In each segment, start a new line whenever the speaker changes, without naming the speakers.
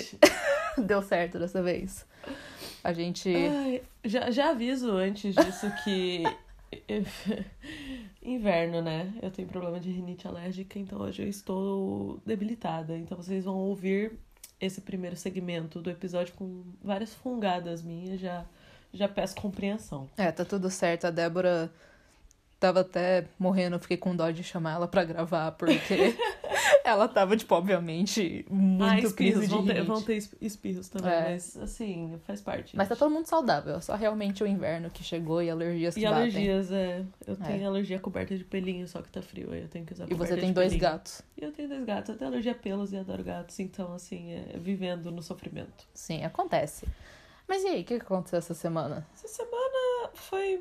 gente deu certo dessa vez. A gente.
Ai, já, já aviso antes disso que. Inverno, né? Eu tenho problema de rinite alérgica, então hoje eu estou debilitada. Então vocês vão ouvir esse primeiro segmento do episódio com várias fungadas minhas. Já, já peço compreensão.
É, tá tudo certo. A Débora tava até morrendo, fiquei com dó de chamar ela pra gravar, porque ela tava, tipo, obviamente, muito
ah, espirros,
de
vão ter, vão ter es- espirros também,
É.
mas assim, faz parte.
Mas tá
gente.
todo mundo saudável, só realmente o inverno que chegou e alergias que
E
batem.
alergias, é. Eu
É.
tenho alergia coberta de pelinho, só que tá frio, aí eu tenho que usar
E você tem dois
pelinho.
gatos.
E eu tenho dois gatos, eu tenho alergia a pelos e adoro gatos, então assim, é vivendo no sofrimento.
Sim, acontece. Mas e aí, o que aconteceu essa semana?
Essa semana foi.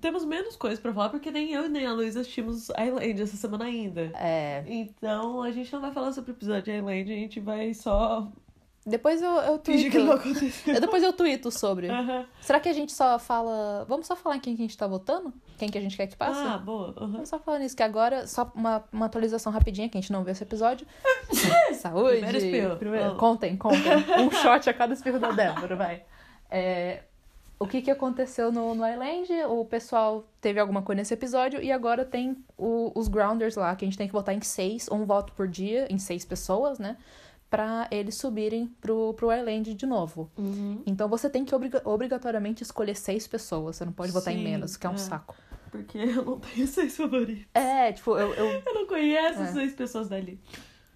Temos menos coisas pra falar, porque nem eu e nem a Luísa assistimos Island essa semana ainda.
É.
Então a gente não vai falar sobre o episódio de Island, a gente vai só
Depois eu, eu tuito.
que não aconteceu.
Eu- Depois eu tuito sobre. Será que a gente só fala. Vamos só falar em quem que a gente tá votando? Quem que a gente quer que passe?
Ah, boa.
Vamos só falar nisso, que agora, só uma, uma atualização rapidinha, que a gente não viu esse episódio. Saúde!
Primeiro espirro.
Primeiro- Contem, contem. Um shot a cada espirro da Débora, vai. É, o que, que aconteceu no, no Island? O pessoal teve alguma coisa nesse episódio e agora tem o- os grounders lá, que a gente tem que votar em seis, um voto por dia, em seis pessoas, né? Pra eles subirem pro, pro Island de novo.
Uhum.
Então você tem que obriga- obrigatoriamente escolher seis pessoas. Você não pode votar em
Sim,
menos, que é um
é.
saco.
Porque eu não tenho seis favoritos.
É, tipo, eu, eu-
Eu não conheço
É.
as seis pessoas dali.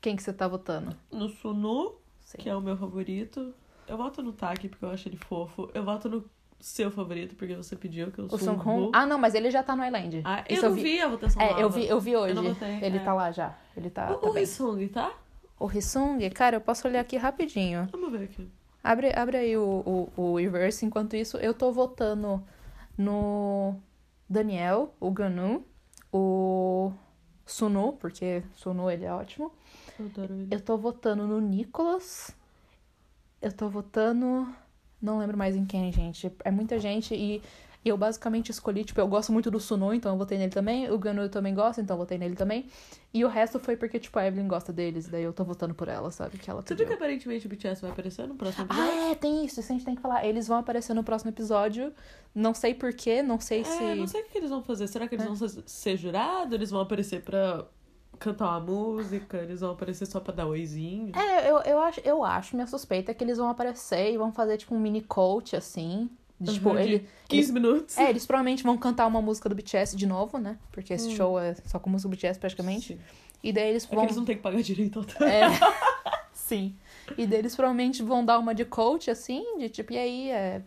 quem que você tá votando?
No Sunu,
Sim.
que é o meu favorito. Eu voto no Taki, porque eu acho ele fofo. Eu voto no seu favorito, porque você pediu, que eu
O
sou um
Sung? Ah, não, mas ele já tá no Island.
Ah, eu não vi a votação
É,
nova.
eu vi, eu vi hoje.
Eu não votei,
ele
é.
tá lá já. Ele tá,
O,
tá
o
bem.
Hissung, tá?
O Hissung, cara, eu posso olhar aqui rapidinho.
Vamos ver aqui.
Abre, abre aí o, o, o reverse. Enquanto isso, eu tô votando no Daniel, o Ganu, o Sunu, porque Sunu ele é ótimo.
Eu adoro ele.
Eu tô votando no Nicholas. Eu tô votando. Não lembro mais em quem, gente. É muita gente e eu basicamente escolhi, tipo, eu gosto muito do Sunu, então eu votei nele também. O Ganu eu também gosto, então eu votei nele também. E o resto foi porque, tipo, a Evelyn gosta deles, daí eu tô votando por ela, sabe? Que ela
Você viu que aparentemente o BTS vai aparecer no próximo episódio?
Ah, é, tem isso, isso a gente tem que falar. Eles vão aparecer no próximo episódio. Não sei porquê, não sei
É,
se.
não sei o que eles vão fazer. Será que eles
É.
vão ser, ser jurado? Eles vão aparecer pra cantar uma música? Eles vão aparecer só pra dar oizinho?
É, eu, eu, acho, eu acho, minha suspeita é que eles vão aparecer e vão fazer, tipo, um mini coach, assim. De, tipo,
Uhum, de
ele,
15 minutos?
É, eles provavelmente vão cantar uma música do BTS de novo, né? Porque esse
Hum.
show é só com música do BTS praticamente.
Sim.
E daí eles
É que
vão.
eles não têm que pagar direito ao.
É. Sim. E daí eles provavelmente vão dar uma de coach, assim, de tipo, e aí, é.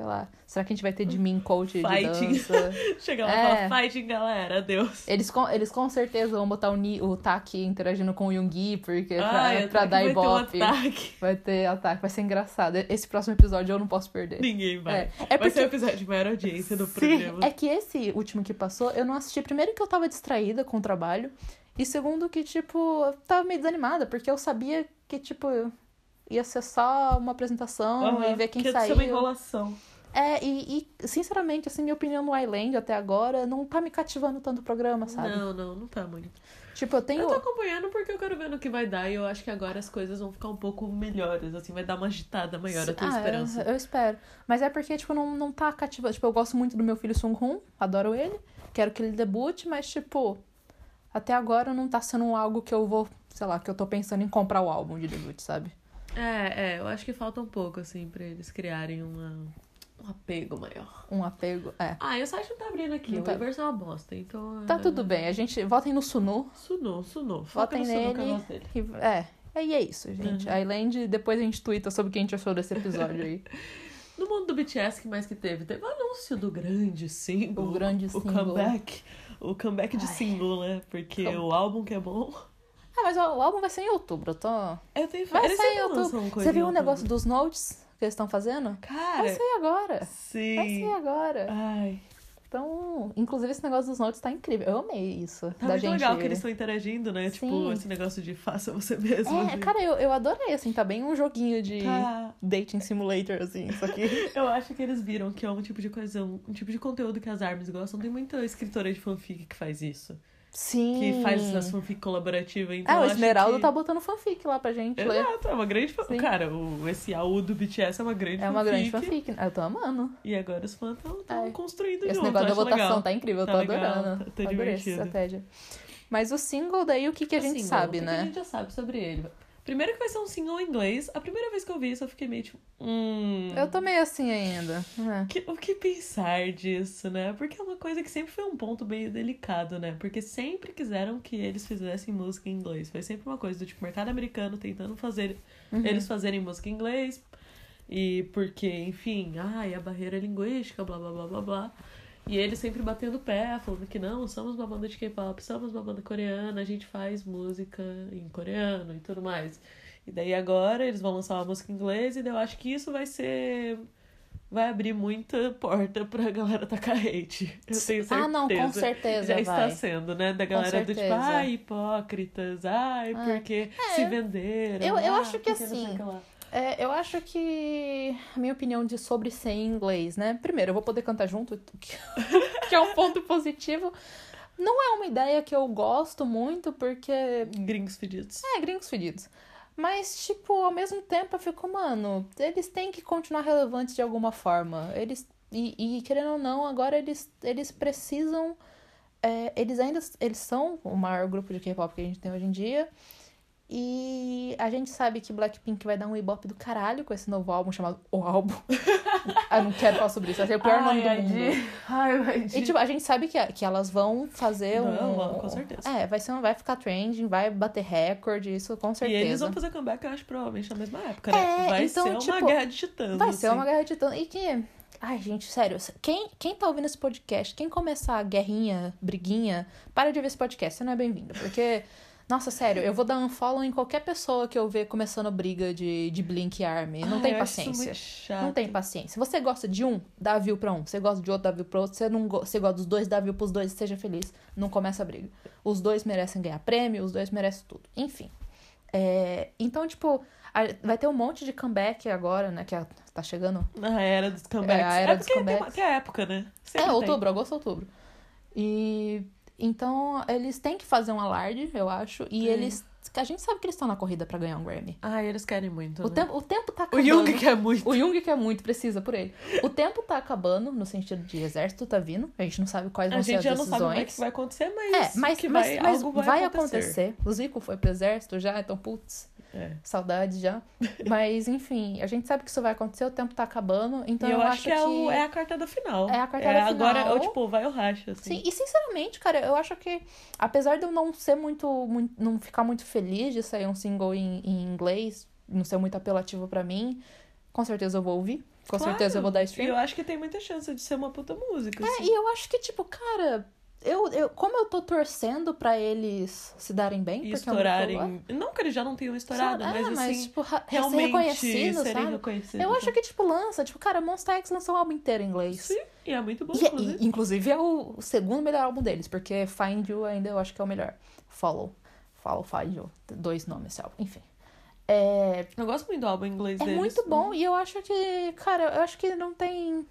Sei lá. Será que a gente vai ter de mim coach de
Fighting.
dança?
Chega lá e
É.
fala, fighting, galera, adeus.
Eles com, eles com certeza vão botar o, Ni, o Taki interagindo com o Yoongi, porque pra,
Ai,
pra
ataque
dar
vai ter um
ibope.
ataque.
Vai ter ataque, vai ser engraçado. Esse próximo episódio eu não posso perder.
Ninguém vai.
É, é
Vai
porque
ser o episódio de maior audiência do
Sim,
programa.
é que esse último que passou, eu não assisti. Primeiro que eu tava distraída com o trabalho. E segundo que, tipo, eu tava meio desanimada, porque eu sabia que, tipo, ia ser só uma apresentação
Aham,
e ver quem
que
saiu.
ser uma enrolação.
É, e, e, sinceramente, assim, minha opinião no Island até agora não tá me cativando tanto o programa, sabe?
Não, não, não tá muito.
Tipo, eu tenho.
Eu tô acompanhando porque eu quero ver no que vai dar e eu acho que agora as coisas vão ficar um pouco melhores, assim, vai dar uma agitada maior a tua
Ah,
esperança.
Eu, eu espero. Mas é porque, tipo, não, não tá cativando. Tipo, eu gosto muito do meu filho Sung Hoon, adoro ele. Quero que ele debute, mas, tipo, até agora não tá sendo algo que eu vou, sei lá, que eu tô pensando em comprar o álbum de debut, sabe?
É, é, eu acho que falta um pouco, assim, pra eles criarem uma, um apego maior.
Um apego. É.
Ah, e o site não tá abrindo aqui,
Não
o
tá.
Weverse é uma bosta, então...
Tá
é-
tudo bem. A gente. Votem no Sunu.
Sunou. Foca
Votem nele. E, é. E é isso, gente.
Uhum.
Island, depois a gente twitta sobre o que a gente achou desse episódio aí.
No mundo do BTS, que mais que teve? Teve o anúncio do grande single.
O grande
O
single.
comeback. O comeback de
Ai.
single, né? Porque o álbum que é bom...
Ah, mas o, o álbum vai ser em outubro, eu tô.
Eu tenho
Vai
Eles
sair em outubro. Você viu o negócio
outubro.
dos notes que eles estão fazendo?
Cara,
Vai sair agora. Vai sair
sim.
agora.
Ai,
Então, inclusive esse negócio dos notes tá incrível. Eu amei isso.
tá
da
muito
gente...
legal que eles estão interagindo, né?
Sim.
Tipo, esse negócio de faça você mesmo.
É, cara, eu, eu adorei, assim, tá bem um joguinho de
Tá.
dating simulator, assim, só que...
Eu acho que eles viram que é um tipo de coisa, um, um tipo de conteúdo que as ARMYs gostam. Tem muita escritora de fanfic que faz isso.
Sim.
que faz as fanfic colaborativas. Então
Ah, o Esmeralda
que...
tá botando fanfic lá pra gente ler.
Exato, é uma grande fan...
Sim.
Cara, o, esse AU do BTS é uma grande
É uma grande
fanfic.
fanfic. Eu tô amando.
E agora os fãs estão
É.
construindo
Esse
junto.
negócio da votação
legal.
tá incrível, eu
Tá
tô
legal,
adorando.
tá- tá
Adorei essa
divertido.
estratégia. Mas o single daí, o que, que a gente
Single,
sabe,
o que
né?
que a gente já sabe sobre ele? Primeiro que vai ser um single em inglês. A primeira vez que eu vi isso, eu fiquei meio tipo. Hum.
Eu tô meio assim ainda. É.
Que- o que pensar disso, né? Porque é uma coisa que sempre foi um ponto meio delicado, né? Porque sempre quiseram que eles fizessem música em inglês. Foi sempre uma coisa do tipo mercado americano tentando fazer
Uhum.
eles fazerem música em inglês. E porque, enfim, ai, a barreira linguística, blá blá blá blá blá. E eles sempre batendo o pé, falando que não, somos uma banda de K-pop, somos uma banda coreana, a gente faz música em coreano e tudo mais. E daí agora eles vão lançar uma música em inglês e daí eu acho que isso vai ser. Vai abrir muita porta pra galera tacar hate. Eu tenho certeza.
Ah, não, com certeza
Já
vai.
está sendo, né? Da galera do tipo, ai, hipócritas, ai,
Ah,
porque se venderam.
Eu- eu
ah,
acho que assim. É, eu acho que a minha opinião de sobre ser em inglês, né? Primeiro, eu vou poder cantar junto, que, é um ponto positivo. Não é uma ideia que eu gosto muito, porque
Gringos fedidos.
é gringos fedidos. Mas, tipo, ao mesmo tempo eu fico, mano, eles têm que continuar relevantes de alguma forma. Eles. E, e, querendo ou não, agora eles, eles precisam. é, eles ainda eles são o maior grupo de K-pop que a gente tem hoje em dia. E a gente sabe que Blackpink vai dar um ibope do caralho com esse novo álbum chamado O Álbum. eu não quero falar sobre isso, vai ser o pior nome do mundo.
Ai, vai
E, tipo, a gente sabe que, que elas vão fazer
Não,
um.
com certeza.
É, vai, ser, vai ficar trending, vai bater recorde, isso com
E
certeza.
eles vão fazer comeback, eu acho, provavelmente na mesma época, né?
É,
vai
então,
ser uma
tipo,
guerra de titãs.
Vai ser
assim.
uma guerra de titã. E que. Ai, gente, sério. Quem, quem tá ouvindo esse podcast, quem começar a guerrinha, briguinha, para de ouvir esse podcast, você não é bem-vindo. Porque, nossa, sério, eu vou dar unfollow em qualquer pessoa que eu ver começando briga de, de Blink Army. Não
Ai,
tem paciência. Não tem paciência. Você gosta de um, dá view pra um. Você gosta de outro, dá view pra outro. Você, não go- você gosta dos dois, dá view pros dois, seja feliz. Não começa a briga. Os dois merecem ganhar prêmio, os dois merecem tudo. Enfim. É, então, tipo, a- vai ter um monte de comeback agora, né? Que a- tá chegando.
Na era dos comebacks.
É, a era dos
porque tem uma-
comebacks.
Tem a época, né? Sempre
é,
tem.
outubro, agosto, outubro. E então eles têm que fazer um alarde, eu acho. E
É.
eles. A gente sabe que eles estão na corrida pra ganhar um Grammy.
Ai, eles querem muito,
O
né?
tempo, o tempo tá
O
acabando.
Jung quer muito.
O Jung quer muito, precisa por ele. O tempo tá acabando, no sentido de exército tá vindo. A gente não sabe quais
A
vão ser
gente
as
já não
decisões.
sabe como é que vai acontecer, mas,
É, mas,
que
mas,
vai,
mas vai,
vai,
acontecer. O Zico foi pro exército já, então, putz,
É.
saudade já. Mas, enfim, a gente sabe que isso vai acontecer, o tempo tá acabando. Então
e eu,
eu,
acho que, é, o- é a cartada final.
É a cartada
Agora,
final.
eu, tipo, vai o racha, assim.
Sim, e sinceramente, cara, eu acho que, apesar de eu não ser muito, muito não ficar muito feliz de sair um single em, em inglês, não ser muito apelativo pra mim, com certeza eu vou ouvir. Com
Claro.
certeza eu vou dar
E
stream.
eu acho que tem muita chance de ser uma puta música,
É,
assim.
e eu acho que, tipo, cara, eu, eu, como eu tô torcendo pra eles se darem bem,
E
porque é
estourarem. Não que eles já não tenham estourado,
é,
mas assim.
tipo,
realmente
reconhecido,
serem
sabe?
reconhecidos.
Eu acho que, tipo, lança, tipo, cara, Monsta X lançou um álbum inteiro em inglês.
Sim, e é muito bom,
E,
inclusive.
e, inclusive é o, segundo melhor álbum deles, porque Find You ainda eu acho que é o melhor. Follow. Follow, Find You. Dois nomes esse álbum. Enfim. É,
Eu gosto muito do álbum em inglês
é
deles.
muito bom e eu acho que, cara, eu acho que não tem.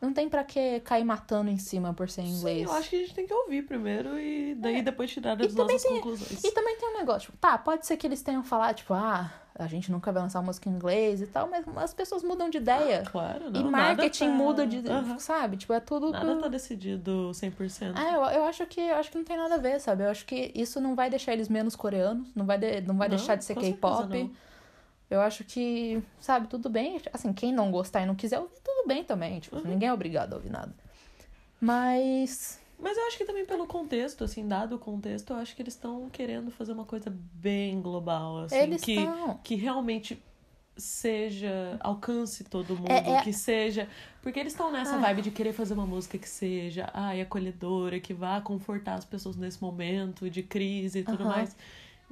Não tem pra que cair matando em cima por ser inglês.
Sim, eu acho que a gente tem que ouvir primeiro e daí
É.
depois tirar
E
as
também
nossas
tem-
conclusões.
E também tem um negócio, tipo, tá, pode ser que eles tenham falado, tipo, ah, a gente nunca vai lançar música em inglês e tal, mas as pessoas mudam de ideia.
Claro, não.
e marketing
tá-
muda de.
Aham.
Sabe? Tipo, é tudo.
Nada tá decidido 100%.
É, eu, eu acho que eu acho que não tem nada a ver, sabe? Eu acho que isso não vai deixar eles menos coreanos, não vai, de- não vai
Não,
deixar de ser K-pop. Eu acho que, sabe, tudo bem. Assim, quem não gostar e não quiser ouvir, tudo bem também. Tipo,
Uhum.
ninguém é obrigado a ouvir nada. Mas.
Mas eu acho que também pelo contexto, assim, dado o contexto, eu acho que eles estão querendo fazer uma coisa bem global, assim,
eles
que, que realmente seja, alcance todo mundo,
É, é-
que seja. Porque eles estão nessa
Ah.
vibe de querer fazer uma música que seja, ai, acolhedora, que vá confortar as pessoas nesse momento de crise e tudo
Aham.
mais.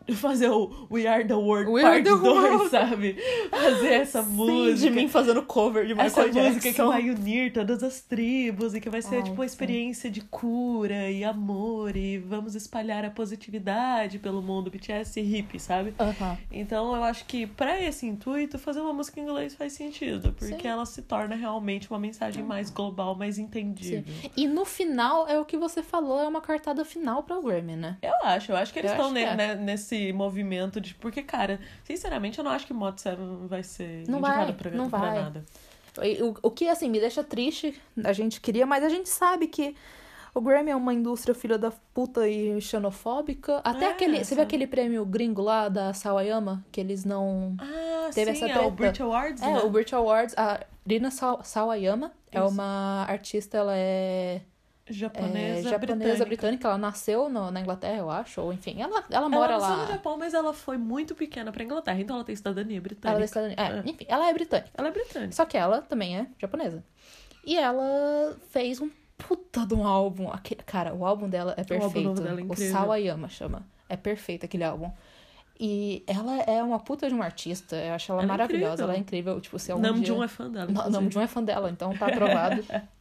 fazer o We Are the World
We
Part
Are the
2,
World.
sabe? Fazer essa
Sim,
música.
de mim fazendo cover de
Essa
Michael
música que
Jackson.
vai unir todas as tribos e que vai ser
Ai,
tipo uma
sim.
experiência de cura e amor e vamos espalhar a positividade pelo mundo BTS hippie, sabe?
Aham.
Então eu acho que pra esse intuito fazer uma música em inglês faz sentido, porque
Sim.
ela se torna realmente uma mensagem mais global, mais entendível.
E no final, é o que você falou, é uma cartada final pra o Grammy, né?
Eu acho, eu acho que eles estão
é.
né, nesse movimento de. Porque, cara, sinceramente, eu não acho que Mod 7 vai ser
Não
indicado
vai,
pra,
não
pra
vai.
nada.
O, o que, assim, me deixa triste, a gente queria, mas a gente sabe que o Grammy é uma indústria filha da puta e xenofóbica. Até
É,
aquele. Você viu aquele prêmio gringo lá da Sawayama? Que eles não.
Ah,
Teve
sim,
essa
é o. Brit Awards,
É,
né?
o Brit Awards, a Rina Saw- Sawayama é
Isso.
uma artista, ela é, é
Japonesa,
japonesa
britânica.
britânica. ela nasceu no- na Inglaterra, eu acho, ou enfim, ela, ela
Ela
mora
nasceu
lá.
no Japão, mas ela foi muito pequena pra Inglaterra, então ela tem cidadania britânica.
Ela é, cidadania- é,
É.
enfim, ela é britânica.
Ela é britânica.
Só que ela também é japonesa. E ela fez um puta de um álbum. Aque- Cara, o álbum dela é
álbum
perfeito.
novo dela é
o
incrível.
Sawayama chama. É perfeito aquele álbum. E ela é uma puta de uma artista. Eu acho ela,
Ela é
maravilhosa. ela é incrível. Tipo, se algum
Namjoon
dia...
é fã dela.
Namjoon é fã dela, então tá aprovado.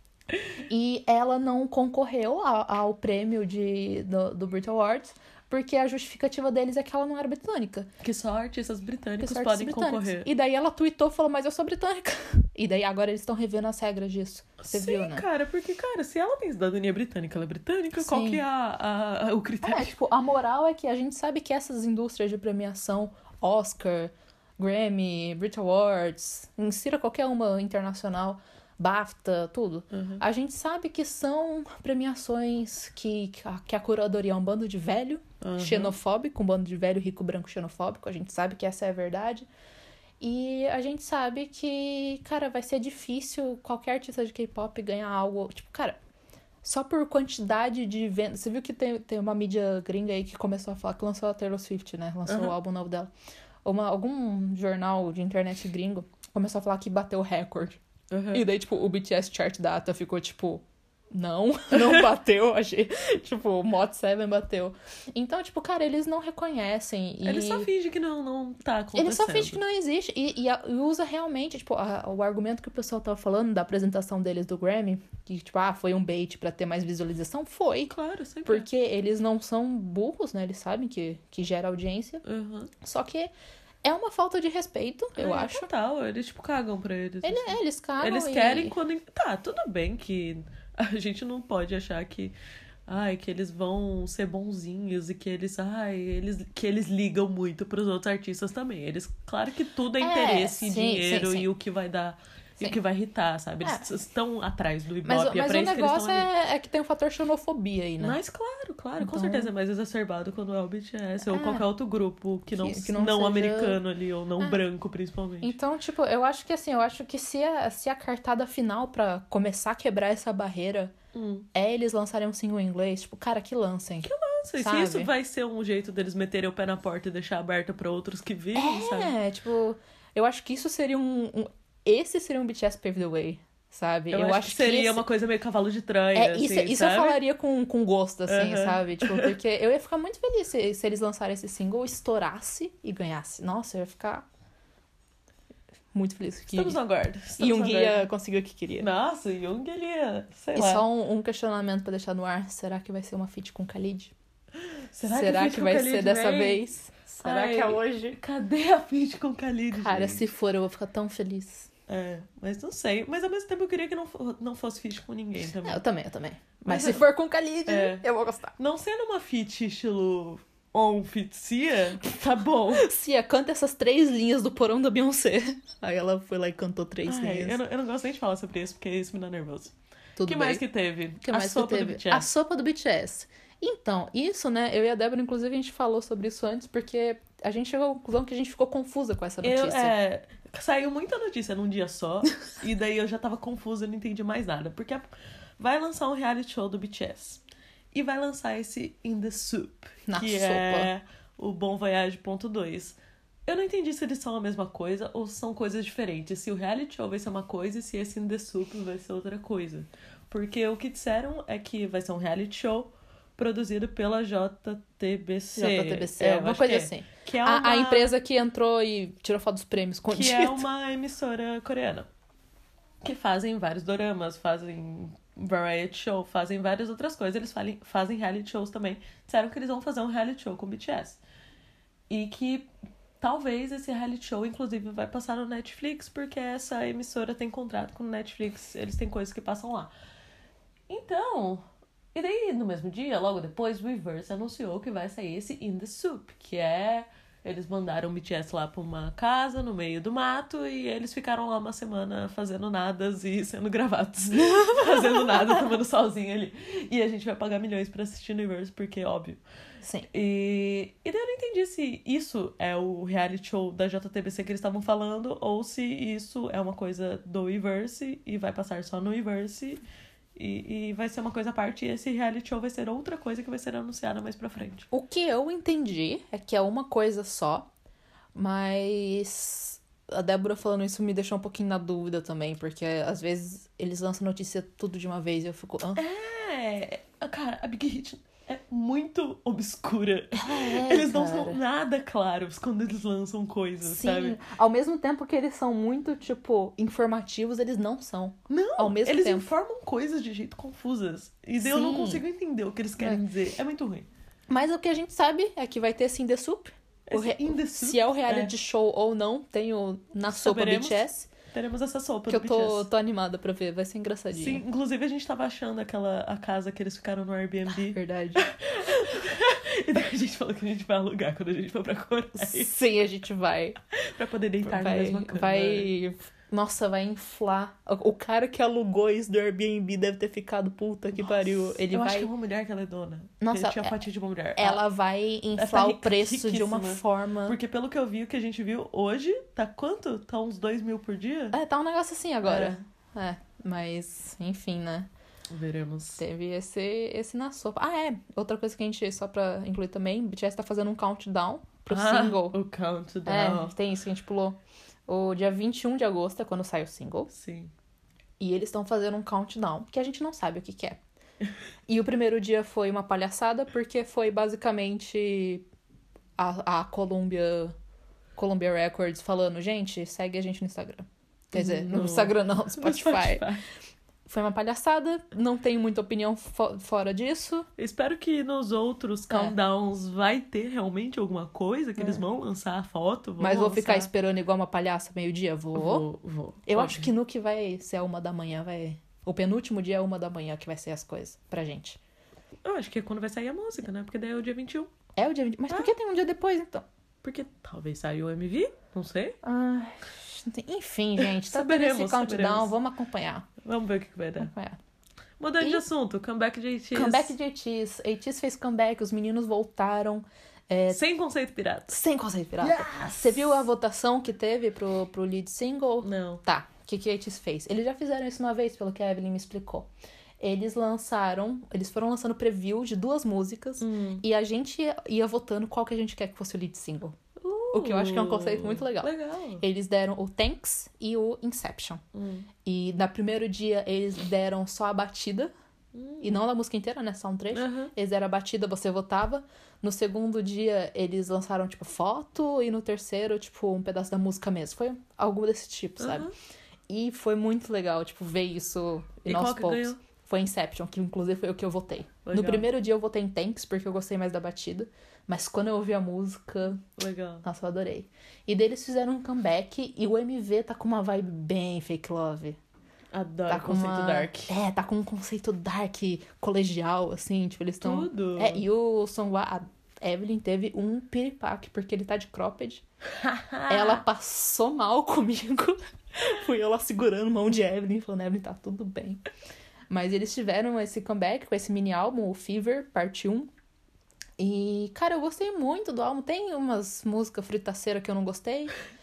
e ela não concorreu ao, prêmio de, do, do Brit Awards, porque a justificativa deles é que ela não era britânica.
Que só artistas britânicos
só
podem
britânicos.
concorrer.
E daí ela tweetou e falou, mas eu sou britânica. E daí agora eles estão revendo as regras disso. Você
Sim,
viu, né?
cara, porque, cara, se ela tem cidadania britânica, ela é britânica, qual
Sim.
que é a- a- o critério?
É, tipo, a moral é que a gente sabe que essas indústrias de premiação, Oscar, Grammy, Brit Awards, insira qualquer uma internacional, BAFTA, tudo.
Uhum.
A gente sabe que são premiações que, que, a, que a curadoria é um bando de velho,
Uhum.
xenofóbico, um bando de velho, rico, branco, xenofóbico. A gente sabe que essa é a verdade. E a gente sabe que, cara, vai ser difícil qualquer artista de K-pop ganhar algo. Tipo, cara, só por quantidade de vendas. Você viu que tem, tem uma mídia gringa aí que começou a falar que lançou a Taylor Swift, né? Lançou
Aham.
o álbum novo dela. Uma, algum jornal de internet gringo começou a falar que bateu o recorde.
Uhum.
E daí, tipo, o BTS Chart Data ficou tipo. Não, não bateu, achei. tipo, o Mod 7 bateu. Então, tipo, cara, eles não reconhecem. E...
Ele só finge que não, não tá acontecendo.
Ele só finge que não existe. E, e e usa realmente, tipo, a- o argumento que o pessoal tava falando da apresentação deles do Grammy, que, tipo, ah, foi um bait pra ter mais visualização, foi.
Claro, sempre.
Porque eles não são burros, né? Eles sabem que, que gera audiência.
Uhum.
Só que é uma falta de respeito, eu
É,
acho.
Total, eles, tipo, cagam pra eles.
Ele,
assim.
é, eles cagam
Eles
e-
querem quando. Tá, tudo bem que a gente não pode achar que. Ai, que eles vão ser bonzinhos e que eles. Ai, eles, que eles ligam muito pros outros artistas também. Eles, claro que tudo é
É,
interesse e
sim,
dinheiro
sim, sim.
e o que vai dar. E
Sim.
o que vai irritar, sabe? Eles
É.
estão atrás do Ibope,
Mas,
é
mas o
isso que eles
negócio é, é que tem o fator xenofobia aí, né?
Mas claro, claro, com
Então-
certeza é mais exacerbado quando é o BTS ou
É.
qualquer outro grupo que não,
Que- que
não,
não seja-
americano ali, ou não
É.
branco, principalmente.
Então, tipo, eu acho que assim, eu acho que se a, se a cartada final pra começar a quebrar essa barreira
Hum.
é eles lançarem um single em inglês, tipo, cara, que lancem.
Sei
Sabe?
se isso vai ser um jeito deles meterem o pé na porta e deixar aberto pra outros que virem, sabe?
É, tipo, eu acho que isso seria um. um- esse seria um BTS Pave the Way, sabe?
Eu, acho, que seria
esse-
uma coisa meio cavalo de Troia,
É,
assim,
isso, isso eu falaria com, com gosto, assim,
Aham.
sabe? Tipo, porque eu ia ficar muito feliz se, se eles lançarem esse single, estourasse e ganhasse. Nossa, eu ia ficar muito feliz. Que...
Estamos no aguardo.
E
estamos
um
no
guia
aguardo.
conseguiu o que queria.
Nossa, Jung, ele ia, sei
E
lá.
só um, um questionamento pra deixar no ar: será que vai ser uma feat com Khalid?
Será,
Será,
que,
que, vai
com
ser
Khalid
dessa
vem?
vez? Será
Ai,
que é hoje?
Cadê a feat com Khalid,
Cara,
gente?
se for, eu vou ficar tão feliz.
É, mas não sei. Mas ao mesmo tempo eu queria que não, não fosse feat com ninguém também.
É, eu também, eu também.
Mas
Mas, se
eu-
for com Khalid,
É.
eu vou gostar.
Não sendo uma feat estilo on feat Cia, tá bom.
Cia, canta essas três linhas do porão da Beyoncé. Aí ela foi lá e cantou três
Ai,
linhas.
eu, não, eu não gosto nem de falar sobre isso, porque isso me dá nervoso. O
Tudo
que
bem.
mais que teve?
que
a
mais
sopa
que teve?
do BTS.
A sopa do BTS. Então, isso, né? Eu e a Débora, inclusive, a gente falou sobre isso antes, porque a gente chegou à conclusão que a gente ficou confusa com essa
Eu,
notícia.
é, saiu muita notícia num dia só, e daí eu já tava confusa, eu não entendi mais nada. Porque a- vai lançar um reality show do BTS. E vai lançar esse In The Soup,
Na
que
sopa.
é o Bom Voyage ponto 2. Eu não entendi se eles são a mesma coisa ou são coisas diferentes. Se o reality show vai ser uma coisa e se esse In The Soup vai ser outra coisa. Porque o que disseram é que vai ser um reality show produzido pela JTBC.
JTBC,
É, acho
coisa
que é.
assim.
Que é
A-
uma,
A, empresa que entrou e tirou foto dos prêmios com
que é uma emissora coreana. Que fazem vários doramas, fazem variety show, fazem várias outras coisas. Eles fazem, fazem reality shows também. Disseram que eles vão fazer um reality show com o BTS. E que talvez esse reality show, inclusive, vai passar no Netflix, porque essa emissora tem contrato com o Netflix. Eles têm coisas que passam lá. Então, e daí no mesmo dia, logo depois, o Reverse anunciou que vai sair esse In The Soup, que é. Eles mandaram o BTS lá pra uma casa no meio do mato e eles ficaram lá uma semana fazendo nadas e sendo gravados. fazendo nada, tomando solzinho ali. E a gente vai pagar milhões pra assistir no Reverse, porque óbvio.
Sim.
E, e daí eu não entendi se isso é o reality show da JTBC que eles estavam falando ou se isso é uma coisa do Everse e vai passar só no Everse e, e vai ser uma coisa à parte e esse reality show vai ser outra coisa que vai ser anunciada mais pra frente.
O que eu entendi é que é uma coisa só, mas a Débora falando isso me deixou um pouquinho na dúvida também, porque às vezes eles lançam notícia tudo de uma vez e eu fico. "Hã?"
É, cara, a Big Hit é muito obscura.
É,
eles não
cara.
são nada claros quando eles lançam coisas,
Sim,
sabe?
ao mesmo tempo que eles são muito, tipo, informativos, eles não são.
Não,
Ao mesmo
eles
tempo.
informam coisas de jeito confusas. E daí eu não consigo entender o que eles querem
É.
dizer. É muito ruim.
Mas o que a gente sabe é que vai ter sim The Soup. Re-
In The Soup,
Se é o reality show ou não, tem o na sopa
Saberemos.
BTS,
Teremos essa sopa
que
do
eu tô,
BTS.
tô animada pra ver, vai ser engraçadinho.
Sim, inclusive a gente tava achando aquela a casa que eles ficaram no Airbnb.
Verdade.
e daí a gente falou que a gente vai alugar quando a gente for pra Coreia.
Sim, a gente vai.
pra poder deitar na
vai,
mesma cama.
vai. Nossa, vai inflar. O cara que alugou isso do Airbnb deve ter ficado puta que pariu. Ele
eu
vai.
acho que é uma mulher que ela é dona.
Nossa,
tinha
é-
fatia de uma mulher.
Ela vai inflar o preço de uma forma.
Porque pelo que eu vi, o que a gente viu hoje, tá quanto? Tá uns dois mil por dia?
É, tá um negócio assim agora. É, mas, enfim, né?
Veremos.
Teve esse, esse na sopa. Ah, é. Outra coisa que a gente, só pra incluir também, o BTS tá fazendo um countdown pro
Ah,
single.
O countdown.
É, tem isso que a gente pulou. O dia 21 de agosto é quando sai o single.
Sim.
E eles estão fazendo um countdown, que a gente não sabe o que, que é. E o primeiro dia foi uma palhaçada, porque foi basicamente a, a Columbia, Columbia Records falando, gente, segue a gente no Instagram. Quer dizer, no
No-
Instagram não, no
No
Spotify. Foi uma palhaçada, não tenho muita opinião fo- fora disso.
Espero que nos outros
É.
countdowns vai ter realmente alguma coisa que
É.
eles vão lançar a foto.
Mas vou ficar
lançar-
esperando igual uma palhaça meio-dia? Vou.
Vou, vou.
Eu
Pode.
acho que no que vai ser a uma da manhã, vai. O penúltimo dia é uma da manhã que vai ser as coisas pra gente.
Eu acho que é quando vai sair a música, né? Porque daí é o dia 21.
É o dia 20. Mas por que tem um dia depois, então?
Porque talvez saia o MV, não sei.
Ai, enfim, gente, tá
Saberemos,
esse countdown,
saberemos.
vamos acompanhar.
Vamos ver o que, vai dar.
Acompanhar.
Mudando
E-
de assunto, comeback de ATEEZ.
Comeback de ATEEZ. ATEEZ fez comeback, os meninos voltaram. é,
Sem conceito pirata.
sem conceito pirata. Você viu a votação que teve pro, pro lead single?
Não.
Tá, o que, que a ATEEZ fez? Eles já fizeram isso uma vez, pelo que a Evelyn me explicou. Eles lançaram, eles foram lançando preview de duas músicas
Hum.
e a gente ia votando qual que a gente quer que fosse o lead single. O que eu acho que é um conceito muito legal.
Legal.
Eles deram o Thanks e o Inception.
Hum.
E no primeiro dia eles deram só a batida. E não a música inteira, né? Só um trecho.
Aham.
Eles deram a batida, você votava. No segundo dia, eles lançaram, tipo, foto. E no terceiro, tipo, um pedaço da música mesmo. Foi algo desse tipo, sabe?
Aham.
E foi muito legal, tipo, ver isso
E
aos
que
poucos.
ganhou?
Foi Inception, que inclusive foi o que eu votei. No
Legal.
primeiro dia eu votei em Thanks, porque eu gostei mais da batida. Mas quando eu ouvi a música,
Legal.
nossa, eu adorei. E daí eles fizeram um comeback e o MV tá com uma vibe bem fake love.
Adoro
Tá com
conceito
uma...
dark.
É, tá com um conceito dark, colegial, assim, tipo, eles estão...
Tudo.
É, e o Songhwa, a Evelyn teve um piripaque, porque ele tá de cropped. Ela passou mal comigo. Fui eu lá segurando mão de Evelyn, falando, Evelyn, tá tudo bem. Mas eles tiveram esse comeback com esse mini álbum, o Fever, parte 1. E, cara, eu gostei muito do álbum. Tem umas músicas fritaceiras que eu não gostei.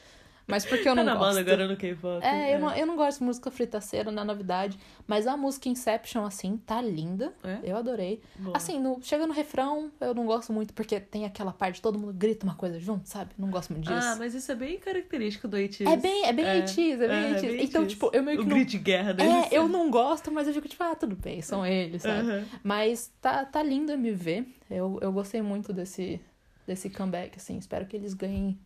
Mas porque eu
Tá
não
na
gosto.
agora no K-pop.
É, eu não, eu não gosto de música fritaceira, não é novidade. Mas a música Inception, assim, tá linda.
É?
Eu adorei.
Boa.
Assim, no, chega no refrão, eu não gosto muito, porque tem aquela parte, todo mundo grita uma coisa junto, sabe? Não gosto muito disso.
Ah, mas isso é bem característico do 80s.
É bem, é bem
É,
80s, é bem
é,
80s.
bem
Então,
80s.
tipo, eu meio que
O
não...
grito de guerra deles.
É, eu não gosto, mas eu fico tipo, ah, tudo bem, são eles, sabe?
Aham.
Mas tá, tá lindo MV. Eu, eu gostei muito desse, desse comeback, assim. Espero que eles ganhem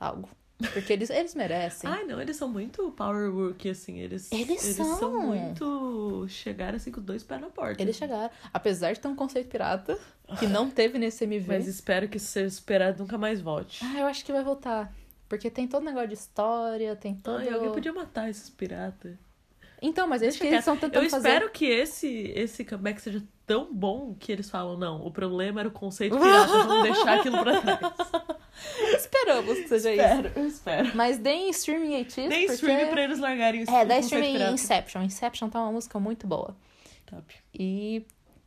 algo. Porque eles, eles merecem.
Ai, não, eles são muito power work, assim. Eles,
Eles são.
muito. Chegaram assim com dois pés na porta.
Eles chegaram. Apesar de ter um conceito pirata, que não teve nesse MV.
Mas espero que seja esperado nunca mais volte.
Ah, eu acho que vai voltar. Porque tem todo negócio de história, tem todo.
Ai, alguém podia matar esses piratas.
Então, mas eles
Deixa
que eles estão tentando
Eu
fazer.
espero que esse, esse comeback seja tão bom que eles falam, não, o problema era o conceito pirata, vamos deixar aquilo pra trás.
Esperamos que seja isso.
espero, eu espero.
Mas deem streaming ATs,
Nem
porque...
stream pra eles largarem isso.
É, dá streaming em Inception. Inception tá uma música muito boa.
Top.
E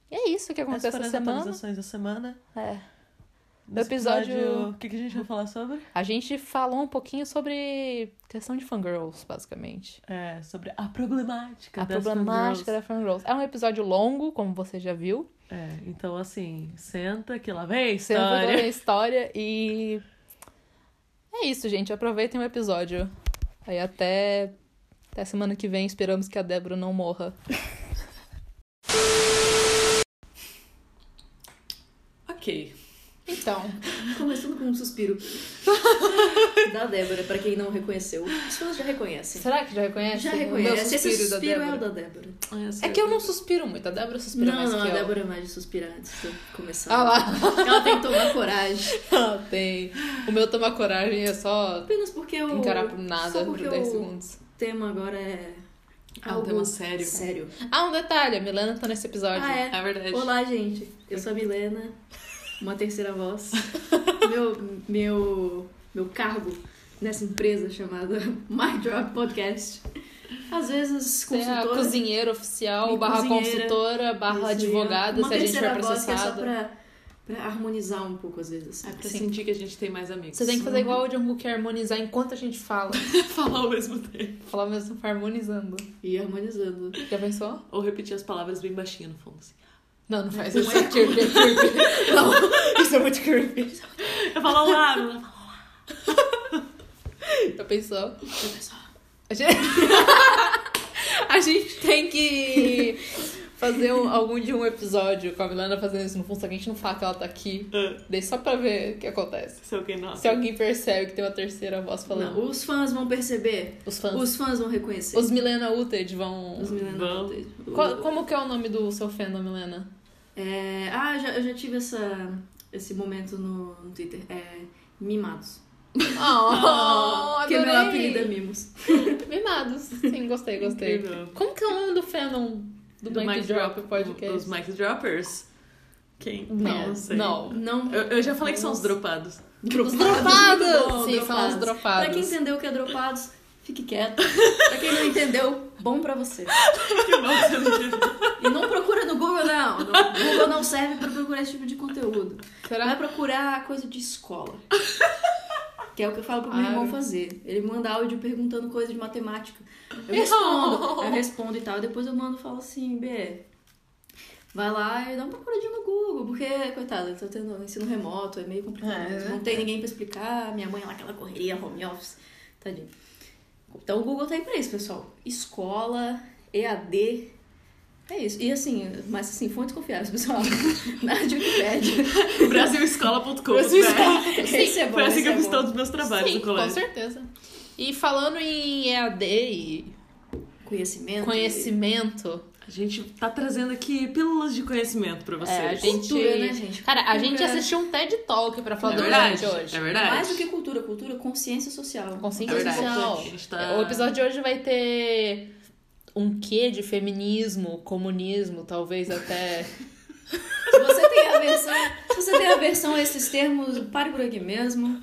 é isso que aconteceu essa
foram as
semana.
atualizações da semana.
É.
Nesse
episódio-
O que, que a gente vai falar sobre?
A gente falou um pouquinho sobre questão de fangirls, basicamente.
É, sobre a problemática
A
das
problemática da
fangirls.
fangirls. É um episódio longo, como você já viu.
É, então assim, senta que lá vem a
Sempre toda
história.
a história e. É isso, gente. Aproveitem o episódio. Aí até. Até semana que vem esperamos que a Débora não morra.
Ok.
Começando com um suspiro da Débora, pra quem não reconheceu. Os fãs já reconhecem.
Será que já reconhece?
Já
o meu
reconhece. Esse
suspiro da
suspiro é o da Débora.
É que eu não suspiro muito, a Débora suspira
Não,
mais
não,
que
a
eu.
Débora é mais de suspirar antes de começar.
Ah lá,
Ela tem que tomar coragem.
tem. O meu tomar coragem é só
Apenas porque o
encarar por nada por
porque
10
o
segundos.
tema agora é.
É um
algo
tema sério.
Sério.
Ah, um detalhe, a Milena tá nesse episódio.
Ah, é.
É verdade.
Olá, gente. Eu sou a Milena, uma terceira voz. meu, meu, meu cargo nessa empresa chamada My Drop Podcast. Às vezes,
é a
consultora.
cozinheira oficial, barra
cozinheira.
consultora, barra advogada, se a gente for
terceira voz que é só pra, pra harmonizar um pouco, às vezes.
É pra
Sim.
sentir que a gente tem mais amigos.
Você tem que fazer igual o Jungkook, que é harmonizar enquanto a gente fala.
falar ao mesmo tempo.
Falar mesmo harmonizando.
E harmonizando.
Já pensou?
Ou repetir as palavras bem baixinho no fundo. Assim.
Não, não faz isso. É creepy, é creepy. Não, isso é muito creepy.
Eu falo olá, ela fala
Já pensou? A gente... a gente tem que fazer um- algum de um episódio com a Milena fazendo isso no fundo, só que a gente não fala que ela tá aqui.
"Ah,
Daí só pra ver o que acontece.
Se alguém não.
Se alguém percebe que tem uma terceira voz falando.
Não, os fãs vão perceber.
Os fãs.
Os fãs vão reconhecer.
Os Milena Uted vão.
Os Milena
Vão.
Voltage.
Qual- como que é o nome do seu fandom, Milena?
É, ah, já, eu já tive essa, esse momento no, no Twitter. É, mimados.
Oh,
que meu
adorei.
apelido é Mimos.
Mimados. Sim, gostei, gostei.
Incrível.
Como que é o nome do fandom do,
Do
Mike
Mic
Drop
Drop,
Podcast?
Os Mic Droppers. Quem?
Não,
não sei.
não.
Não.
Eu, eu já falei que são os
Nossa.
dropados.
Os dropados! Sim, são os
Pra
dropados.
quem entendeu o que é dropados, fique quieto. pra quem não entendeu, bom pra você.
Que bom que você não entendeu.
E não procura no Google, não. No Google não serve pra procurar esse tipo de conteúdo.
Será?
Vai procurar coisa de escola. Que é o que eu falo pro meu
Ah.
irmão fazer. Ele manda áudio perguntando coisa de matemática. Eu respondo, eu respondo e tal. Depois eu mando e falo assim, B, vai lá e dá uma procuradinha no Google. Porque, coitado, ele tá tendo ensino remoto, é meio complicado.
É.
Não tem ninguém pra explicar. Minha mãe lá, aquela correria, home office. Tadinho. Então o Google tá aí pra isso, pessoal. Escola, EAD. É isso. E assim, mas assim, fontes confiáveis, pessoal. Nada de Wikipédia.
Brasilescola.com.
Brasil
né?
Esse é bom.
Foi assim que eu
é
fiz todos os meus trabalhos
Sim,
no colégio.
com certeza. E falando em EAD e
Conhecimento.
conhecimento,
A gente tá trazendo aqui pílulas de conhecimento pra vocês.
é, a gente...
Cultura, né, gente?
Cara, a
Cultura.
gente assistiu um TED Talk pra falar
É
do
verdade,
hoje.
é verdade.
Mais do que cultura, cultura, consciência social.
Consciência
É
social.
A tá-
O episódio de hoje vai ter um quê de feminismo, comunismo, talvez até...
Se você tem a versão, se você tem a versão a esses termos, pare por aqui mesmo.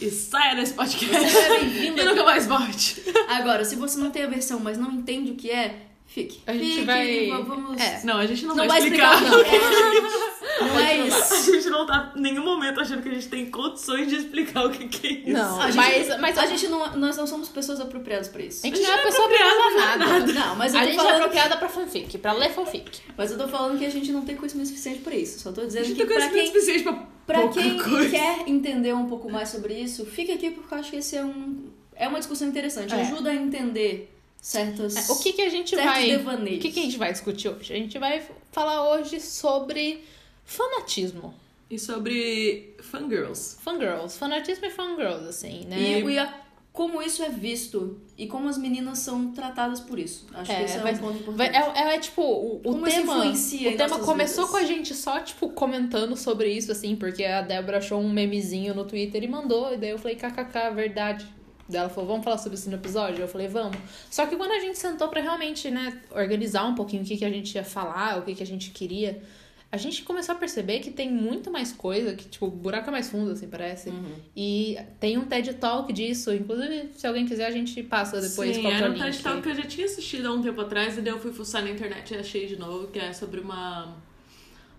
E saia desse podcast.
Você é bem-vindo
e nunca mais volte.
Agora, se você não tem a versão, mas não entende o que é, Fique.
A gente
Fique,
vai-
va- Vamos...
É.
Não, a gente não,
Não
vai,
vai
explicar.
explicar, não. Não é isso.
A gente não tá em nenhum momento achando que a gente tem condições de explicar o que, que é isso.
Não,
A gente-
mas, mas
A gente não, nós não somos pessoas apropriadas pra isso.
A gente não é pessoa apropriada pra nada.
Não, mas eu
A
tô
gente é
falando...
apropriada pra fanfic, pra ler fanfic.
Mas eu tô falando que a gente não tem conhecimento suficiente pra isso. Só tô
A
dizendo
gente
que
tem
pra
conhecimento
quem,
suficiente pra
pra
pouca
quem
coisa.
quer entender um pouco mais sobre isso, fica aqui porque eu acho que esse é um... É uma discussão interessante.
É.
Ajuda a entender certas...
O que, que a gente
certos
vai.
devaneios.
O que, que a gente vai discutir hoje? A gente vai falar hoje sobre fanatismo.
E sobre fangirls.
Fangirls. Fanatismo e fangirls, assim, né?
E, e a- como isso é visto e como as meninas são tratadas por isso. Acho
É,
que esse é
vai-
um ponto
Vai-
importante.
É, é, tipo, o, o
Como isso
tema.
influencia
O
em
tema começou
vidas?
com a gente só, tipo, comentando sobre isso, assim, porque a Débora achou um memezinho no Twitter e mandou. E daí eu falei, kkk, verdade. Ela falou, vamos falar sobre isso no episódio? Eu falei, vamos. Só que quando a gente sentou pra realmente, né, organizar um pouquinho o que, que a gente ia falar, o que, que a gente queria, a gente começou a perceber que tem muito mais coisa, que, tipo, o buraco é mais fundo, assim, parece.
Uhum.
E tem um TED Talk disso. Inclusive, se alguém quiser, a gente passa depois
Sim, era um
link.
TED Talk que eu já tinha assistido há um tempo atrás e daí eu fui fuçar na internet e achei de novo, que é sobre uma,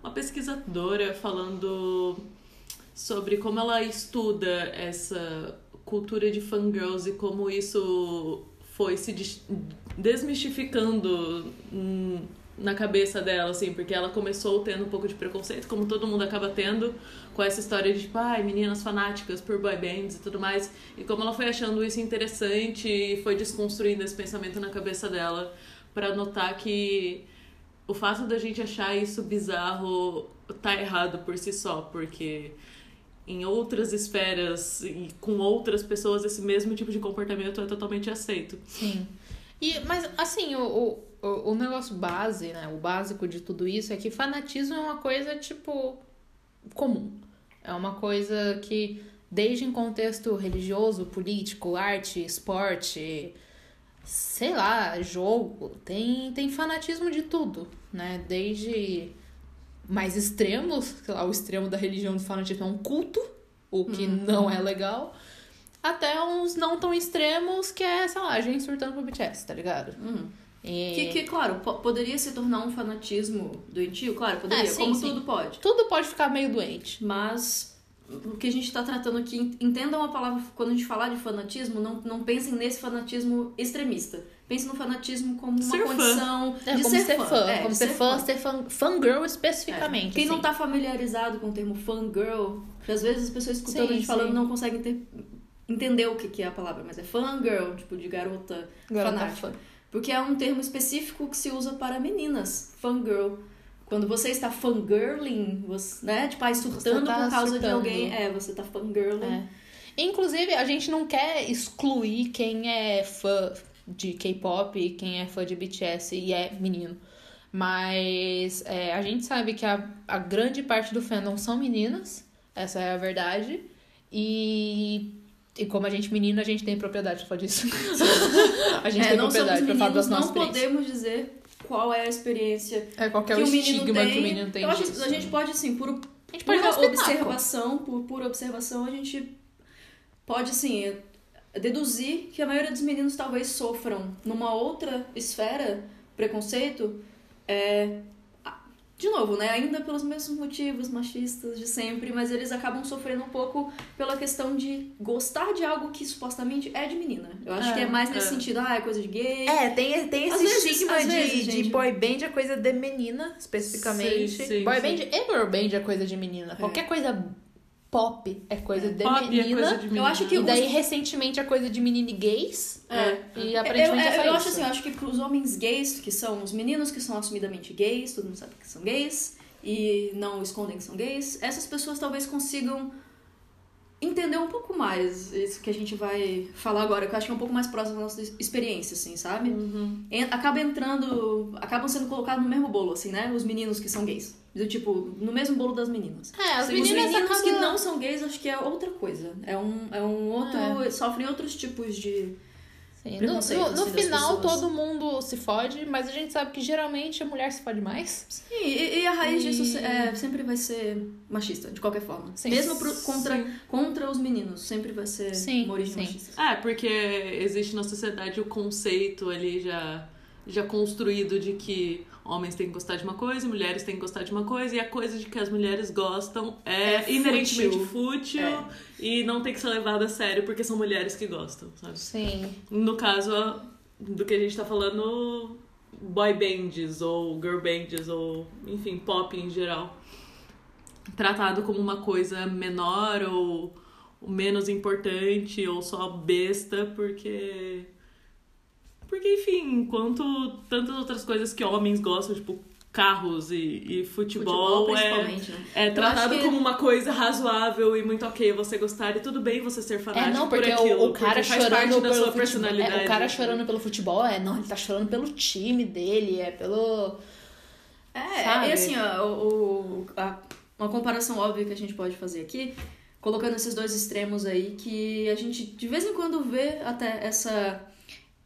uma pesquisadora falando sobre como ela estuda essa cultura de fangirls e como isso foi se des- desmistificando hum, na cabeça dela, assim, porque ela começou tendo um pouco de preconceito, como todo mundo acaba tendo, com essa história de, tipo, ai, meninas fanáticas por boy bands e tudo mais, e como ela foi achando isso interessante e foi desconstruindo esse pensamento na cabeça dela pra notar que o fato da gente achar isso bizarro tá errado por si só, porque em outras esferas e com outras pessoas esse mesmo tipo de comportamento é totalmente aceito.
Sim. E, mas, assim, o, o, o negócio base, né? O básico de tudo isso é que fanatismo é uma coisa, tipo, comum. É uma coisa que, desde em contexto religioso, político, arte, esporte, sei lá, jogo, tem, tem fanatismo de tudo, né? Desde mais extremos, sei lá, o extremo da religião do fanatismo é um culto, o que não é legal, até uns não tão extremos que é, sei lá, a gente surtando pro BTS, tá ligado?
Uhum.
E
Que, que, claro, po- poderia se tornar um fanatismo doentio, claro, poderia,
É, sim,
como
sim.
tudo pode.
tudo pode ficar meio doente.
Mas o que a gente está tratando aqui, entendam a palavra, quando a gente falar de fanatismo, não, não pensem nesse fanatismo extremista. Pensem no fanatismo como uma
Ser fã.
condição
É,
de
como ser, fã,
É,
como
de
ser fã, ser fã, fangirl especificamente.
Quem não
assim.
tá familiarizado com o termo fangirl, porque às vezes as pessoas escutando
Sim,
a gente falando
sim.
não conseguem ter- entender o que, que é a palavra, mas é fangirl, tipo de garota
Garota
fanática.
fã.
Porque é um termo específico que se usa para meninas, fangirl. Quando você está fangirling, você, né? Tipo, aí surtando
tá
por causa de
surtando.
alguém. É, você tá fangirling.
É. Inclusive, a gente não quer excluir quem é fã de K-pop, quem é fã de BTS e é menino. Mas é, a gente sabe que a, a grande parte do fandom são meninas, essa é a verdade. E, e como a gente menina, a gente tem propriedade pra falar disso. a gente
É,
tem propriedade pra falar das
meninos,
nossas
não podemos dizer qual é a experiência
É, qual que é
que
o
o menino
estigma
tem.
que o menino tem
que
disso.
a gente pode, assim, por,
A gente pode
pura observação, por pura observação, a gente pode, assim, deduzir que a maioria dos meninos talvez sofram numa outra esfera preconceito. É, de novo, né? Ainda pelos mesmos motivos machistas de sempre, mas eles acabam sofrendo um pouco pela questão de gostar de algo que supostamente é de menina. Eu acho
É,
que é mais nesse
é.
sentido, ah, é coisa de gay.
É, tem, tem esse
vezes-
estigma de,
vezes,
de boy band é coisa de menina, especificamente.
Sim, sim,
boy
sim.
band e girl band é coisa de menina. Qualquer coisa pop é coisa de
Pop é
menina.
coisa de menina.
Eu acho que
E
os-
daí, recentemente, é coisa de menino e gays.
É.
E
Eu,
aparentemente
eu,
é só
eu
isso.
acho assim, eu acho que pros homens gays, que são os meninos que são assumidamente gays, todo mundo sabe que são gays, e não escondem que são gays, essas pessoas talvez consigam entender um pouco mais isso que a gente vai falar agora, que eu acho que é um pouco mais próximo da nossa experiência, assim, sabe?
Uhum.
Acaba entrando, acabam sendo colocados no mesmo bolo, assim, né? Os meninos que são gays. Do tipo, no mesmo bolo das meninas.
É, as
Os
meninas
meninos
acabam...
que não são gays, acho que é outra coisa. É um, é um outro. Sofrem outros tipos de.
Sim, No, no- no
assim, das
final, todo mundo se fode, mas a gente sabe que geralmente a mulher se fode mais.
Sim, e, e a raiz
E-
disso é, sempre vai ser machista, de qualquer forma.
Sim.
Mesmo pro- contra,
Sim.
contra os meninos, sempre vai ser
Sim,
uma origem
sim.
machista.
É, porque existe na sociedade o conceito ali já já construído de que homens têm que gostar de uma coisa, mulheres têm que gostar de uma coisa, e a coisa de que as mulheres gostam é,
É
inerentemente
fútil. É.
e não tem que ser levada a sério porque são mulheres que gostam, sabe?
Sim.
No caso do que a gente tá falando, boy bands ou girl bands ou, enfim, pop em geral. Tratado como uma coisa menor ou menos importante ou só besta porque porque enfim, enquanto tantas outras coisas que homens gostam, tipo carros e, e futebol,
Futebol,
é,
principalmente, né?
é tratado como uma coisa razoável e muito ok você gostar e tudo bem você ser fanático
É, não,
por
porque
aquilo,
o, o cara
porque faz
chorando
parte da
pelo
sua
futebol.
personalidade.
É, o cara chorando pelo futebol é, não, ele tá chorando pelo time dele, é pelo.
É,
Sabe?
e assim, ó, o- a- uma comparação óbvia que a gente pode fazer aqui, colocando esses dois extremos aí, que a gente de vez em quando vê até essa,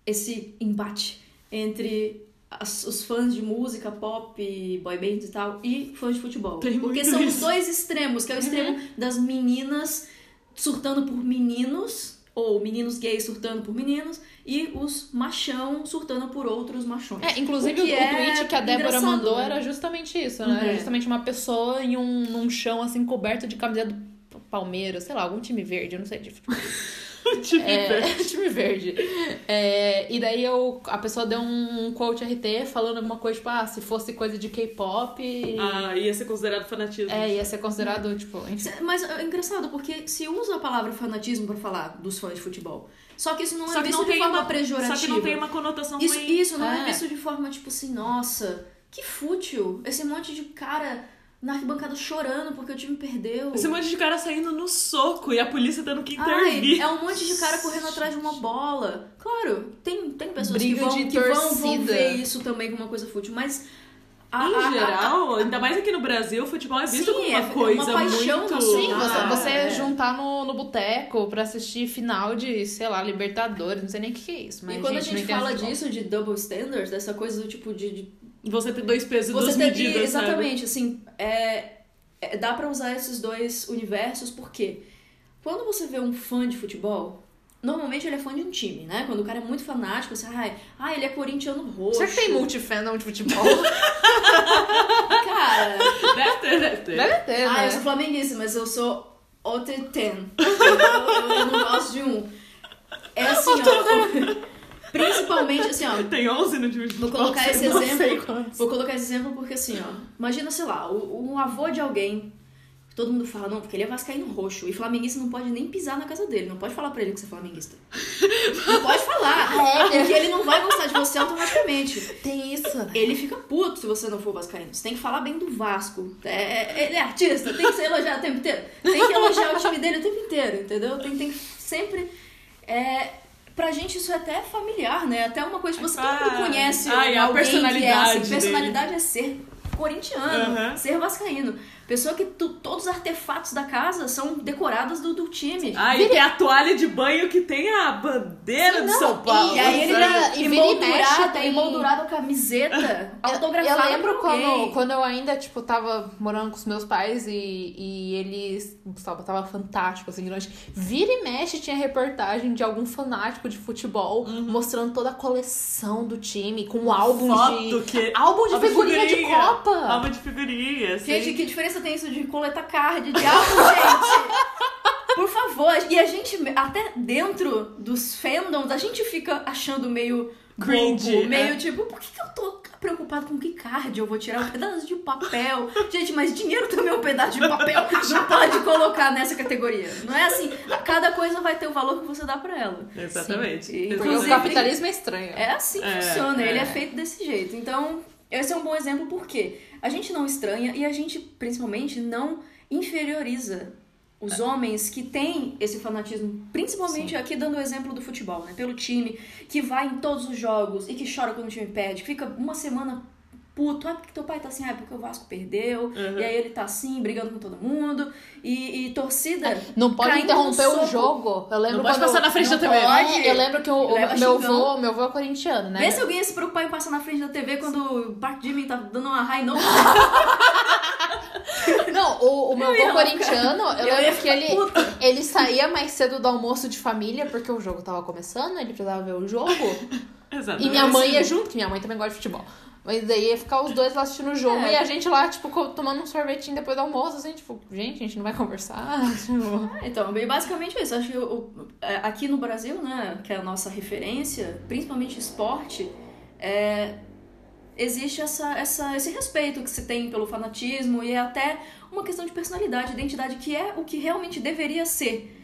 esse embate entre as- os fãs de música, pop, boy bands e tal, e fãs de futebol.
Tem
Porque
muito
são os
isso.
dois extremos, que é o extremo das meninas surtando por meninos, ou meninos gays surtando por meninos, e os machão surtando por outros machões.
É, inclusive
O
o,
que
o
é
tweet que a Débora mandou
né?
era justamente isso, né? Era
Uhum.
justamente uma pessoa em um num chão assim coberto de camiseta do Palmeiras, sei lá, algum time verde, eu não sei de futebol.
Tipo,
É, time verde. É, e daí eu, a pessoa deu um quote RT falando alguma coisa, tipo, ah, se fosse coisa de K-pop,
Ah, ia ser considerado fanatismo.
é, ia ser considerado, tipo, enfim.
Mas é engraçado, porque se usa a palavra fanatismo pra falar dos fãs de futebol. Só que isso não
Só
é visto
não
de
tem
forma
uma,
pejorativa.
Só que não tem uma conotação
Isso,
ruim.
isso não é.
É.
visto de forma tipo assim, nossa, que fútil. Esse monte de cara na arquibancada chorando porque o time perdeu.
Esse monte de cara saindo no soco e a polícia tendo que
Ai,
intervir.
é um monte de cara correndo atrás de uma bola. Claro, tem, tem pessoas
Briga
que, vão,
de
que vão, vão ver isso também como uma coisa fútil, mas. a-
Em
a- a-
geral, ainda mais aqui no Brasil, o futebol é visto
Sim,
como
é-
uma
é uma
coisa
paixão
muito...
Sim, você,
Ah,
você
é.
juntar no, no boteco pra assistir final de, sei lá, Libertadores, não sei nem o que, que é isso. Mas,
e quando
gente,
a gente
entendo
fala disso de double standards, dessa coisa do tipo de- de
Você ter dois pesos e
Você
duas medidas,
que,
sabe?
exatamente, assim, é, é- dá pra usar esses dois universos porque quando você vê um fã de futebol, normalmente ele é fã de um time, né? Quando o cara é muito fanático, assim, ai, ah, ele é corintiano roxo.
Será que tem multifandom de futebol?
Cara,
Deve ter, deve ter.
Deve ter,
ah,
né?
eu sou flamenguista, mas eu sou outro ten. Eu, eu- eu não gosto de um. É assim, ó. Principalmente assim, ó.
Tem 11 no time de
Vou
futebol.
colocar esse
Não sei
exemplo. Vou colocar esse exemplo porque assim, ó. Imagina, sei lá, o- um avô de alguém. Todo mundo fala, não, porque ele é vascaíno roxo. E flamenguista não pode nem pisar na casa dele. Não pode falar pra ele que você é flamenguista. Não pode falar. Porque ele não vai gostar de você automaticamente.
Tem isso?
Ele fica puto se você não for vascaíno. Você tem que falar bem do Vasco. É, ele é artista, tem que ser elogiado o tempo inteiro. Tem que elogiar o time dele o tempo inteiro, entendeu? Tem, tem que sempre. É, pra gente isso é até familiar, né? Até uma coisa que você todo mundo
Ah,
conhece.
ah, e a
alguém que é
personalidade
assim. Personalidade é ser corintiano,
Aham.
ser vascaíno. Pessoa que tu- todos os artefatos da casa são decorados do, do time.
Ah, e tem a toalha de banho que tem a bandeira
Sim,
do
não,
São Paulo.
e
aí ele tá
e e mexe,
emoldurado,
tem-
emoldurado a camiseta,
Eu,
autografada
eu lembro
por alguém.
quando, quando eu ainda, tipo, tava morando com os meus pais e, e eles. Gustavo tava fantástico, assim, grande. Vira e mexe tinha reportagem de algum fanático de futebol mostrando toda a coleção do time, com álbuns
Foto
de.
que...
Álbum de
álbum
figurinha de
figurinha.
Copa!
Álbum de figurinha, assim.
Gente, que diferença tem isso de coletar card de álbum, gente? Por favor. E a gente, até dentro dos fandoms, a gente fica achando meio
Cringe,
bobo, meio
é.
tipo, por que, que eu tô preocupado com que card eu vou tirar um pedaço de papel? Gente, mas dinheiro também é um pedaço de papel. Não pode colocar nessa categoria. Não é assim. Cada coisa vai ter o valor que você dá pra ela.
Exatamente.
Inclusive-
o capitalismo é estranho.
É assim que
É,
funciona,
é.
ele é feito desse jeito. Então, esse é um bom exemplo porque a gente não estranha e a gente, principalmente, não inferioriza os homens que têm esse fanatismo, principalmente aqui dando o exemplo do futebol, né? Pelo time, que vai em todos os jogos e que chora quando o time perde, que fica uma semana puto, ah, porque teu pai tá assim, ah, é porque o Vasco perdeu,
Uhum.
e aí ele tá assim, brigando com todo mundo, e, e torcida.
Não pode interromper o jogo. Eu lembro
Não pode passar na frente da TV.
pode.
É, eu lembro que o, o meu avô, meu avô é corintiano, né?
Vê se alguém ia se preocupar em passar na frente da TV quando o Park Jimmy tá dando uma high note.
Não, o, o meu
Eu
avô corintiano, eu,
Eu
lembro que ele,
puta.
ele saía mais cedo do almoço de família, porque o jogo tava começando, ele precisava ver o jogo.
Exatamente.
E minha mãe ia junto, que minha mãe também gosta de futebol. Mas daí ia ficar os dois lá assistindo o jogo
É.
e a gente lá, tipo, tomando um sorvetinho depois do almoço, assim, tipo, gente, a gente não vai conversar. Tipo...
Então, bem basicamente isso. Acho que o- é, aqui no Brasil, né, que é a nossa referência, principalmente esporte, é, existe essa, essa, esse respeito que se tem pelo fanatismo e é até uma questão de personalidade, identidade, que é o que realmente deveria ser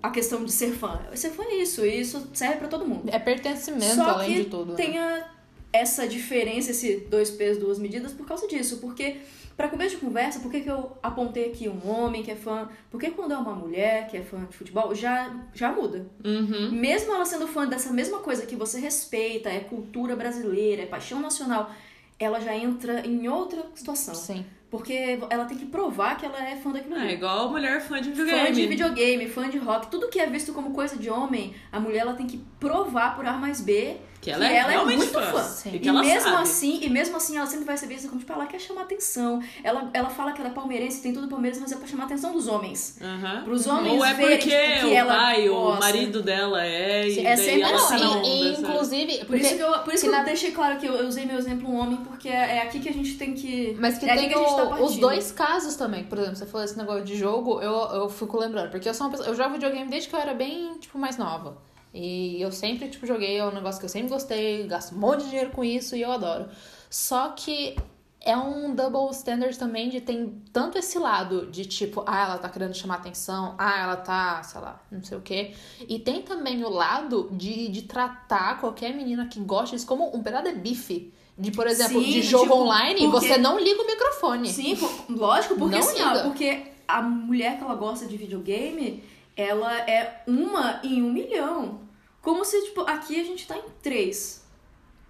a questão de ser fã. Ser fã é isso, e isso serve pra todo mundo.
É pertencimento,
Só
além
que
de tudo. né?
tem a- essa diferença, esse dois pesos, duas medidas, por causa disso. Porque, para começo de conversa, por que, que eu apontei aqui um homem que é fã? Porque quando é uma mulher que é fã de futebol, já, já muda.
Uhum.
Mesmo ela sendo fã dessa mesma coisa que você respeita, é cultura brasileira, é paixão nacional, ela já entra em outra situação.
Sim.
Porque ela tem que provar que ela é fã daquilo
É igual mulher fã de videogame.
Fã de videogame, fã de rock, tudo que é visto como coisa de homem, a mulher ela tem que provar por A mais B
Que ela é realmente
muito
fã.
fã.
Sim.
E que
E
ela
mesmo
sabe.
assim, e mesmo assim ela sempre vai ser vista como tipo, ela quer chamar atenção. Ela, ela fala que ela é palmeirense, tem tudo palmeirense, mas é pra chamar a atenção dos homens.
Aham.
Pros homens
Ou é
verem,
porque
tipo, que
o
ela
pai, o
gosta.
marido dela é, e
é sempre
ela
assim.
onda,
e, inclusive,
Por isso que eu, por isso
que
que eu
na-
deixei claro que eu, eu usei meu exemplo um homem, porque é, é aqui que a gente tem que.
Mas que
é aqui
tem
que a gente tá
os dois casos também. Por exemplo, você falou esse negócio de jogo, eu, eu fico lembrando. Porque eu sou uma pessoa. Eu jogo videogame desde que eu era bem, tipo, mais nova. E eu sempre, tipo, joguei, é um negócio que eu sempre gostei, gasto um monte de dinheiro com isso e eu adoro. Só que é um double standard também de tem tanto esse lado de tipo, ah, ela tá querendo chamar atenção, ah, ela tá, sei lá, não sei o quê. E tem também o lado de, de tratar qualquer menina que gosta disso como um pedaço de bife. De, por exemplo,
Sim,
de jogo
tipo,
online,
porque-
você não liga o microfone.
Sim, lógico, porque
Não
assim, ó, porque a mulher que ela gosta de videogame, ela é uma em um milhão. Como se, tipo, aqui a gente tá em três.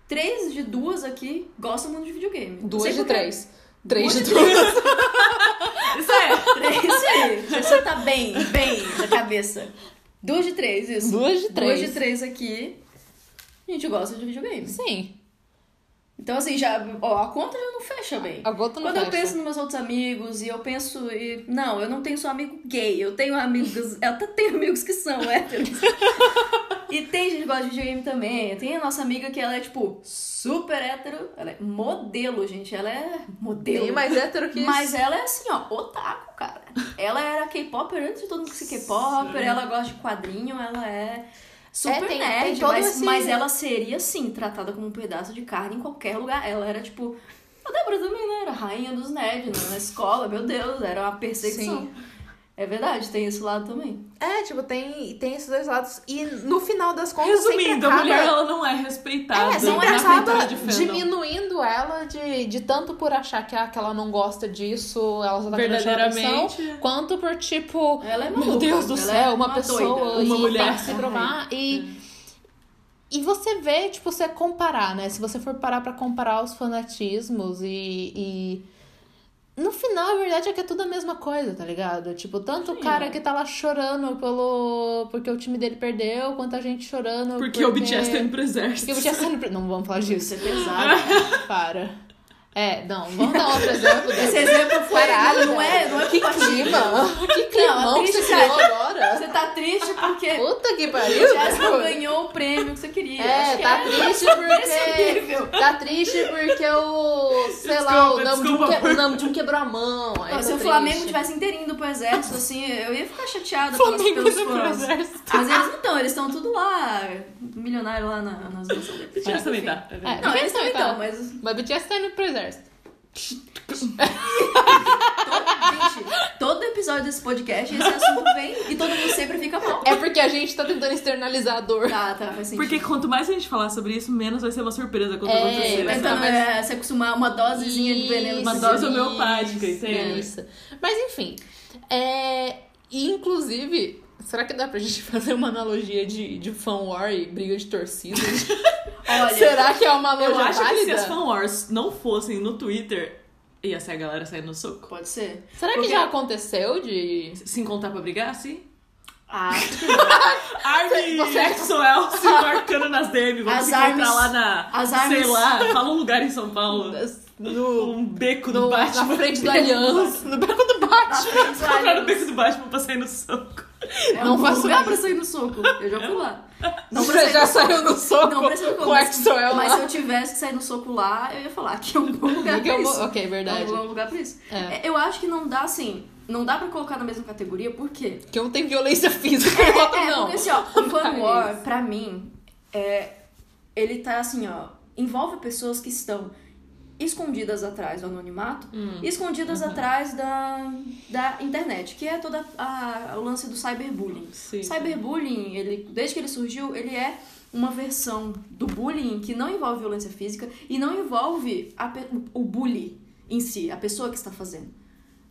Três de duas aqui gostam muito de videogame.
Duas de três. Três
Duas
de duas.
Isso é.
Três aí. Você tá bem, bem da cabeça. Duas de três, isso.
Duas de três.
Duas de três aqui. A gente gosta de videogame.
Sim.
Então, assim, já, ó, a conta já não fecha bem.
A gota não
Quando eu
fecha.
penso nos meus outros amigos e eu penso, e, não, eu não tenho só amigo gay, eu tenho amigos, eu até tenho amigos que são héteros. e tem gente que gosta de videogame também. Tem a nossa amiga que ela é, tipo, super hétero, ela é modelo, gente, ela é modelo.
Tem mais hétero que isso.
Mas ela é assim, ó, otaku, cara. Ela era K-popper antes de todo mundo ser K-popper, ela gosta de quadrinho, ela é super
É, tem-
nerd,
tem
mas,
esse-
mas ela seria, sim, tratada como um pedaço de carne em qualquer lugar. Ela era, tipo... A Débora também, né? Era rainha dos nerds né? na escola, meu Deus, era uma perseguição.
Sim.
É verdade, tem esse lado também.
É, tipo, tem, tem esses dois lados. E no final das contas,
Resumindo, a
acaba...
mulher ela não é respeitada.
É, sempre
é
acaba diminuindo ela de, de tanto por achar que, ah, que ela não gosta disso, ela só tá chamar atenção,
Verdadeiramente.
quanto por, tipo,
Ela é
meu
maluca,
Deus do
ela
céu,
é
uma, pessoa
doida.
e
Uma mulher.
tem que se provar. E, e você vê, tipo, você comparar, né? Se você for parar pra comparar os fanatismos e... e... No final, a verdade é que é tudo a mesma coisa, tá ligado? Tipo, tanto o
Sim.
cara que tá lá chorando pelo... porque o time dele perdeu, quanto a gente chorando
Porque o BTS tá indo pro exército.
porque o BTS tá indo... Não vamos falar disso.
Isso é pesado.
Para. É, não, vamos dar outro exemplo.
Esse exemplo foi...
Caralho,
não é, não é
Que clima! Que climão que
triste,
você criou agora!
Você tá triste porque
Puta que pariu!
Jéssica ganhou o prêmio que você queria.
É, tá
é
triste porque. Tá triste porque o. Sei lá,
Desculpa,
o Namjoon, o Namjoon quebrou a mão. Aí
Não,
tá
se o. Flamengo tivesse inteirinho indo pro exército, assim, eu ia ficar chateada pelos,
Flamengo
pelos
pro
fãs.
exército.
Mas eles não estão, eles estão tudo lá, milionário lá na, nas.
BTS também tá.
É,
Não, eles também
tá.
estão, mas.
Mas o BTS tá indo pro exército.
Gente, todo episódio desse podcast, esse assunto vem e todo mundo sempre fica mal.
É porque a gente tá tentando externalizar a dor.
Tá, tá, faz sentido.
Porque quanto mais a gente falar sobre isso, menos vai ser uma surpresa quando
É,
acontecer.
mas
Tentando
sabe?
é, se acostumar uma dosezinha de veneno.
Uma dose homeopática, entende?
Isso. Mas enfim. É... E, inclusive, será que dá pra gente fazer uma analogia de, de fan war e briga de torcida?
Olha,
será que é uma
Eu
analogia
acho que se
válida?
as fan wars não fossem no Twitter, ia ser a galera saindo no soco.
pode ser.
Será que
Porque-
já aconteceu de.
Se encontrar pra brigar, sim.
Ah,
Army
Você-
Maxwell se marcando nas DM. Vamos se encontrar
armas-
lá na.
as
Sei lá, fala um lugar em São Paulo.
No,
Um beco
no,
do
na
Batman.
frente do Aliança, no beco do Batman.
Comprar no beco do Batman pra sair no soco.
É
Não
um
faço
lugar pra sair no soco. Eu já fui lá. Não
Você já saiu no soco
Não precisa
com Axel
Mas
lá?
se eu tivesse que sair no soco lá, eu ia falar que é um bom lugar
eu
pra
vou-
isso.
Ok,
É um
verdade.
bom lugar pra isso.
É.
É, Eu acho que não dá, assim, não dá pra colocar na mesma categoria, por quê?
Que um tem violência física e o outro
É,
não.
porque assim, ó, o
Mas-
War, pra mim, é, ele tá assim, ó, envolve pessoas que estão escondidas atrás do anonimato,
Hum.
escondidas
Uhum.
atrás da, da internet, que é toda a, o lance do cyberbullying.
Sim.
Cyberbullying, ele, desde que ele surgiu, ele é uma versão do bullying que não envolve violência física e não envolve a o bully em si, a pessoa que está fazendo.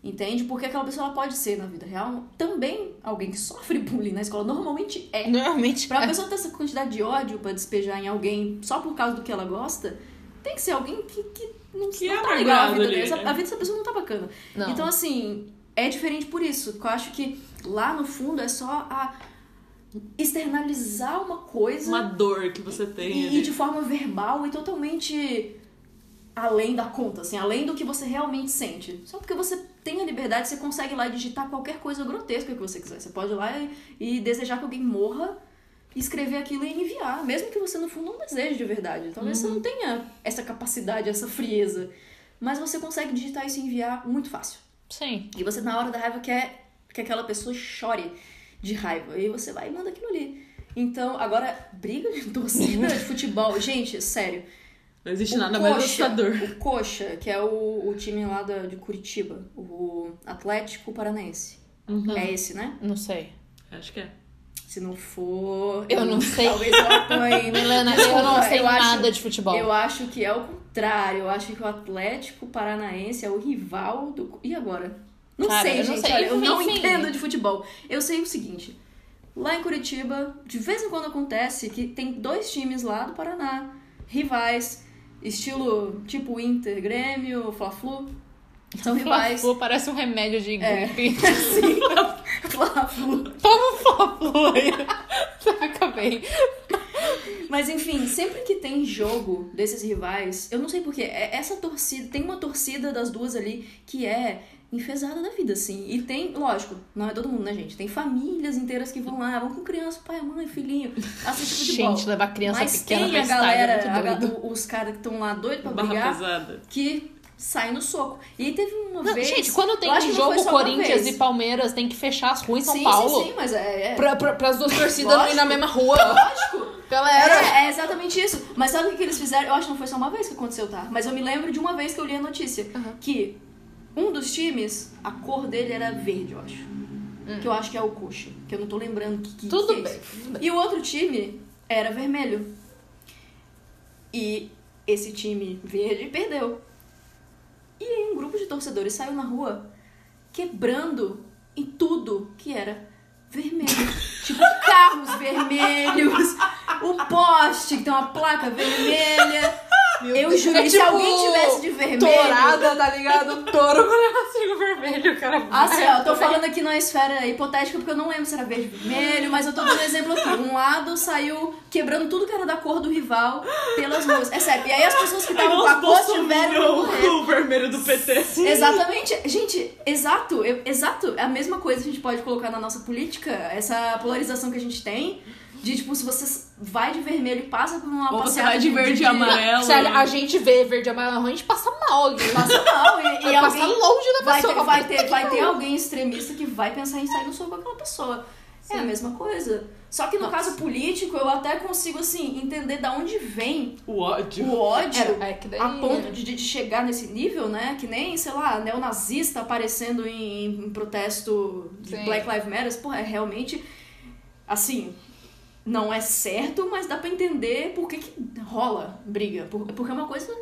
Entende? Porque aquela pessoa pode ser, na vida real, também alguém que sofre bullying na escola. Normalmente é.
Normalmente.
Pra
é.
pessoa ter essa quantidade de ódio pra despejar em alguém só por causa do que ela gosta, tem que ser alguém que, que não,
Que
não
é
tá legal a vida
ali,
dele.
né?
A vida dessa pessoa não tá bacana.
Não.
Então, assim, é diferente por isso. Eu acho que lá no fundo é só a externalizar uma coisa
Uma dor que você tem
e,
ali.
e de forma verbal e totalmente além da conta, assim, além do que você realmente sente. Só porque você tem a liberdade, você consegue ir lá e digitar qualquer coisa grotesca que você quiser. Você pode ir lá e, e desejar que alguém morra, escrever aquilo e enviar, mesmo que você no fundo não deseje de verdade. Talvez você não tenha essa capacidade, essa frieza, mas você consegue digitar isso e enviar muito fácil.
Sim.
E você, na hora da raiva, quer que aquela pessoa chore de raiva. E você vai e manda aquilo ali. Então, agora, briga de torcida de futebol. Gente, sério.
Não existe
O
nada mais
Coxa,
assustador.
O Coxa, que é o, o time lá da, de Curitiba, o Atlético Paranaense.
Uhum.
É esse, né?
Não sei.
Acho que é.
Se não for.
Eu não sei.
Talvez eu apanhe.
Milena, eu não sei
eu acho-
nada de futebol.
Eu acho que é o contrário. Eu acho que o Atlético Paranaense é o rival do. E agora? Não
Cara,
sei,
eu não
gente.
sei.
Olha, eu não entendo de futebol. Eu sei o seguinte: lá em Curitiba, de vez em quando acontece que tem dois times lá do Paraná, rivais, estilo tipo Inter, Grêmio, Fla-Flu. São rivais.
Fla-Flu parece um remédio de
É.
gripe.
Sim, Fla-Flu.
Toma Fla-Flu aí. Você fica bem.
Mas enfim, sempre que tem jogo desses rivais, eu não sei porquê, é- essa torcida, tem uma torcida das duas ali que é enfesada da vida, assim. E tem, lógico, não é todo mundo, né, gente? Tem famílias inteiras que vão lá, vão com criança, pai, mãe, filhinho, assistir futebol.
Gente, levar criança
Mas
pequena
tem
pra
a galera,
é muito
a ga-
doido.
o- os caras que estão lá doidos pra
Barra
brigar,
pesada.
que saem no soco. E aí teve uma
Não,
vez...
gente, quando tem
não
jogo Corinthians e Palmeiras, tem que fechar as ruas em São
sim,
Paulo.
Sim, sim, mas é... é...
Pra, pra, pras duas torcidas não ir na mesma rua.
Lógico.
Galera.
É, é exatamente isso. Mas sabe o que que eles fizeram? Eu acho que não foi só uma vez que aconteceu, tá? Mas eu me lembro de uma vez que eu li a notícia.
Aham.
Que um dos times, a cor dele era verde, eu acho. Que eu acho que é o Coxa. Que eu não tô lembrando que, que
Hum. Tudo
que é
bem,
isso.
tudo bem.
E o outro time era vermelho. E esse time verde perdeu. E aí um grupo de torcedores saiu na rua quebrando em tudo que era vermelho. tipo, carros vermelhos, o poste que tem uma placa vermelha. Eu juro,
É
se
tipo
alguém tivesse de vermelho.
Tourada, tá ligado? Touro com negocinho vermelho, cara.
Assim, ó, eu tô falando aqui numa esfera hipotética porque eu não lembro se era verde ou vermelho, mas eu tô dando um exemplo aqui. Um lado saiu quebrando tudo que era da cor do rival pelas ruas. É sério. E aí as pessoas que estavam com a cor tiveram
o vermelho do PT.
Exatamente. Gente, exato. eu- exato. É a mesma coisa que a gente pode colocar na nossa política. Essa polarização que a gente tem. De, tipo, se você vai de vermelho e passa por uma
Ou você vai de verde e amarelo.
Sério, a gente vê verde e amarelo, a gente passa mal. Alguém
Passa mal. E, e
vai passar
alguém
longe da
vai
pessoa.
ter, vai, ter, vai ter alguém extremista que vai pensar em sair no soco com aquela pessoa. É a mesma coisa. Só que no caso político, eu até consigo, assim, entender da onde vem
O ódio.
o ódio
É, é que daí...
a ponto de, de chegar nesse nível, né? Que nem, sei lá, neonazista aparecendo em, em protesto de
Sim.
Black Lives Matter. Pô, é realmente, assim, não é certo, mas dá pra entender por que, que rola briga. Por- Porque é uma coisa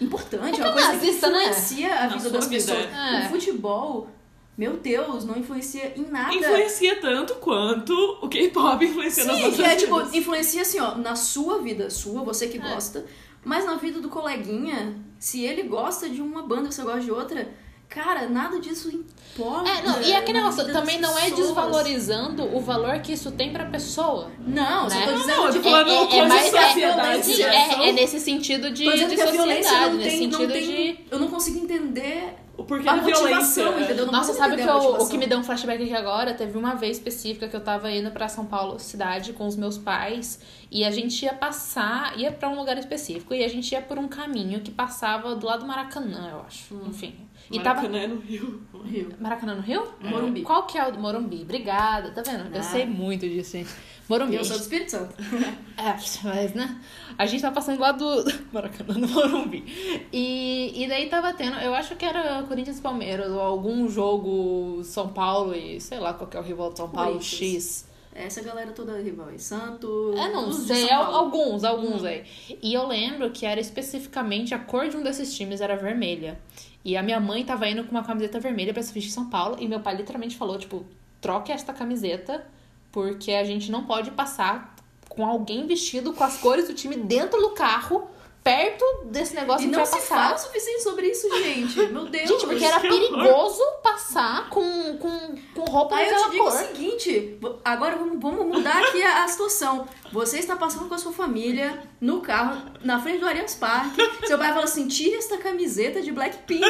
importante, é,
É
uma coisa que
né?
influencia a
Na
vida das
vida,
pessoas.
é.
O futebol, meu Deus, não influencia em nada.
Influencia tanto quanto o K-pop influencia nas
Sim,
nossas
que é tipo, influencia assim, ó, na sua vida, sua, você que
É.
gosta, mas na vida do coleguinha, se ele gosta de uma banda você gosta de outra, cara, nada disso importa.
É, não, e aquele
na
negócio, também não é desvalorizando o valor que isso tem pra pessoa.
Não, só
né?
tô
Não,
dizendo,
eu tô
tipo,
falando
é, é
coisa
mais,
de
é,
sociedade.
sim, é, é, é nesse sentido de,
Tô
de
que a violência
sociedade,
não
nesse
tem, não
sentido
tem.
de.
Eu não consigo entender
O porquê
a
da violência.
motivação, entendeu? Eu não
Nossa, sabe que eu- o que me deu um flashback aqui agora? Teve uma vez específica que eu tava indo pra São Paulo, cidade, com os meus pais, e a gente ia passar, ia pra um lugar específico, e a gente ia por um caminho que passava do lado do Maracanã, eu acho. Enfim. E tava.
Maracanã é no Rio.
Rio.
Maracanã no Rio?
Morumbi.
Qual que é o do Morumbi? Obrigada, tá vendo? Eu
Ah.
sei muito disso, gente. Morumbi.
Eu sou do Espírito Santo.
É, mas, né? A gente tava passando lá do Maracanã, no Morumbi. E, e daí tava tendo, eu acho que era Corinthians e Palmeiras, ou algum jogo São Paulo e sei lá qual que é o rival de São Paulo,
Corinthians.
X.
Essa galera toda rival aí. Santos.
É, não sei.
Hum.
alguns, alguns aí. E eu lembro que era especificamente a cor de um desses times era vermelha. E a minha mãe tava indo com uma camiseta vermelha pra de São Paulo, e meu pai literalmente falou, tipo, troque esta camiseta, porque a gente não pode passar com alguém vestido com as cores do time dentro do carro, perto desse negócio
E
que
não
vai
se
passar.
fala o suficiente sobre isso, gente. Meu Deus.
Gente, porque era
horror.
perigoso passar com, com, com roupa
Aí eu
daquela
te digo
cor.
o seguinte, agora vamos, vamos mudar aqui a, a situação. Você está passando com a sua família no carro, na frente do Allianz Parque. Seu pai fala assim: tira essa camiseta de Blackpink.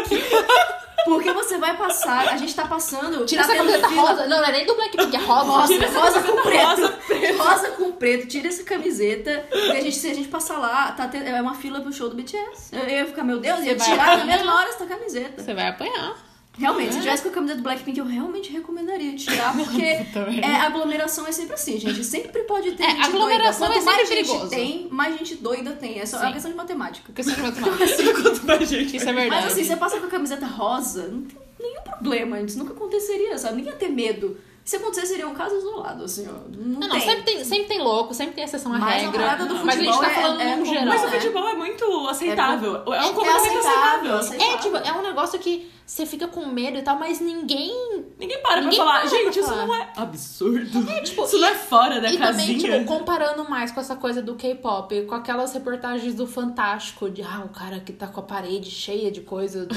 Porque você vai passar, a gente tá passando.
Tira
tá
essa camiseta
fila-
rosa. Não, não é nem do Blackpink, é rosa.
Rosa,
Tira
rosa com preto. Rosa, com preto. Tira essa camiseta. Porque a gente, se a gente passar lá, tá tendo- é uma fila pro show do BTS. Eu, eu ia ficar, meu Deus, ia tirar na mesma hora essa camiseta.
Você vai apanhar.
Realmente, se tivesse com a camiseta do Blackpink, eu realmente recomendaria tirar, porque é, a aglomeração é sempre assim, gente. Sempre pode ter
É,
gente
aglomeração
doida.
é
Quanto mais
sempre
gente
perigoso.
tem, mais gente doida tem. É só é
Sim.
uma questão de matemática.
Porque você não vai tomar.
Quanto mais gente.
Isso é verdade.
Mas assim, você passa com a camiseta rosa, não tem nenhum problema. Isso nunca aconteceria, sabe? Ninguém ia ter medo. Se acontecer, seria um caso isolado, assim, ó. Não,
Não, não,
tem.
sempre tem, sempre tem louco, sempre tem exceção à
Mas a
regra.
do
mas a gente
futebol
tá
é-
falando
é
num
comum,
geral.
Mas o
né?
futebol é muito aceitável. É, um
É
comportamento
aceitável,
aceitável.
aceitável.
É, tipo, é um negócio que você fica com medo e tal, mas ninguém.
Ninguém para
Ninguém
pra falar,
para pra
gente, isso
falar.
não é absurdo.
É, tipo,
isso não é fora da
e também,
casinha.
tipo, comparando mais com essa coisa do K-pop, com aquelas reportagens do Fantástico, de ah, o cara que tá com a parede cheia de coisa.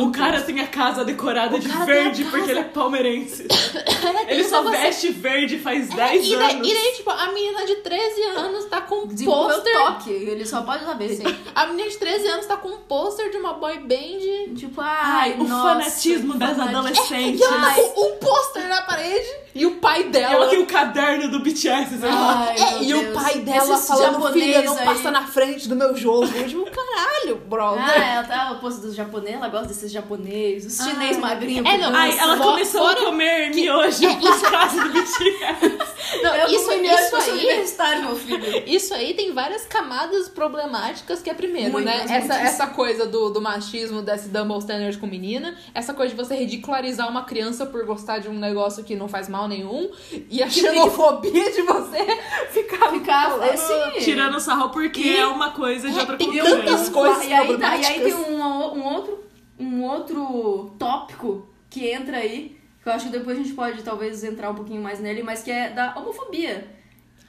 O cara tem a casa decorada
O
de verde porque ele é palmeirense.
Tem
Ele
um
só
negócio-
veste verde faz
É,
10
e, daí,
anos.
e daí, tipo, a menina de 13 anos tá com um pôster.
toque, ele só pode saber.
Sim. A menina de 13 anos tá com um pôster de uma boy band.
Tipo, ai,
Ai, o
nossa,
fanatismo das adolescentes.
E ela com um pôster na parede e o pai dela.
ela tem o caderno do BTS. sei lá.
Ai,
É, e o
Deus.
pai dela
Esses
falando, filha, não
aí.
passa na frente do meu jogo. Eu digo, caralho, brother.
Ah, ela tá oposto dos japoneses, ela gosta desses japoneses, os chinês
Ah.
magrinhos.
É, não.
Ai, ela começou a comer miojo
É,
por causa do BTS.
Não,
Eu
isso, isso
isso
aí,
universitário, meu filho.
isso aí tem várias camadas problemáticas que é primeiro,
Muitas,
né? Essa,
muitas.
essa coisa do, do machismo, desse double standard com menina, essa coisa de você ridicularizar uma criança por gostar de um negócio que não faz mal nenhum, e a xenofobia de você ficar
Ficar,
falando-
é, sim.
Tirando sarro porque
E-
é uma coisa de
É,
outra
tem
cultura.
tantas coisas
e aí, tá, e aí tem um, um outro, um outro tópico que entra aí, eu acho que depois a gente pode talvez entrar um pouquinho mais nele, mas que é da homofobia.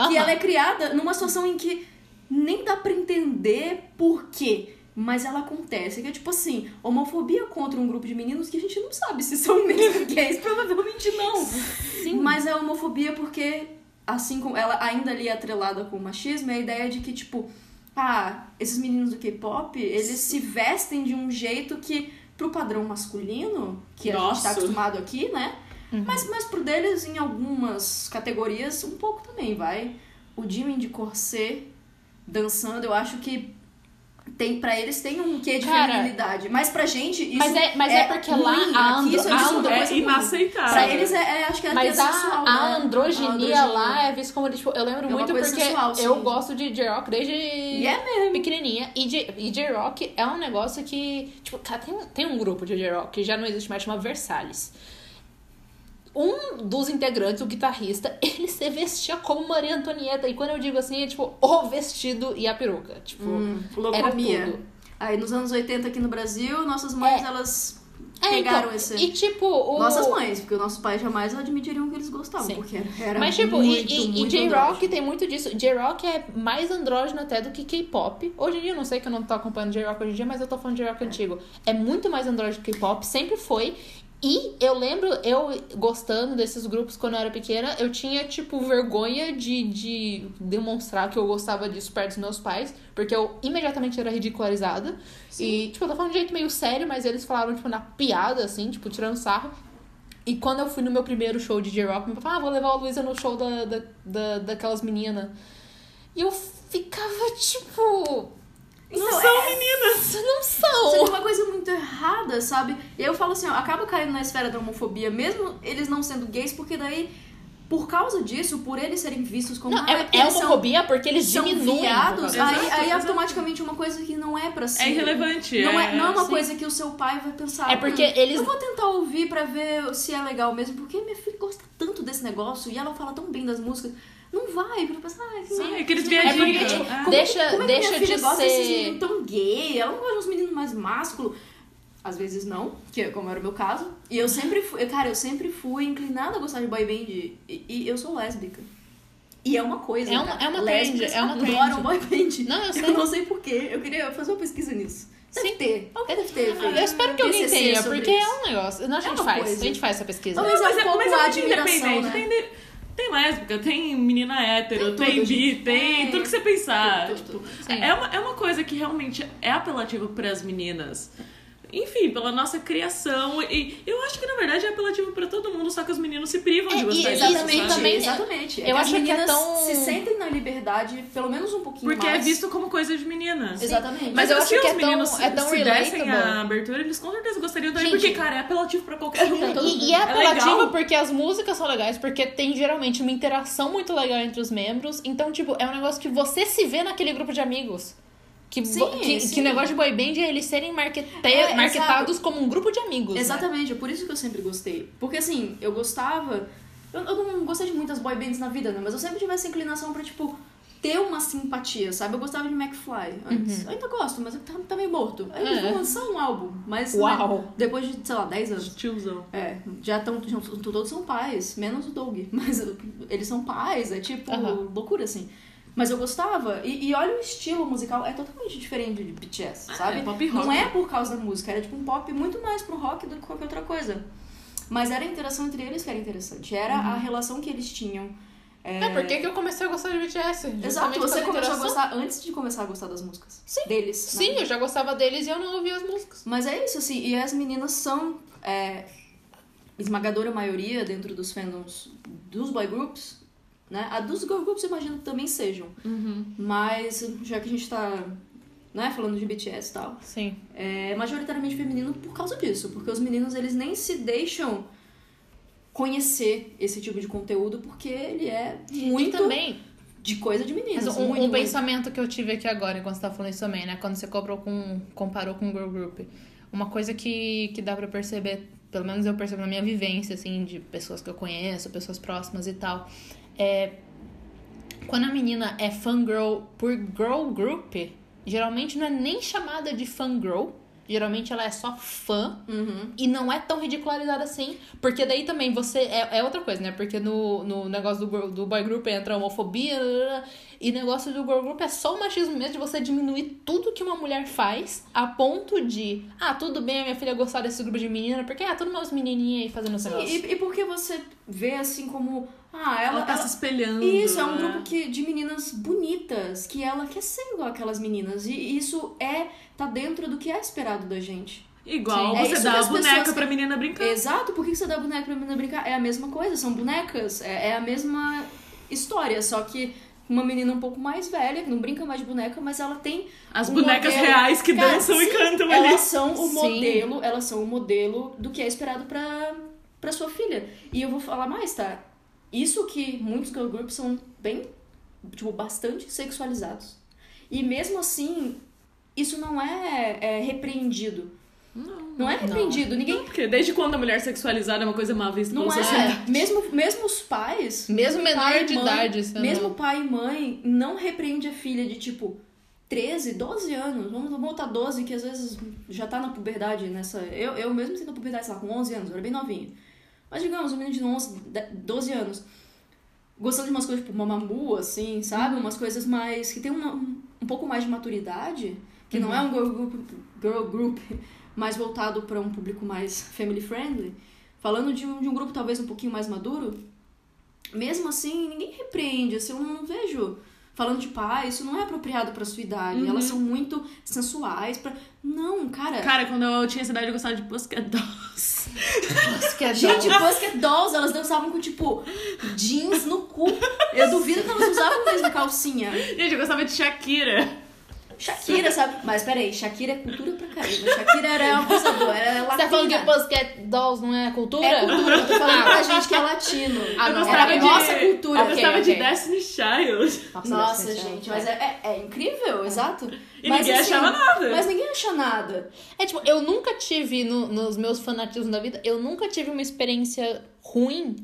Que ela é criada numa situação em que nem dá pra entender por quê. Mas ela acontece, que é tipo assim, homofobia contra um grupo de meninos que a gente não sabe se são mesmo gays, provavelmente não.
Sim.
Mas é homofobia porque, assim como ela ainda ali é atrelada com o machismo, é a ideia de que, tipo, ah, esses meninos do K-pop, eles se vestem de um jeito que, pro padrão masculino, que a gente
Nossa.
tá acostumado aqui, né?
Uhum.
Mas, mas pro deles, em algumas categorias, um pouco também, vai. O Jimin de corset dançando, eu acho que tem para eles tem um quê de
Cara,
feminilidade. Mas pra gente, isso
Mas é, mas é, porque lá
ruim,
a,
aqui
andro,
isso é
a andro-
É
coisa ruim.
inaceitável.
Pra eles é, é- acho que é
Mas a,
sensual,
a
né?
androginia
A androginia.
lá é vista como, tipo, eu lembro
É
muito porque
sensual, sim.
eu gosto de J-Rock desde
E é mesmo.
pequenininha. E J- E J-Rock é um negócio que, tipo, cara, tem, tem um grupo de J-Rock que já não existe mais, chama Versalhes. Um dos integrantes, o guitarrista, ele se vestia como Maria Antonieta. E quando eu digo assim, é tipo o vestido e a peruca. Tipo,
Hum,
era tudo.
Aí nos anos 80 aqui no Brasil, nossas mães,
É.
elas
É,
pegaram
então,
esse...
E tipo, o...
Nossas mães, porque os nossos pais jamais admitiriam que eles gostavam,
Sim.
porque era, era
Mas, tipo,
muito,
e, e, e J-Rock tem muito disso. J-Rock é mais andrógeno até do que K-pop. Hoje em dia, eu não sei que eu não tô acompanhando J-Rock hoje em dia, mas eu tô falando de J-Rock antigo. É muito mais andrógeno que K-pop, sempre foi. E eu lembro, eu gostando desses grupos quando eu era pequena, eu tinha, tipo, vergonha de, de demonstrar que eu gostava disso perto dos meus pais, porque eu imediatamente era ridicularizada. E, tipo, eu tô falando de jeito meio sério, mas eles falaram, tipo, na piada, assim, tipo, tirando sarro. E quando eu fui no meu primeiro show de J-Rock, meu pai ah, vou levar a Luísa no show da, da, da, daquelas meninas. E eu ficava, tipo...
Então,
Não são meninas.
Não
Isso é
são!
uma coisa muito errada, sabe? E aí eu falo assim, ó, acaba caindo na esfera da homofobia, mesmo eles não sendo gays, porque daí, por causa disso, por eles serem vistos como
Não, é, é
eles são-
homofobia porque eles
são
diminuem.
viados,
Exato,
aí, aí
exato.
automaticamente uma coisa que não é pra ser.
É irrelevante.
Não é, não é uma
sim.
coisa que o seu pai vai pensar.
É porque
"Hum,
eles-
Eu vou tentar ouvir pra ver se é legal mesmo, porque minha filha gosta tanto desse negócio e ela fala tão bem das músicas. Não vai, porque pensa, ah, que
Sim, aqueles
que
viadinhos,
merda.
tipo,
Como
ah.
é
Deixa-
como é que
deixa
minha filha
de
gosta desses
ser-
meninos tão gay? Ela não gosta de uns meninos mais másculos. Às vezes não, que é como era o meu caso. E eu sempre fui, cara, eu sempre fui inclinada a gostar de boy band e, e eu sou lésbica. E é uma coisa.
É uma-
cara.
é uma trend, é uma
adoram
trend.
boy band.
Não, eu sei.
Eu não sei porquê. Eu queria fazer uma pesquisa nisso. Deve
Sim.
ter. Alguém deve ter. feito
Eu espero que alguém tenha, porque
isso.
é um negócio. Não, a gente
uma
faz,
coisa.
a gente faz essa pesquisa.
Talvez
Mas
é um
é,
pouco
mas é muito independente.
né?
Tem, de- tem lésbica, tem menina hétero,
Tem
tem,
tudo,
bi,
gente.
tem
É.
tudo que você pensar.
Tudo, tudo,
Tipo, é, uma, é uma coisa que realmente é apelativa para as meninas. Enfim, pela nossa criação. E eu acho que na verdade é apelativo pra todo mundo, só que os meninos se privam
É,
de gostar disso.
Exatamente,
também-
exatamente. É
eu acho que é tão-
se sentem na liberdade, pelo menos um pouquinho
Porque é
mais.
visto como coisa de menina.
Exatamente.
Mas eu
se
acho que
os
é tão-
meninos
é tão
se dessem a abertura, eles com certeza gostariam também,
Gente,
porque, cara, é apelativo pra qualquer um.
mundo.
E, e é
É
apelativo porque as músicas são legais, porque tem geralmente uma interação muito legal entre os membros. Então, tipo, é um negócio que você se vê naquele grupo de amigos. Que,
Sim,
que,
sim.
que o negócio de boy band é eles serem markete-
É,
marketados como um grupo de amigos. né?
Exatamente, é por isso que eu sempre gostei. Porque assim, eu gostava. Eu, eu não gostei de muitas boy bands na vida, né? Mas eu sempre tive essa inclinação pra, tipo, ter uma simpatia, sabe? Eu gostava de McFly antes. Eu ainda gosto, mas tá, tá meio morto. Aí eles
Uhum. É.
vão lançar um álbum, mas.
Uau.
né, depois de, sei lá, 10 anos.
Tiozão.
É, já estão. Todos são pais, menos o Doug. Mas eles são pais, é tipo
Aham.
loucura, assim. Mas eu gostava, e, e olha o estilo musical, é totalmente diferente de BTS,
Ah,
sabe?
é pop rock.
Não é por causa da música, era tipo um pop muito mais pro rock do que qualquer outra coisa. Mas era a interação entre eles que era interessante. Era a relação que eles tinham. É,
É, por que que eu comecei a gostar de BTS?
Exato, você começou a
interação.
gostar antes de começar a gostar das músicas.
Sim.
Deles. né?
Sim, eu já gostava deles e eu não ouvia as músicas.
Mas é isso, assim, e as meninas são é, esmagadora maioria dentro dos fandoms dos boy groups, né? A dos girl groups eu imagino que também sejam.
Uhum.
Mas, já que a gente tá né, falando de BTS e tal,
Sim.
é majoritariamente feminino por causa disso. Porque os meninos, eles nem se deixam conhecer esse tipo de conteúdo porque ele é muito
E também,
de coisa de meninas.
Mas um,
muito,
um
muito.
pensamento que eu tive aqui agora, enquanto você tá falando isso também, né? Quando você comparou com, comparou com o Girl Group. Uma coisa que, que dá pra perceber, pelo menos eu percebo na minha vivência, assim, de pessoas que eu conheço, pessoas próximas e tal, é... Quando a menina é fangirl por girl group, geralmente não é nem chamada de fangirl. Geralmente ela é só fã
Uhum.
e não é tão ridicularizada assim. Porque daí também você. É, é outra coisa, né? Porque no, no negócio do, do boy group entra a homofobia. E negócio do girl group é só o machismo mesmo de você diminuir tudo que uma mulher faz a ponto de. Ah, tudo bem a minha filha gostar desse grupo de menina, porque ah, tudo umas menininhas aí fazendo esse negócio.
e, e porque você vê assim como. Ah, ela,
Ela tá
ela-
se espelhando.
Isso, é um
né?
grupo que, de meninas bonitas, que ela quer ser igual aquelas meninas. E isso é. tá dentro do que é esperado da gente.
Igual
Sim, é
você
isso
dá a
as
boneca
pessoas-
pra menina brincar.
Exato, por que você dá boneca pra menina brincar? É a mesma coisa, são bonecas. É, é a mesma história, só que uma menina um pouco mais velha, que não brinca mais de boneca, mas ela tem.
As
um
bonecas
modelo-
reais que
Cara,
dançam e
sim,
cantam
Elas
ali.
são o
Sim.
modelo, elas são o modelo do que é esperado pra, pra sua filha. E eu vou falar mais, tá? Isso que muitos girl groups são bem, tipo, bastante sexualizados. E mesmo assim, isso não é, é repreendido.
Não.
Não é repreendido. Ninguém.
Não, porque desde quando a mulher sexualizada é uma coisa má vista
Não
pela
é.
sociedade?
Mesmo, mesmo os pais.
Mesmo menor
pai e
de
mãe-
idade.
Mesmo
não-
pai e mãe não repreende a filha de tipo 13, 12 anos. Vamos botar 12, que às vezes já tá na puberdade nessa. Eu, eu mesmo sinto na puberdade, sei lá, com 11 anos, eu era bem novinha. Mas digamos, um menino de 11, de- 12 anos. Gostando de umas coisas tipo Mamamoo, assim, sabe? Umas coisas mais. que tem uma, um pouco mais de maturidade. Que não é um girl group, girl group mais voltado para um público mais family friendly. falando de um, de um grupo talvez um pouquinho mais maduro, mesmo assim, ninguém repreende, assim, eu não vejo falando de pai, isso não é apropriado pra sua idade.
Uhum.
Elas são muito sensuais pra... Não, cara.
Cara, quando eu tinha essa idade, eu gostava de Pussycat Dolls.
Gente, Pussycat Dolls, elas dançavam com, tipo, jeans no cu. Eu duvido que elas usavam mesmo calcinha.
Gente, eu gostava de Shakira.
Shakira, sabe? Mas peraí, Shakira é cultura pra caramba. Shakira era uma abusadora, era
Você
latina.
tá falando que Pussycat Dolls não é cultura?
É cultura, eu tô falando pra gente que é latino.
Ah,
eu gostava
é
de...
nossa cultura.
Eu gostava
ok.
de Destiny Child.
Nossa,
Destiny
gente,
Child,
mas é, é, é incrível, exato.
E
Mas,
ninguém
assim,
achava nada.
Mas ninguém acha nada.
É tipo, eu nunca tive, no- nos meus fanatismos da vida, eu nunca tive uma experiência ruim,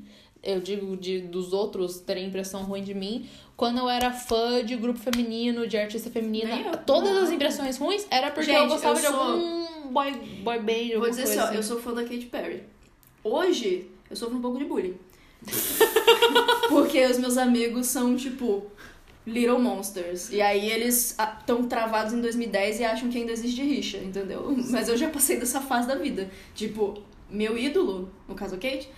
eu digo de, dos outros terem impressão ruim de mim, quando eu era fã de grupo feminino, de artista feminina.
Eu.
Todas
Não.
as impressões ruins era porque
Gente,
eu gostava
eu
de
sou-
algum boy, boy band,
Vou
alguma
dizer
coisa
assim, ó,
assim.
eu sou fã da Katy Perry. Hoje, eu sofro um pouco de bullying. Porque os meus amigos são, tipo, Little Monsters. E aí eles estão travados em 2010 e acham que ainda existe rixa, entendeu? Mas eu já passei dessa fase da vida. Tipo, meu ídolo, no caso a Kate,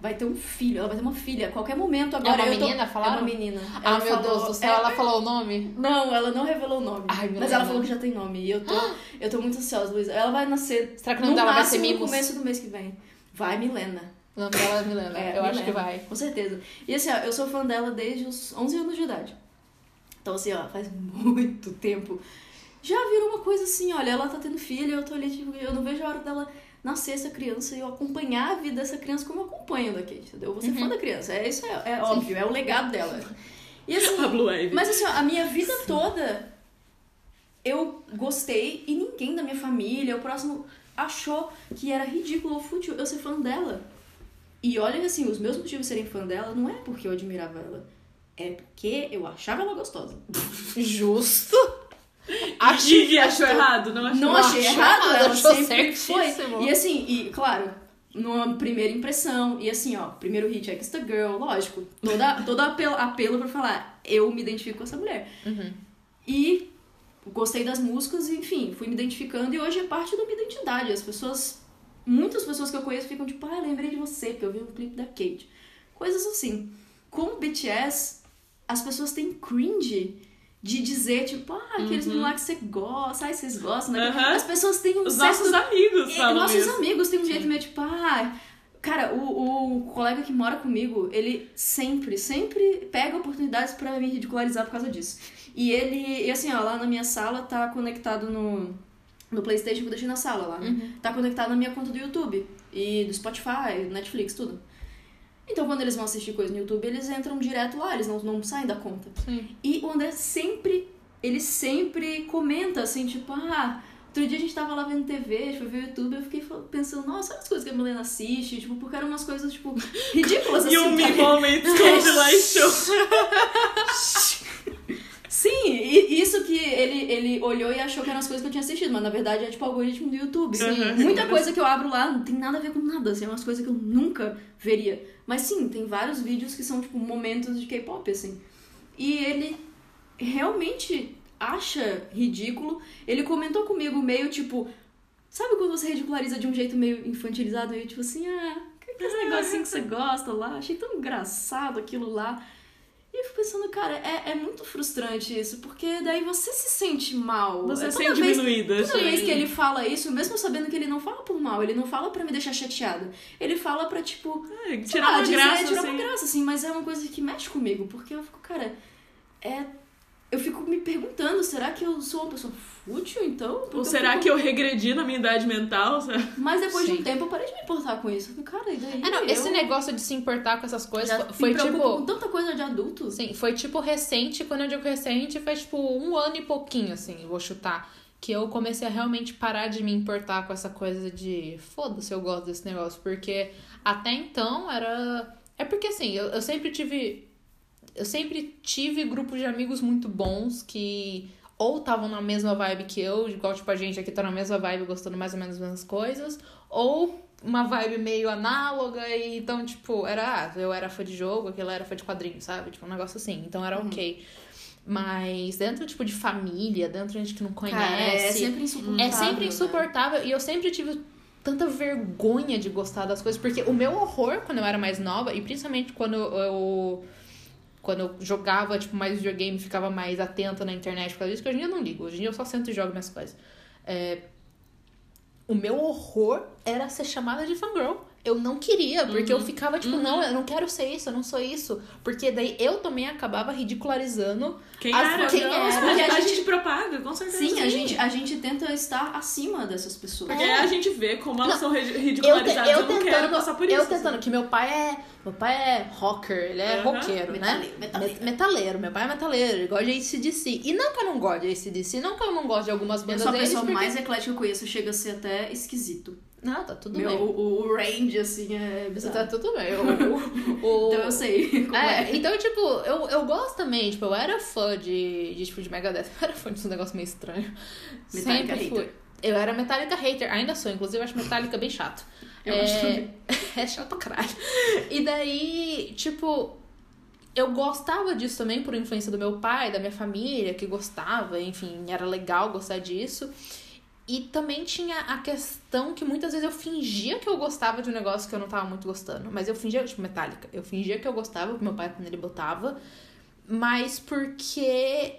vai ter um filho. Ela vai ter uma filha a qualquer momento agora.
uma
eu tô-
menina, falaram?
É uma menina.
Ah,
Ela
meu
falou-
Deus do céu,
é-
ela falou o nome?
Não, ela não revelou o nome.
Ai,
mas ela falou que já tem nome. E eu tô, eu tô muito ansiosa, Luísa. Ela vai nascer
Será que o nome
no
dela vai ser
máximo no
Mimos?
começo do mês que vem. Vai, Milena.
O nome dela é Milena,
É,
eu acho
Milena.
que vai.
Com certeza. E assim, ó, eu sou fã dela desde os 11 anos de idade. Então, assim, ó, faz muito tempo. Já virou uma coisa assim, olha, ela tá tendo filho, eu tô ali, tipo, eu não vejo a hora dela nascer essa criança e eu acompanhar a vida dessa criança como eu acompanho da Kate, entendeu? Eu vou ser fã da criança. É, isso é, é óbvio, é o legado dela. E assim,
A Blue
mas assim, a minha vida toda eu gostei e ninguém da minha família, o próximo, achou que era ridículo ou fútil eu ser fã dela. E olha assim, os meus motivos de serem fã dela não é porque eu admirava ela. É porque eu achava ela gostosa.
Justo.
Acho que achou errado, não achou?
Não achei errado,
errado,
ela
achou
sempre foi. E assim, e claro, numa primeira impressão, e assim, ó, primeiro hit é Kiss the Girl, lógico, toda, todo apelo, apelo pra falar, eu me identifico com essa mulher.
Uhum.
E gostei das músicas, e, enfim, fui me identificando e hoje é parte da minha identidade. As pessoas, muitas pessoas que eu conheço ficam tipo, ah, lembrei de você, porque eu vi um clipe da Kate. Coisas assim. Com o BTS, as pessoas têm cringe de dizer, tipo, ah, aqueles meninos lá que você gosta, ai, vocês gostam, né?
Aham.
As pessoas têm um
Os
certo
nossos amigos
e
falam
nossos
isso.
amigos têm um jeito meio tipo, ah. Cara, o, o colega que mora comigo, ele sempre, sempre pega oportunidades pra me ridicularizar por causa disso. E ele, e assim, ó, lá na minha sala tá conectado no, no PlayStation que eu deixei na sala lá, né?
Uhum.
Tá conectado na minha conta do YouTube e do Spotify, Netflix, tudo. Então, quando eles vão assistir coisa no YouTube, eles entram direto lá, eles não, não saem da conta.
Sim.
E o André sempre, ele sempre comenta assim, tipo, ah, outro dia a gente tava lá vendo TV, foi ver o YouTube, eu fiquei pensando, nossa, olha as coisas que a Milena assiste, tipo, porque eram umas coisas, tipo, ridículas assim.
E um Me
sabe?
Moments com July Show.
Sim, e isso que ele, ele olhou e achou que eram as coisas que eu tinha assistido, mas na verdade é tipo algoritmo do YouTube.
Sim.
Muita coisa que eu abro lá não tem nada a ver com nada, assim, é umas coisas que eu nunca veria. Mas sim, tem vários vídeos que são tipo momentos de K-pop, assim. E ele realmente acha ridículo. Ele comentou comigo meio tipo. Sabe quando você ridiculariza de um jeito meio infantilizado, meio tipo assim, ah, que que é esse negocinho que você gosta lá? Achei tão engraçado aquilo lá. E eu fico pensando, cara, é, é muito frustrante isso, porque daí você se sente mal.
Você
É
é
toda
sente
vez-
diminuída.
Toda vez que ele fala isso, mesmo sabendo que ele não fala por mal, ele não fala pra me deixar chateada. Ele fala pra, tipo,
É, tirar
lá,
uma
dizer,
graça,
tirar
assim.
uma graça, assim, mas é uma coisa que mexe comigo, porque eu fico, cara, é. Eu fico me perguntando, será que eu sou uma pessoa fútil, então? Porque
Ou será
fico-
que eu regredi na minha idade mental? sabe?
Mas depois de
Sim.
um tempo eu parei de me importar com isso. Eu cara, e daí?
Ah, não,
eu
esse negócio de se importar com essas coisas
já
foi-
me
tipo.
com tanta coisa de adulto.
Sim, foi tipo recente, quando eu digo recente, foi tipo um ano e pouquinho, assim, eu vou chutar. Que eu comecei a realmente parar de me importar com essa coisa de foda-se, eu gosto desse negócio. Porque até então era. É porque assim, eu, eu sempre tive. Eu sempre tive grupos de amigos muito bons que ou estavam na mesma vibe que eu, igual tipo a gente aqui tá na mesma vibe, gostando mais ou menos das mesmas coisas, ou uma vibe meio análoga, e então, tipo, era, ah, eu era fã de jogo, aquela era fã de quadrinho, sabe? Tipo, um negócio assim. Então era ok. Mas dentro, tipo, de família, dentro de gente que não conhece.
Cara, é sempre insuportável.
É sempre
né?
insuportável e eu sempre tive tanta vergonha de gostar das coisas, porque o meu horror quando eu era mais nova, e principalmente quando eu. Quando eu jogava, tipo, mais videogame, ficava mais atenta na internet por causa disso, que hoje em dia eu não ligo. Hoje em dia eu só sento e jogo minhas coisas. É, o meu horror era ser chamada de fangirl. Eu não queria, porque eu ficava tipo, não, eu não quero ser isso, eu não sou isso. Porque daí eu também acabava ridicularizando
Quem
as-
era?
quem
Não,
era.
porque a,
a
gente,
gente-
propaga, com certeza.
Sim, a gente, a gente tenta estar acima dessas pessoas.
Porque a gente vê como elas
Não,
são ri-
Eu, te-
ridicularizadas.
eu
Eu, não quero
tentando,
passar por isso.
eu tentando, que meu pai é. Meu pai é rocker, ele é
Aham.
roqueiro, né?
Metaleiro, metaleiro.
Met- Metaleiro, meu pai é metaleiro, ele gosta de ACDC. E não que eu não goste de ACDC, não que eu não goste de algumas
Eu
bandas
sou a pessoa
porque...
mais eclética que eu conheço, chega a ser até esquisito.
Não, tá tudo
Meu,
bem.
o, o range, assim, é bizarro.
Tá tudo bem. O, o- o-
Então eu sei é.
É, então, tipo, eu, eu gosto também, tipo, eu era fã de, de, tipo, de Megadeth, eu era fã de um negócio meio estranho.
Metallica
Sempre fui.
hater.
Eu era Metallica hater, ainda sou, inclusive eu acho Metallica bem chato.
Eu
é...
acho também.
é chato pra caralho. E daí, tipo, eu gostava disso também por influência do meu pai, da minha família, que gostava, enfim, era legal gostar disso. E também tinha a questão que muitas vezes eu fingia que eu gostava de um negócio que eu não tava muito gostando. Mas eu fingia, tipo, Metallica. Eu fingia que eu gostava, que meu pai quando ele botava. Mas porque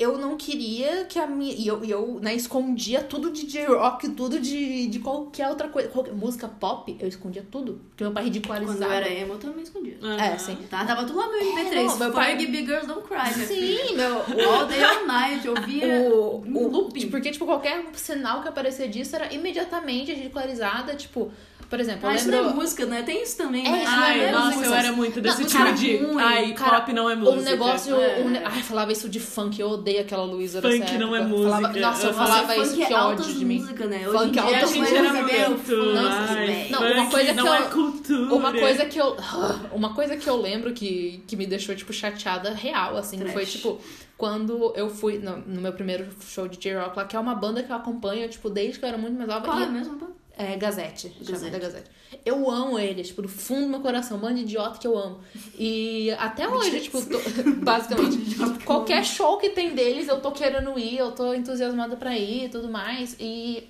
eu não queria que a minha. E eu, e eu né, escondia tudo de J-Rock, tudo de, de qualquer outra coisa. Qualquer, música pop, eu escondia tudo. Porque meu pai ridicularizava.
Quando eu era emo, eu também escondia.
É, sim.
Tá, tava tudo lá no MP3.
É, não, meu pai-
Big Girls Don't Cry.
Sim, meu.
All day, all night, eu via
o,
um
o,
looping.
porque, tipo, qualquer sinal que aparecia disso era imediatamente ridicularizada. Tipo, por exemplo,
Ah,
eu
isso
lembro.
não é música, né? Tem isso também,
É,
né?
isso não é
Ai,
mesmo,
nossa, eu era muito desse
Não,
tipo
cara,
de.
ruim.
Ai,
Cara,
pop não é música.
Um negócio.
É.
um Ai, falava isso de funk, eu odeio aquela Luísa
Funk não é
época.
música.
Falava, nossa, eu
Nossa,
falava
funk
isso, que
é altas
ódio de mim.
música, né?
Funk
Hoje
é
a
coisas, meu,
muito.
nossa,
ai.
Não, uma
funk
coisa que
não
eu-
é cultura.
Uma coisa que eu. Uma coisa que eu lembro que, que me deixou, tipo, chateada real, assim,
Trash.
foi, tipo, quando eu fui no, no meu primeiro show de J-Rock lá, que é uma banda que eu acompanho, tipo, desde que eu era muito mais nova.
Qual
e-
é mesmo? pô?
É Gazette,
Gazette.
da Gazette. Eu amo eles, tipo, do fundo do meu coração, bando de idiota que eu amo. E até hoje, tipo, tô- basicamente, qualquer show que tem deles, eu tô querendo ir, eu tô entusiasmada pra ir e tudo mais. E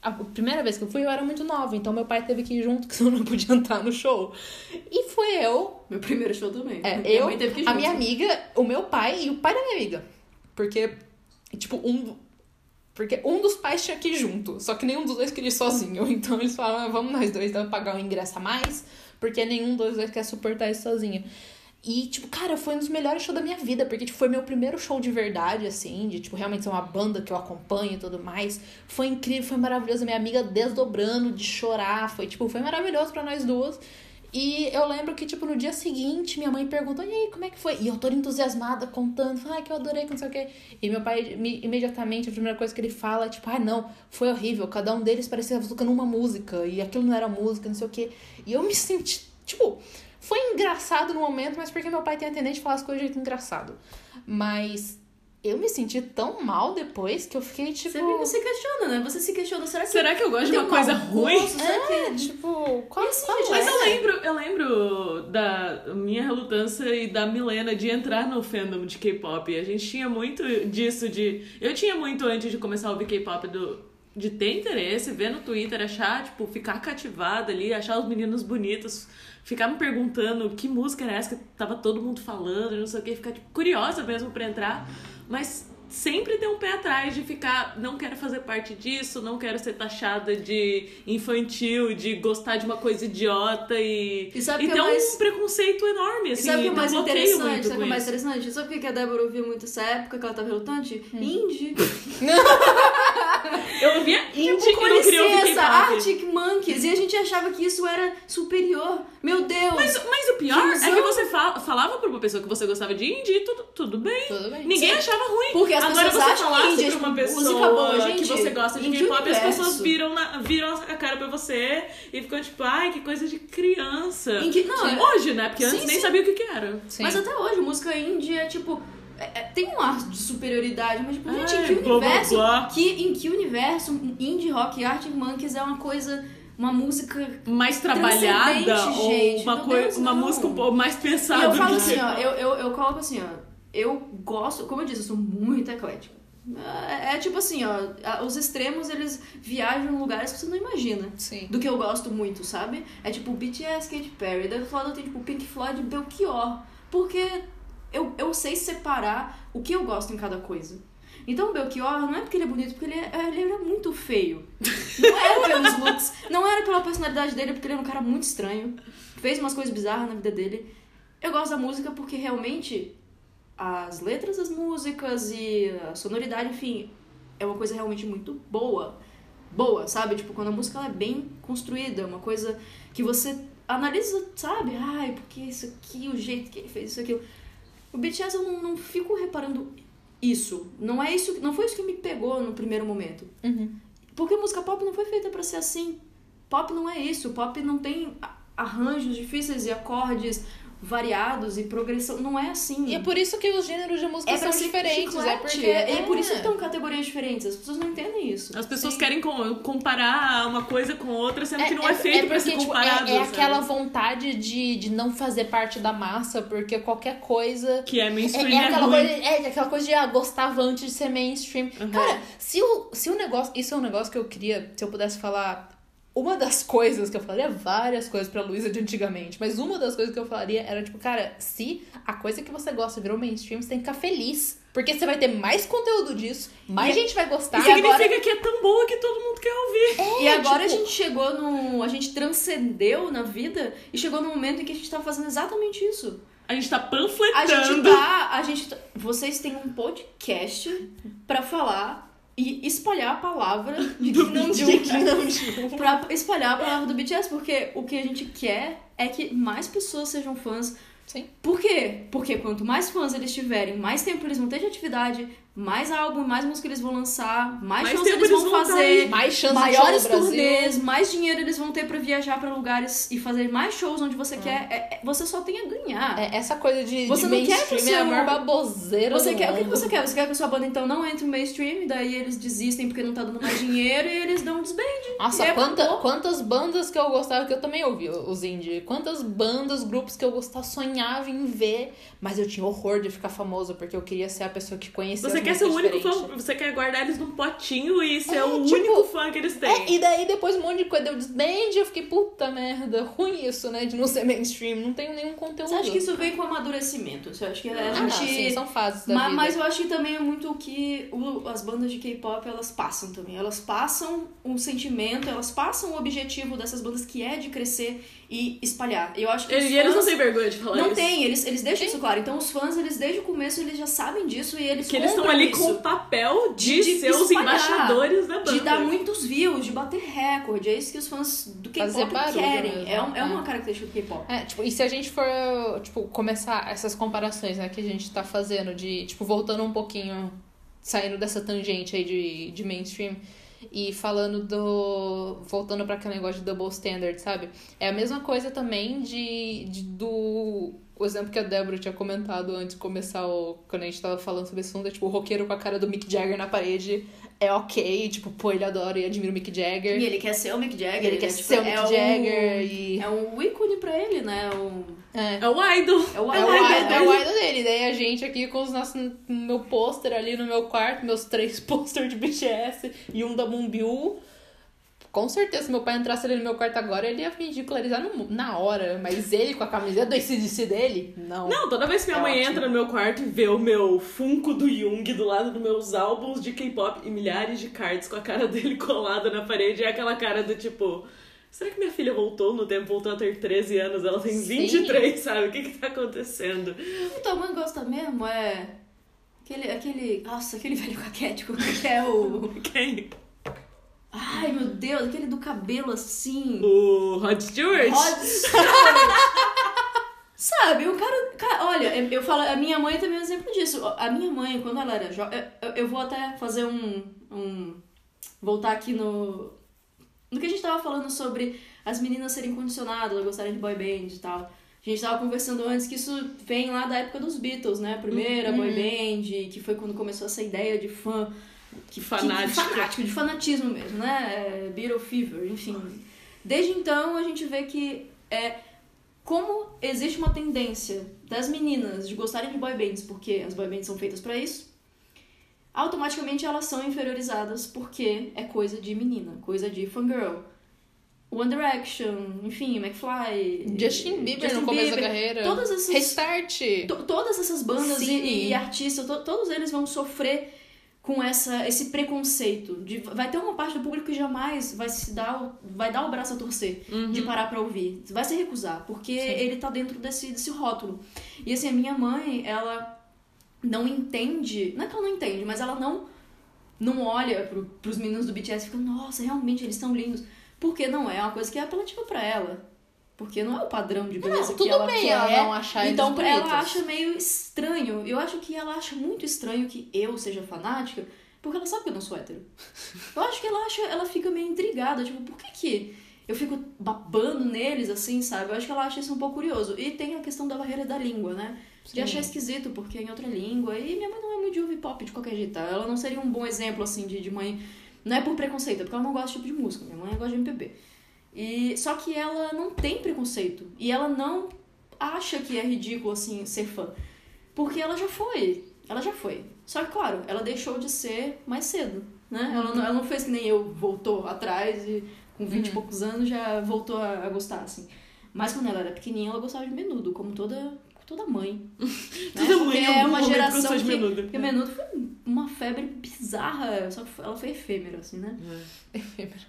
a primeira vez que eu fui, eu era muito nova, então meu pai teve que ir junto, que senão eu não podia entrar no show. E foi eu,
Meu primeiro show também.
é,
Minha
eu,
mãe teve que ir
a
junto.
minha amiga, o meu pai e o pai da minha amiga. Porque, tipo, um. Porque um dos pais tinha que ir junto, só que nenhum dos dois queria ir sozinho. Então eles falaram, ah, vamos nós dois então, pagar um ingresso a mais, porque nenhum dos dois quer suportar isso sozinho. E, tipo, cara, foi um dos melhores shows da minha vida, porque, tipo, foi meu primeiro show de verdade, assim, de, tipo, realmente ser uma banda que eu acompanho e tudo mais. Foi incrível, foi maravilhoso. Minha amiga desdobrando de chorar, foi, tipo, foi maravilhoso pra nós duas. E eu lembro que, tipo, no dia seguinte, minha mãe perguntou, e aí, como é que foi? E eu toda entusiasmada, contando, ai, que eu adorei, que não sei o quê. E meu pai, me- imediatamente, a primeira coisa que ele fala é, tipo, ai, não, foi horrível, cada um deles parecia tocando uma música, e aquilo não era música, não sei o quê. E eu me senti, tipo, foi engraçado no momento, mas porque meu pai tem a tendência de falar as coisas de jeito engraçado. Mas eu me senti tão mal depois que eu fiquei, tipo...
Você fica se questiona, né? Você se questiona, será que...
Será que eu gosto de uma
um
coisa ruim?
gosto? Será que...
É, tipo, qual,
assim,
qual
gente,
Mas
é?
eu lembro, eu lembro da minha relutância e da Milena de entrar no fandom de K-pop. A gente tinha muito disso de. Eu tinha muito antes de começar a ouvir K-pop do. De ter interesse, ver no Twitter, achar, tipo, ficar cativada ali, achar os meninos bonitos, ficar me perguntando que música era essa que tava todo mundo falando, não sei o que, ficar tipo, curiosa mesmo pra entrar, mas sempre ter um pé atrás de ficar, não quero fazer parte disso, não quero ser taxada de infantil, de gostar de uma coisa idiota e,
E sabe
e ter
é mais-
um preconceito enorme,
E
assim,
sabe o que é
eu
mais
bloqueio
interessante? Sabe o que é mais interessante? Sabe o que a Débora ouvia muito nessa época que ela tava relutante? Indie.
Eu ouvia indie
Tipo,
e não queria ouvir.
Arctic Monkeys. E a gente achava que isso era superior. Meu Deus.
Mas, mas o pior
Que
é que você fala- falava pra uma pessoa que você gostava de indie, tudo, tudo bem.
Tudo bem.
Ninguém
Sim.
achava ruim.
Porque as
Agora
pessoas
você
acham
falasse
indie,
pra
tipo,
uma pessoa
música boa,
que
gente,
você gosta de K-pop, as pessoas viram, na- viram a cara pra você e ficam tipo, ai, que coisa de criança.
Que- não, é-
Hoje, né? Porque antes
Sim,
nem
sim.
sabia o que, que era.
Sim.
Mas até hoje, música indie é tipo. É- é- tem um ar de superioridade, mas tipo, gente, em que
blá, blá,
universo.
blá.
Que, em que universo indie rock e Arctic Monkeys é uma coisa. Uma música.
Mais trabalhada ou
gente,
uma,
Deus,
uma
não.
música um pouco mais
E
pensada.
eu falo assim,
que-
ó, eu, eu, eu coloco assim, ó. Eu gosto, como eu disse, eu sou muito eclética. É, é tipo assim, ó, os extremos eles viajam em lugares que você não imagina.
Sim.
Do que eu gosto muito, sabe? É tipo BTS, Katy Perry, daí do outro lado tem tipo Pink Floyd Belchior. Porque eu, eu sei separar o que eu gosto em cada coisa. Então o Belchior não é porque ele é bonito, porque ele, é, ele era muito feio. Não era pelos looks, não era pela personalidade dele, porque ele era um cara muito estranho. Fez umas coisas bizarras na vida dele. Eu gosto da música porque realmente as letras das músicas e a sonoridade, enfim, é uma coisa realmente muito boa. Boa, sabe? Tipo, quando a música ela é bem construída, uma coisa que você analisa, sabe? Ai, porque isso aqui, o jeito que ele fez isso, aquilo. O BTS eu não, não fico reparando isso. Não é isso, não foi isso que me pegou no primeiro momento.
Uhum.
Porque música pop não foi feita pra ser assim. Pop não é isso. Pop não tem arranjos difíceis e acordes variados e progressão. Não é assim.
E é por isso que os gêneros de música
É
são
pra
diferentes. É porque.
É, e por isso que estão categorias diferentes. As pessoas não entendem isso.
As pessoas querem com- comparar uma coisa com outra, sendo que não é,
é
feito pra
porque,
ser
tipo,
comparado.
é, é
sabe?
aquela vontade de, de não fazer parte da massa, porque qualquer coisa.
Que é
É,
mainstream,
é
é,
aquela
ruim.
coisa, é aquela coisa de ah, gostava antes de ser mainstream.
Uhum.
Cara, se o, se o negócio. Isso é um negócio que eu queria. Se eu pudesse falar. Uma das coisas que eu falaria, várias coisas pra Luísa de antigamente, mas uma das coisas que eu falaria era tipo, cara, se a coisa que você gosta virou mainstream, você tem que ficar feliz. Porque você vai ter mais conteúdo disso, mais
E-
gente vai gostar.
E significa que é tão boa que todo mundo quer ouvir.
e agora
tipo-
a gente chegou no. A gente transcendeu na vida e chegou no momento em que a gente tá fazendo exatamente isso.
A gente tá
A
panfletando.
gente tá. A gente tá- vocês têm um podcast pra falar e espalhar a palavra de que não. Pra espalhar a palavra do BTS, porque o que a gente quer é que mais pessoas sejam fãs.
Sim.
Por quê? Porque quanto mais fãs eles tiverem, mais tempo eles vão ter de atividade, mais álbum, mais música eles vão lançar, mais,
Mais
shows eles
eles
vão
vão tá
fazer.
Mais
Maiores turnês, mais dinheiro eles vão ter pra viajar pra lugares e fazer mais shows onde você quer. É- é- você só tem a ganhar.
É, essa coisa de,
Você
de
não quer
mainstream
que o
é a
seu-
maior baboseira
Você
do
quer, o que
mundo.
você quer? Você quer que a sua banda então não entre no mainstream, daí eles desistem porque não tá dando mais dinheiro e eles dão um desband.
Nossa, quanta- quantas bandas que eu gostava, que eu também ouvi os indie. Quantas bandas, grupos que eu gostava, sonhava em ver, mas eu tinha horror de ficar famoso, porque eu queria ser a pessoa que conhecia
Você quer ser o único fã, você quer guardar eles num potinho e ser
É,
o
tipo,
único fã que eles têm.
É, e daí depois um monte de coisa deu desband, eu fiquei, puta merda, ruim isso, né, de não ser mainstream, não tenho nenhum conteúdo.
Você acha que isso veio com amadurecimento? Você acha que a
Ah, não,
gente.
sim, são fases da
Ma-
vida.
mas eu acho que também é muito o que o- as bandas de K-pop elas passam também. Elas passam um sentimento, elas passam o objetivo dessas bandas que é de crescer e espalhar. Eu acho que
E eles não têm vergonha de falar
Não
isso.
tem, eles, eles deixam isso claro. Então os fãs, eles desde o começo, eles já sabem disso e eles
Que eles estão ali
isso.
com o papel de,
De
ser os
espalhar,
embaixadores da banda.
De dar muitos views, de bater recorde. É isso que os fãs do K-pop querem.
mesmo,
É, um- é
é.
uma característica do K-pop.
É, tipo, e se a gente for, tipo, começar essas comparações, né, que a gente tá fazendo de, tipo, voltando um pouquinho, saindo dessa tangente aí de, de mainstream e falando do. voltando pra aquele negócio de double standard, sabe? É a mesma coisa também de, de do. O exemplo que a Débora tinha comentado antes de começar o. Quando a gente tava falando sobre esse assunto, é tipo, o roqueiro com a cara do Mick Jagger na parede é ok, tipo, pô, ele adora e admira o Mick Jagger.
E ele quer ser o Mick Jagger.
Ele quer
é,
ser o
tipo,
Mick
é
Jagger e.
É um ícone pra ele, né? Um,
É.
É o idol.
é o
É o,
idol
idol, é
dele.
o idol dele. Daí a gente aqui com os nossos, meu pôster ali no meu quarto, meus três pôster de BTS e um da Moonbyul. Com certeza, se meu pai entrasse ali no meu quarto agora, ele ia ridicularizar no- na hora. Mas ele com a camiseta do ACDC dele, não.
Não, toda vez que minha
É
mãe
ótimo.
entra no meu quarto e vê o meu Funko do Jung do lado dos meus álbuns de K-pop e milhares de cards com a cara dele colada na parede, é aquela cara do tipo. Será que minha filha voltou no tempo, voltou a ter 13 anos? Ela tem
Sim.
23, sabe? O que que tá acontecendo?
O tua mãe gosta mesmo é. Aquele. aquele nossa, aquele velho caquético que é o.
Quem?
Ai meu Deus, aquele do cabelo assim.
O Rod Stewart?
Rod Stewart. Sabe, o cara, cara. Olha, eu, falo, a minha mãe também é um exemplo disso. A minha mãe, quando ela era jovem. Eu, eu vou até fazer um. um voltar aqui no. No que a gente tava falando sobre as meninas serem condicionadas, elas gostarem de boy band e tal. A gente tava conversando antes que isso vem lá da época dos Beatles, né? A primeira
Uhum.
boy band, que foi quando começou essa ideia de fã.
Que fanático.
Que, fanático, de fanatismo mesmo, né? É, Beatle Fever, enfim. Desde então a gente vê que é como existe uma tendência das meninas de gostarem de boy bands, porque as boy bands são feitas pra isso. automaticamente elas são inferiorizadas porque é coisa de menina, coisa de fangirl. One Direction, enfim, McFly.
Justin Bieber
Justin
no começo
Bieber,
da carreira.
Todas essas,
Restart.
to- todas essas bandas e, e artistas, to- todos eles vão sofrer com essa, esse preconceito. De, vai ter uma parte do público que jamais vai se dar, o- vai dar o braço a torcer de parar pra ouvir. Vai se recusar, porque ele tá dentro desse, desse rótulo. E assim, a minha mãe, ela não entende, não é que ela não entende, mas ela não não olha pro, pros meninos do BTS e fica, nossa, realmente eles são lindos. Porque não é uma coisa que é apelativa pra ela. Porque não é o padrão de beleza
Não,
que
tudo
ela
bem
quer.
ela não achar
então ela acha meio estranho. Eu acho que ela acha muito estranho que eu seja fanática, porque ela sabe que eu não sou hétero. Eu acho que ela acha, ela fica meio intrigada, tipo, por que que eu fico babando neles assim, sabe? Eu acho que ela acha isso um pouco curioso. E tem a questão da barreira da língua, né? De achar esquisito, porque é em outra língua. E minha mãe não é muito de ouvir pop de qualquer jeito, tá? Ela não seria um bom exemplo, assim, de, de mãe. Não é por preconceito, é porque ela não gosta desse tipo de música. Minha mãe gosta de MPB. E, só que ela não tem preconceito. E ela não acha que é ridículo, assim, ser fã. Porque ela já foi. Ela já foi. Só que, claro, ela deixou de ser mais cedo, né? Ela, não, ela não fez que nem eu, voltou atrás e com 20 e poucos anos já voltou a, a gostar, assim. Mas quando ela era pequenininha, ela gostava de menudo, como toda, toda mãe. né?
Toda mãe
Porque é uma geração
de
que,
menudo.
porque menudo foi uma febre bizarra, só que ela foi efêmera, assim, né? Efêmera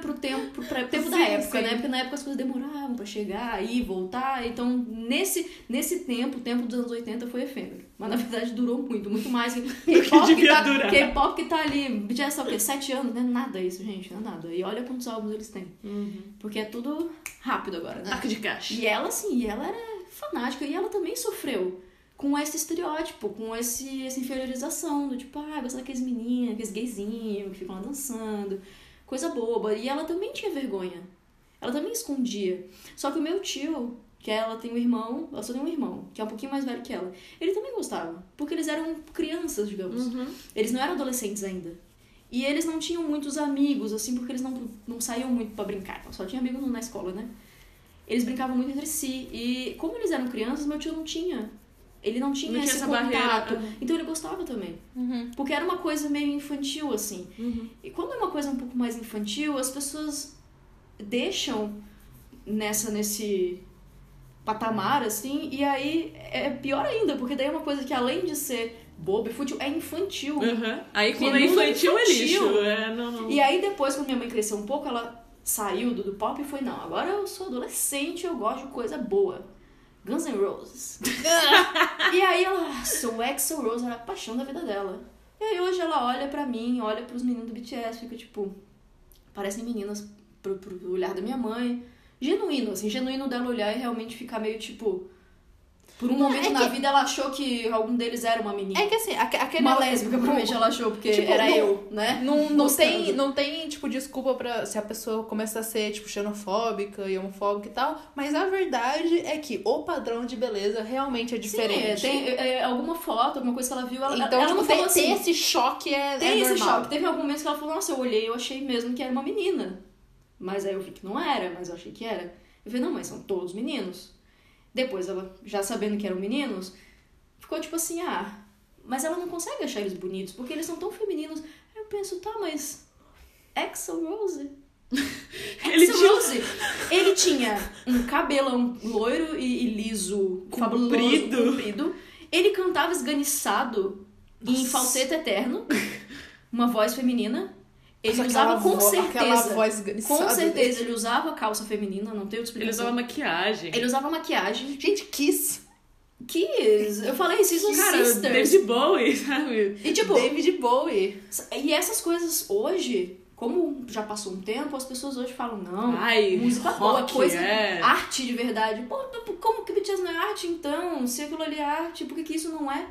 pro tempo, pro pra- tempo da
Sim,
época,
sim.
né? Porque na época as coisas demoravam pra chegar e voltar. Então, nesse, nesse tempo, o tempo dos anos 80 foi efêmero. Mas na verdade durou muito, muito mais. que K-pop que, tá. K-pop que tá ali, BTS tá o quê? Sete anos? Não é nada isso, gente, não é nada. E olha quantos álbuns eles têm. Porque é tudo rápido agora, né?
Taco de caixa.
E ela, assim, e ela era fanática e ela também sofreu com esse estereótipo, com esse, essa inferiorização do tipo, ah, gosta daqueles meninos, aqueles gayzinhos que ficam lá dançando, coisa boba. E ela também tinha vergonha. Ela também escondia. Só que o meu tio, que ela tem um irmão, ela só tem um irmão, que é um pouquinho mais velho que ela, ele também gostava. Porque eles eram crianças, digamos. Eles não eram adolescentes ainda. E eles não tinham muitos amigos, assim, porque eles não, não saíam muito pra brincar. Então, só tinha amigos na escola, né? Eles brincavam muito entre si. E como eles eram crianças, meu tio não tinha. Ele não tinha
Não tinha
esse
essa
contato.
barreira.
Então ele gostava também. Porque era uma coisa meio infantil, assim. E quando é uma coisa um pouco mais infantil, as pessoas deixam nessa, nesse patamar, assim, e aí é pior ainda, porque daí é uma coisa que além de ser boba e fútil, é infantil.
Uhum. Aí quando é
Menudo
infantil, é lixo. É, não, não.
E aí depois, quando minha mãe cresceu um pouco, ela saiu do, do pop e foi, não, agora eu sou adolescente, eu gosto de coisa boa. Guns N' Roses. e aí ela, nossa, o Axl Rose era a paixão da vida dela. E aí hoje ela olha pra mim, olha pros meninos do BTS, fica tipo, parecem meninas pro, pro olhar da minha mãe. Genuíno, assim, genuíno dela olhar e realmente ficar meio tipo. Por um momento
é
na
que-
vida ela achou que algum deles era uma menina.
É que assim, aque- aquele.
uma lésbica, provavelmente ela achou, porque
Tipo,
era
não-
eu, né?
Não, não,
Mostrando.
tem, não tem, tipo, desculpa pra se a pessoa começa a ser, tipo, xenofóbica e homofóbica e tal. Mas a verdade é que o padrão de beleza realmente é diferente.
Sim, tem é, alguma foto, alguma coisa que ela viu, ela,
então,
ela
tipo,
não
tem,
falou assim.
tem esse choque é,
Tem
é
esse
normal.
choque. Teve algum momento que ela falou, nossa, eu olhei, eu achei mesmo que era uma menina. Mas aí eu vi que não era, mas eu achei que era. Eu falei, não, mas são todos meninos. Depois ela, já sabendo que eram meninos, ficou tipo assim, ah, mas ela não consegue achar eles bonitos, porque eles são tão femininos. Aí eu penso, tá, mas Axel Rose?
Ele
Axl
tinha-
Rose, ele tinha um cabelão loiro e, e liso, fabuloso,
Comprido.
comprido. Ele cantava esganiçado em
Nossa.
falsete eterno, uma voz feminina. Ele
Nossa,
usava com
vo-
certeza.
Voz
Com certeza, ele usava calça feminina, não tem outra
Ele
explicação.
usava maquiagem.
Ele usava maquiagem.
Gente, Kiss.
Kiss, eu falei Season
Cara,
Sisters.
David Bowie, sabe?
E tipo,
David Bowie.
e essas coisas hoje, como já passou um tempo, as pessoas hoje falam, não,
Ai,
música boa,
rock,
coisa,
é.
arte de verdade. Pô, como que BTS não é arte então? Se aquilo ali é arte, por que, que isso não é?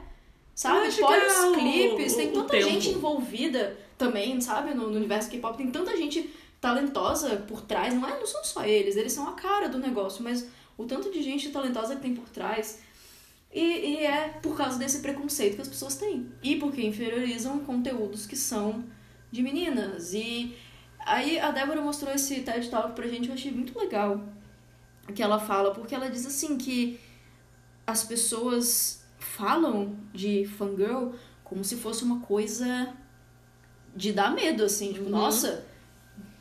Sabe?
é
os
o-
clipes,
o-
tem tanta
tempo.
gente envolvida também, sabe? No, no universo K-pop, tem tanta gente talentosa por trás. Não, é, não são só eles, eles são a cara do negócio, mas o tanto de gente talentosa que tem por trás. E, e é por causa desse preconceito que as pessoas têm. E porque inferiorizam conteúdos que são de meninas. E aí a Débora mostrou esse TED Talk pra gente, eu achei muito legal que ela fala, porque ela diz assim que as pessoas falam de fangirl como se fosse uma coisa de dar medo, assim, tipo, nossa,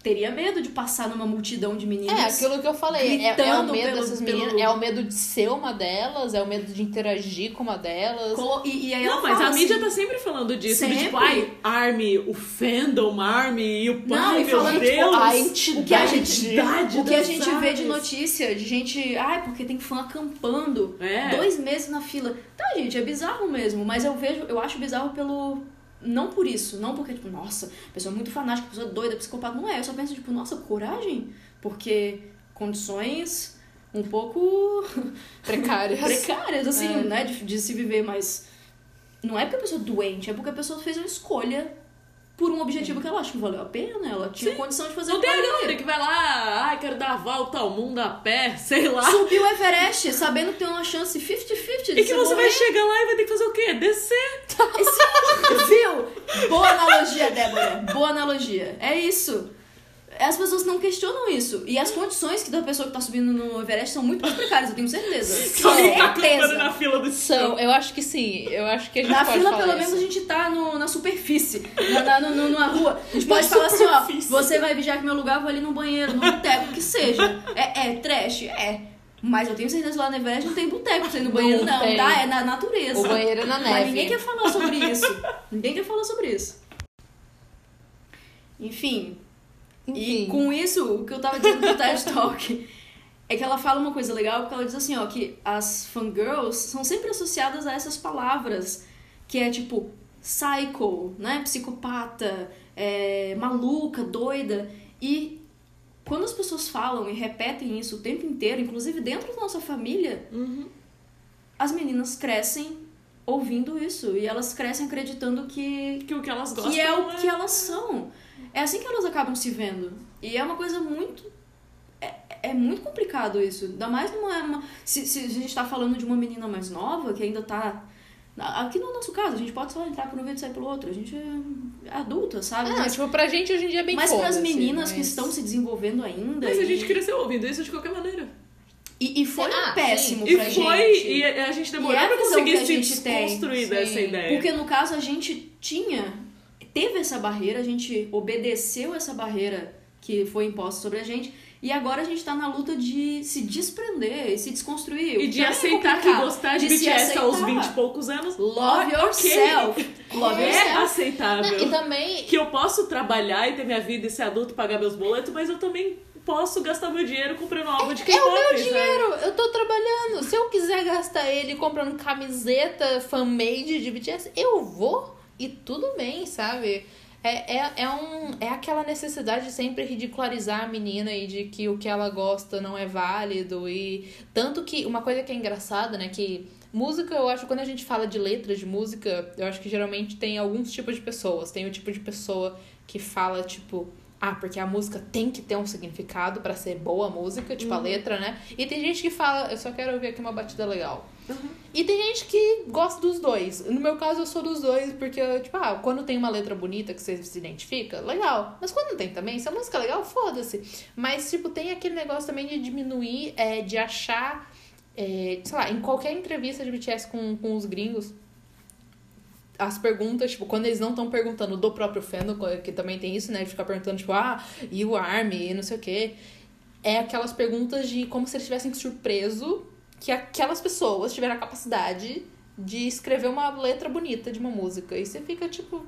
teria medo de passar numa multidão de
É,
meninas.
aquilo que eu falei. É, é o
gritando
medo
pelo-
dessas
pelo-
meninas, é o medo de ser uma delas, é o medo de interagir com uma delas.
Colo- E, e aí ela
Não, mas
fala
a mídia
assim,
tá sempre falando disso. de,
Sempre.
tipo, ai, Army, o fandom Army e o
Não,
pai,
e
meu
falando, tipo,
Deus.
a
o que a
entidade.
gente,
entidade
o que a gente vê de notícia, de gente, ai, porque tem fã acampando,
É.
dois meses na fila. Tá, gente, é bizarro mesmo, mas eu vejo, eu acho bizarro pelo não por isso, não porque tipo, nossa, pessoa muito fanática, pessoa doida, psicopata, não é, eu só penso tipo, nossa, coragem, porque condições um pouco
Precárias.
precárias, assim,
É.
né, de, de se viver, mas não é porque a pessoa é doente, é porque a pessoa fez uma escolha por um objetivo que ela acha que valeu a pena, ela tinha condição de fazer
Não
o
tem galera que vai lá, ai, quero dar a volta ao mundo a pé, sei lá.
Subiu o Everest, sabendo que tem uma chance 50-50 de
E que você vai
morrer.
chegar lá e vai ter que fazer o quê? Descer.
Sim, viu? Boa analogia, Débora. Boa analogia. É isso. As pessoas não questionam isso. E as condições que da pessoa que tá subindo no Everest são muito mais precárias, eu tenho certeza.
Tá acampando
certeza.
na fila do
São, eu acho que sim. Eu acho que a gente
Na
pode
fila,
falar
pelo
isso.
menos, a gente tá no, na superfície. Na, na, no- no- numa rua. A gente
Na
pode falar assim, ó. Você vai vigiar que meu lugar, eu vou ali no banheiro, no boteco, que seja. É, é trash? É. Mas eu tenho certeza que lá no Everest não tem boteco pra você ir no banheiro,
Não
não,
tem.
tá? É na natureza.
O banheiro é na
Mas
neve.
ninguém quer falar sobre isso. ninguém quer falar sobre isso. Enfim,
Enfim.
e com isso, o que eu tava dizendo do TED Talk é que ela fala uma coisa legal, porque ela diz assim, ó, que as fangirls são sempre associadas a essas palavras, que é tipo psycho, né, psicopata, é, maluca, doida, e quando as pessoas falam e repetem isso o tempo inteiro, inclusive dentro da nossa família, as meninas crescem ouvindo isso, e elas crescem acreditando que
Que o que elas gostam
que é o
é-
que elas são. É assim que elas acabam se vendo. E é uma coisa muito. É, é muito complicado isso. Ainda mais numa. uma- se, se a gente tá falando de uma menina mais nova, que ainda tá. Aqui no nosso caso, a gente pode só entrar por um vento e sair pelo outro. A gente é adulta, sabe?
Ah,
mas
tipo, pra gente hoje em dia é bem
mas para as
foda-se,
meninas que
mas-
estão se desenvolvendo ainda.
Mas a
e,
gente cresceu ouvindo isso de qualquer maneira.
e, e foi
Ah,
péssimo
E
pra
foi,
gente.
e a a gente
E
demorou
é a
pra conseguir
que a
se desconstruir
sim.
dessa ideia.
Porque no caso a gente tinha, teve essa barreira, a gente obedeceu essa barreira que foi imposta sobre a gente, e agora a gente tá na luta de se desprender e se desconstruir.
E de
é
aceitar que gostar de,
de
BTS aos
aceitar.
20 e poucos anos
Love yourself. Love
é
yourself.
aceitável.
Não, e também.
Que eu posso trabalhar e ter minha vida e ser adulto e pagar meus boletos, mas eu também posso gastar meu dinheiro comprando algo de
É
K-pop.
o meu dinheiro, eu tô trabalhando. Se eu quiser gastar ele comprando camiseta fan-made de BTS, eu vou e tudo bem, sabe? É, é, é, um, é aquela necessidade de sempre ridicularizar a menina e de que o que ela gosta não é válido. E tanto que uma coisa que é engraçada, né? Que música, eu acho, quando a gente fala de letras de música, eu acho que geralmente tem alguns tipos de pessoas. Tem o tipo de pessoa que fala, tipo, ah, porque a música tem que ter um significado pra ser boa música, tipo a letra, né? E tem gente que fala, eu só quero ouvir aqui uma batida legal. E tem gente que gosta dos dois. No meu caso, eu sou dos dois, porque, tipo, ah, quando tem uma letra bonita que você se identifica, legal. Mas quando não tem também, se a música é legal, foda-se. Mas, tipo, tem aquele negócio também de diminuir, é, de achar, é, sei lá, em qualquer entrevista de BTS com, com os gringos, as perguntas, tipo, quando eles não estão perguntando do próprio fandom, que também tem isso, né? De ficar perguntando, tipo, ah, e o ARMY, e não sei o quê. É aquelas perguntas de como se eles tivessem surpreso que aquelas pessoas tiveram a capacidade de escrever uma letra bonita de uma música. E você fica, tipo.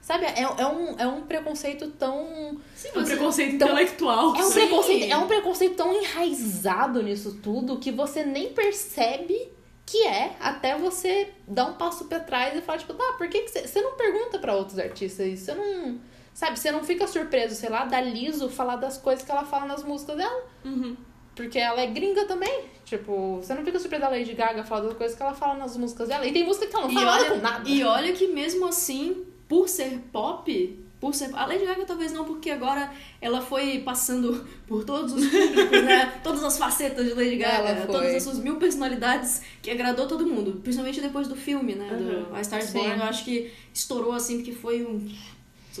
Sabe, é, é, um, é um preconceito tão.
Sim,
É um preconceito
Então,
intelectual.
É um,
Sim.
preconceito, é um preconceito tão enraizado nisso tudo que você nem percebe que é até você dar um passo pra trás e falar, tipo, tá, por que, que você, você não pergunta pra outros artistas isso? Você não. Sabe, você não fica surpreso, sei lá, da Liso falar das coisas que ela fala nas músicas dela.
Uhum.
Porque ela é gringa também. Tipo, você não fica surpresa da Lady Gaga falar das coisas que ela fala nas músicas dela. E tem música que ela não fala nada
olha,
nada.
e olha que mesmo assim, por ser pop, por ser. A Lady Gaga talvez não, porque agora ela foi passando por todos os públicos, né? Todas as facetas de Lady Gaga, todas as suas mil personalidades que agradou todo mundo. Principalmente depois do filme, né? Do
Uhum.
A Star. Born, eu acho que estourou assim, porque foi um.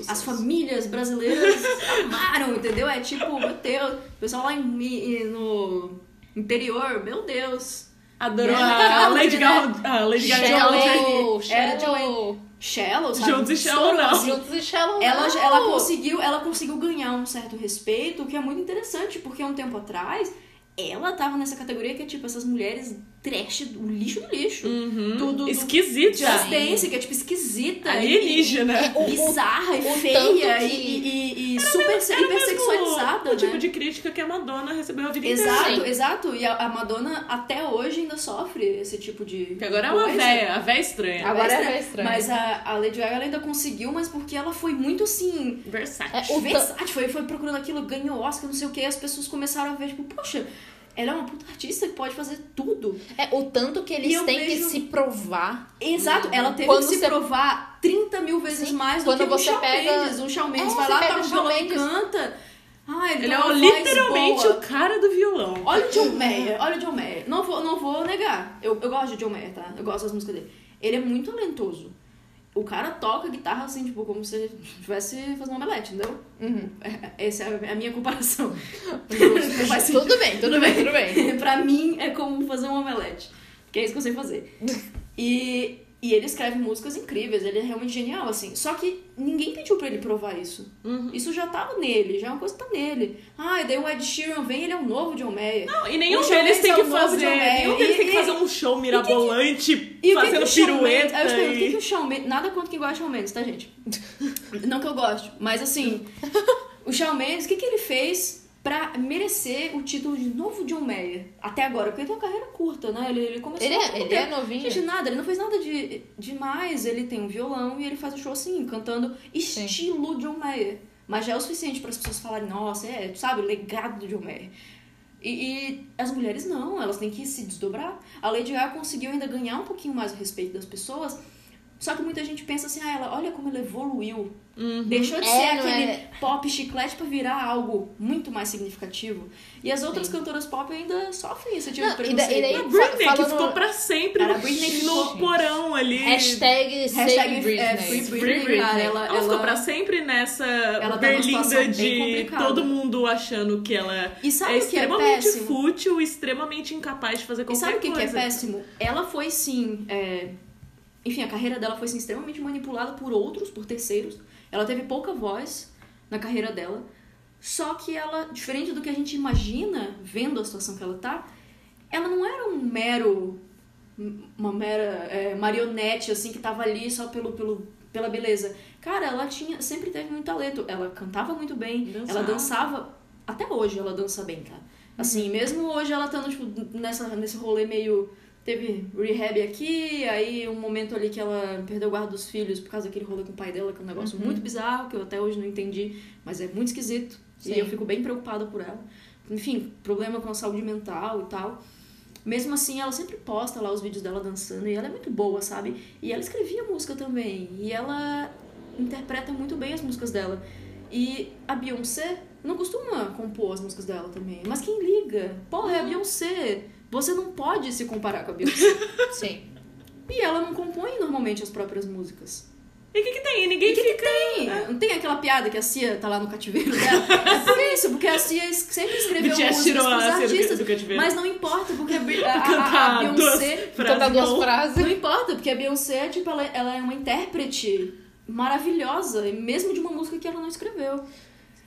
As famílias brasileiras amaram, entendeu? É tipo, meu Deus, o pessoal lá em, no interior, meu Deus.
Adorou
É,
a
Country,
Lady
né?
Gaga. A Lady Gaga
Shallow,
Era
Shallow.
Shallow, sabe?
Juntos e Shallow, não.
assim.
Juntos e Shallow.
Ela,
não.
ela, conseguiu, ela conseguiu ganhar um certo respeito, o que é muito interessante, porque há um tempo atrás ela tava nessa categoria que é tipo essas mulheres trash, o lixo do lixo.
Uhum.
Do, do, do,
Esquisita.
de assistência, que é tipo esquisita.
Alienígena.
E, e bizarra e
o
feia e, e, e, super
Era mesmo
hipersexualizada,
o tipo
né?
de crítica que a Madonna recebeu a vida
Exato,
inteira.
exato. E a, a Madonna até hoje ainda sofre esse tipo de.
Que agora é uma
coisa.
véia, a véia estranha.
Agora
Mas,
é
né,
estranho.
Mas a, a Lady Gaga ainda conseguiu, mas porque ela foi muito assim.
Versátil.
É,
O
O
versátil, foi, foi procurando aquilo, ganhou Oscar, não sei o que, as pessoas começaram a ver, tipo, poxa, ela é uma puta artista que pode fazer tudo.
É, o tanto que eles têm que
vejo-
se provar.
Exato, ela teve
Quando
que se
você-
provar 30 mil vezes
Sim,
mais do
quando
que o
você
Shawn
pega-
Mendes. O Shawn Mendes
É,
vai lá, tá
o Shawn
violão e
Mendes.
canta. Ah, ele,
Ele é literalmente
boa.
o cara do violão.
Olha o John Mayer, olha o John Mayer. Não vou, não vou negar. Eu, eu gosto de John Mayer, tá? Eu gosto das músicas dele. Ele é muito talentoso. O cara toca guitarra assim, tipo, como se estivesse fazendo um omelete, entendeu?
Uhum.
É- Essa é a minha comparação. Sentido.
tudo bem, tudo bem, tudo bem.
pra mim é como fazer um omelete. Que é isso que eu sei fazer. E, e ele escreve músicas incríveis, ele é realmente genial, assim. Só que ninguém pediu pra ele provar isso.
Uhum.
Isso já tava nele, já é uma coisa que tá nele. Ah, e daí o Ed Sheeran vem, ele é o novo John Mayer.
Não, e nenhum deles tem
é
que fazer. Nenhum deles tem que fazer um show mirabolante
E o que que
fazendo pirueta.
Aí eu pergunto, o que, que o Shawn Mendes... Nada contra quem gosta de Shawn Mendes, tá, gente? Não que eu goste, mas assim... o Shawn Mendes, o que, que ele fez pra merecer o título de novo John Mayer? Até agora, porque ele tem uma carreira curta, né? Ele, ele começou
Ele é, ele é novinho.
Gente, nada, ele não fez nada de demais. Ele tem um violão e ele faz o show assim, cantando estilo John Mayer. Mas já é o suficiente para as pessoas falarem, nossa, é, sabe, o legado do John Mayer. E, e as mulheres não, elas têm que se desdobrar. A Lady Gaga conseguiu ainda ganhar um pouquinho mais o respeito das pessoas. Só que muita gente pensa assim, ah, ela, olha como ela evoluiu.
Uhum.
Deixou de
É,
ser aquele
é?
pop chiclete pra virar algo muito mais significativo. E as outras
Sim.
cantoras pop ainda sofrem esse tipo
Não,
de
e da- e
preconceito.
daí-
A Britney,
Falando-
que ficou pra sempre
Cara,
no,
Britney
no porão ali.
Hashtag
Hashtag,
Britney.
é, Free
Free
Britney,
Britney.
cara, ela-
ela, ficou
ela-
pra sempre nessa
numa
berlinda de todo mundo achando que ela
E sabe
é
é
extremamente fútil, extremamente incapaz de fazer
E
qualquer
sabe o que, que é
coisa.
péssimo? Ela foi sim. é, Enfim, a carreira dela foi sim, extremamente manipulada por outros, por terceiros. Ela teve pouca voz na carreira dela. Só que ela, diferente do que a gente imagina, vendo a situação que ela tá, ela não era um mero. Uma mera é, marionete, assim, que tava ali só pelo, pelo, pela beleza. Cara, ela tinha, sempre teve muito talento. Ela cantava muito bem,
Dançava.
ela dançava. Até hoje ela dança bem, tá? Assim, mesmo hoje ela estando, tipo, nessa, nesse rolê meio. Teve rehab aqui, aí um momento ali que ela perdeu o guarda dos filhos por causa daquele rolê com o pai dela, que é um negócio
Uhum.
muito bizarro, que eu até hoje não entendi, mas é muito esquisito.
Sim.
E eu fico bem preocupada por ela. Enfim, problema com a saúde mental e tal. Mesmo assim, ela sempre posta lá os vídeos dela dançando e ela é muito boa, sabe? E ela escrevia música também. E ela interpreta muito bem as músicas dela. E a Beyoncé não costuma compor as músicas dela também. Mas quem liga? Porra, é a Beyoncé. Você não pode se comparar com a Beyoncé.
Sim.
e ela não compõe normalmente as próprias músicas.
E o que, que tem? Ninguém fica.
Tem, não tem aquela piada que a Cia tá lá no cativeiro dela? É por isso, porque a Cia sempre escreveu músicas
tirou
pros
a Cia do-
artistas.
do cativeiro.
Mas não importa, porque a, a, a, a Beyoncé...
frases
Cantar duas frases.
Não importa, porque a Beyoncé, tipo, ela, ela é uma intérprete maravilhosa, e mesmo de uma música que ela não escreveu.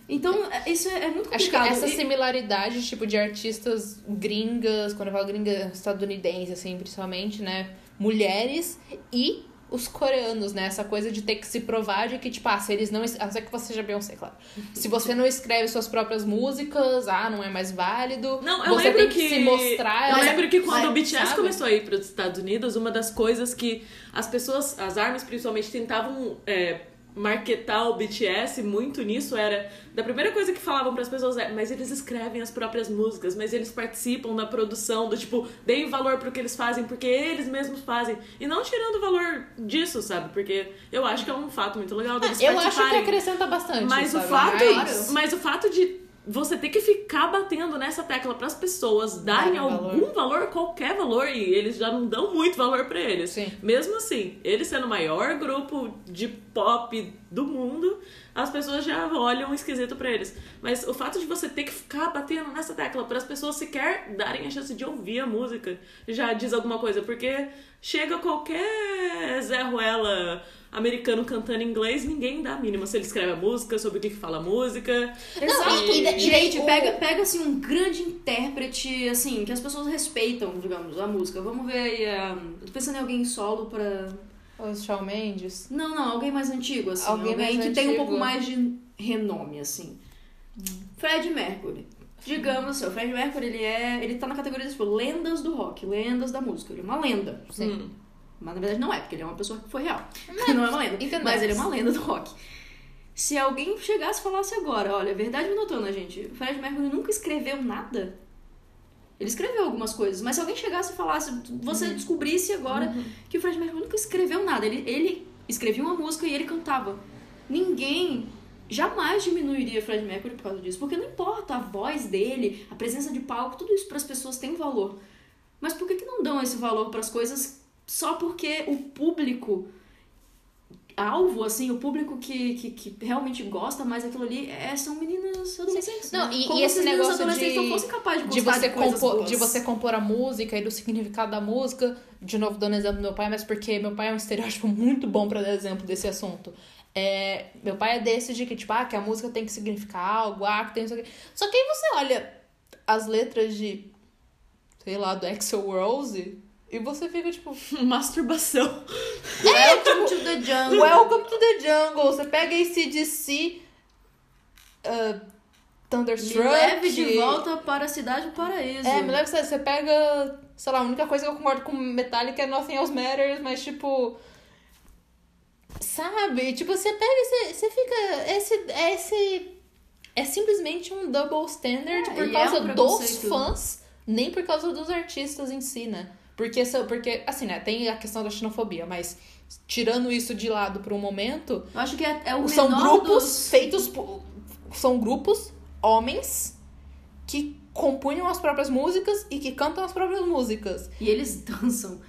Então, isso é, é muito
Acho que
complicado.
essa
E-
similaridade, tipo, de artistas gringas, quando eu falo gringa estadunidense, assim, principalmente, né? Mulheres e os coreanos, né? Essa coisa de ter que se provar de que, tipo, ah, se eles não. A não ser que você seja Beyoncé, claro. Se você não escreve suas próprias músicas, ah, não é mais válido.
Não, eu
você
lembro
tem
que,
que se mostrar.
Eu
mas-
lembro que quando
mas,
o BTS
sabe?
começou a ir para os Estados Unidos, uma das coisas que as pessoas, as armas principalmente, tentavam é, marketar o BTS muito nisso era. Da primeira coisa que falavam para as pessoas é, mas eles escrevem as próprias músicas, mas eles participam da produção, do tipo, deem valor pro que eles fazem, porque eles mesmos fazem. E não tirando o valor disso, sabe? Porque eu acho que é um fato muito legal deles
Eu acho que acrescenta bastante.
Mas o
sabe?
fato,
Mas-
mas o fato de você ter que ficar batendo nessa tecla para as pessoas darem algum valor. qualquer valor, e eles já não dão muito valor para eles.
Sim.
Mesmo assim, ele sendo o maior grupo de pop do mundo, as pessoas já olham esquisito para eles. Mas o fato de você ter que ficar batendo nessa tecla para as pessoas sequer darem a chance de ouvir a música já diz alguma coisa, porque chega qualquer Zé Ruela americano cantando inglês, ninguém dá a mínima se ele escreve a música, sobre o que, que fala a música.
Exato.
e- e-
Gente,
o-
pega, pega assim um grande intérprete, assim, que as pessoas respeitam, digamos, a música. Vamos ver aí. Um, tô pensando em alguém solo pra.
O Shawn Mendes.
Não, não, alguém mais antigo, assim.
Alguém
Alguém,
mais
que tem um
antigo.
pouco mais de renome, assim. Fred Mercury. Digamos assim, o Fred Mercury, ele é. Ele tá na categoria tipo, lendas do rock, lendas da música. Ele é uma lenda.
Sim.
Hum.
Mas na verdade não é, porque ele é uma pessoa que foi real. não é uma lenda.
entendemos.
Mas ele é uma lenda do rock. Se alguém chegasse e falasse agora, olha, verdade monotona, gente, o Fred Mercury nunca escreveu nada. Ele escreveu algumas coisas, mas se alguém chegasse e falasse, você
Uhum.
descobrisse agora que o Fred Mercury nunca escreveu nada, ele, ele escrevia uma música e ele cantava. Ninguém jamais diminuiria Fred Mercury por causa disso, porque não importa a voz dele, a presença de palco, tudo isso para as pessoas tem valor. Mas por que, que não dão esse valor para as coisas só porque o público alvo, assim, o público que, que, que realmente gosta mais daquilo ali é, são meninas adolescentes.
Não,
né?
e- e esse negócio de-
não fossem capazes de
de você,
de
compor, de você compor a música e do significado da música. De novo, dando exemplo do meu pai, mas porque meu pai é um estereótipo muito bom pra dar exemplo desse assunto. É, meu pai é desse de que, tipo, ah, que a música tem que significar algo, ah, que tem isso aqui. Só que aí você olha as letras de, sei lá, do Axel Rose e você fica, tipo,
Masturbação.
Welcome to the jungle.
Welcome to the Jungle. Você pega ACDC, uh,
Me
Thunderstruck.
leve de volta para a cidade do paraíso.
É, me leva você, você pega, sei lá, a única coisa que eu concordo com Metallica é Nothing Else Matters, mas tipo. Sabe? Tipo, você pega e você, você fica. Esse, esse. É simplesmente um double standard
É,
por
e
causa
é um
dos fãs, nem por causa dos artistas em si, né? Porque, porque, assim, né, tem a questão da xenofobia, mas tirando isso de lado por um momento,
Eu acho que é, é o
são grupos
dos...
feitos por. São grupos, homens, que compunham as próprias músicas e que cantam as próprias músicas.
E eles dançam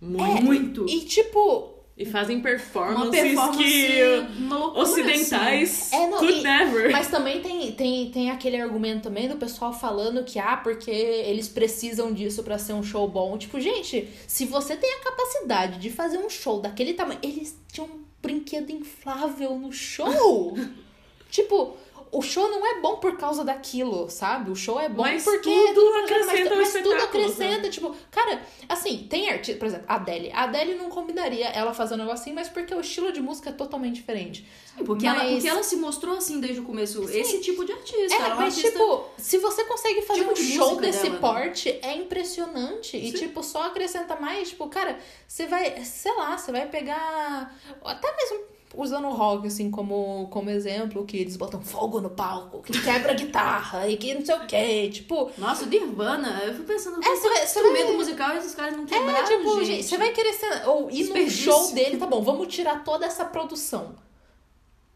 Muito.
muito.
E tipo.
E fazem performances
performance,
que
loucura,
ocidentais
É, não,
could
e-
never.
Mas também tem, tem, tem aquele argumento também do pessoal falando que, ah, porque eles precisam disso pra ser um show bom. Tipo, gente, se você tem a capacidade de fazer um show daquele tamanho. Eles tinham um brinquedo inflável no show. tipo. O show não é bom por causa daquilo, sabe? O show é bom
Mas
porque
tudo
mas-
acrescenta ao
mas, tudo
espetáculo,
acrescenta, tipo, cara, assim, tem artista, por exemplo, a Adele. A Adele não combinaria ela fazer um negócio assim, mas porque o estilo de música é totalmente diferente.
Sim, porque,
Mas-
ela, porque ela se mostrou assim desde o começo.
Sim.
Esse tipo de artista.
É,
é
mas
artista...
tipo, se você consegue fazer
Tipo
um
de
show desse
dela, né?
porte, é impressionante. E, tipo, só acrescenta mais, tipo, cara, você vai, sei lá, você vai pegar. Até mesmo usando o rock, assim, como, como exemplo, que eles botam fogo no palco, que quebra a guitarra e que não sei o quê. Tipo,
Nossa, o Nirvana, eu fui pensando,
É, você vai- você vai-
musical esses caras não
é,
quebraram,
tipo,
gente.
você vai querer ser, ou ir num
Desperdício.
show dele, tá bom, vamos tirar toda essa produção.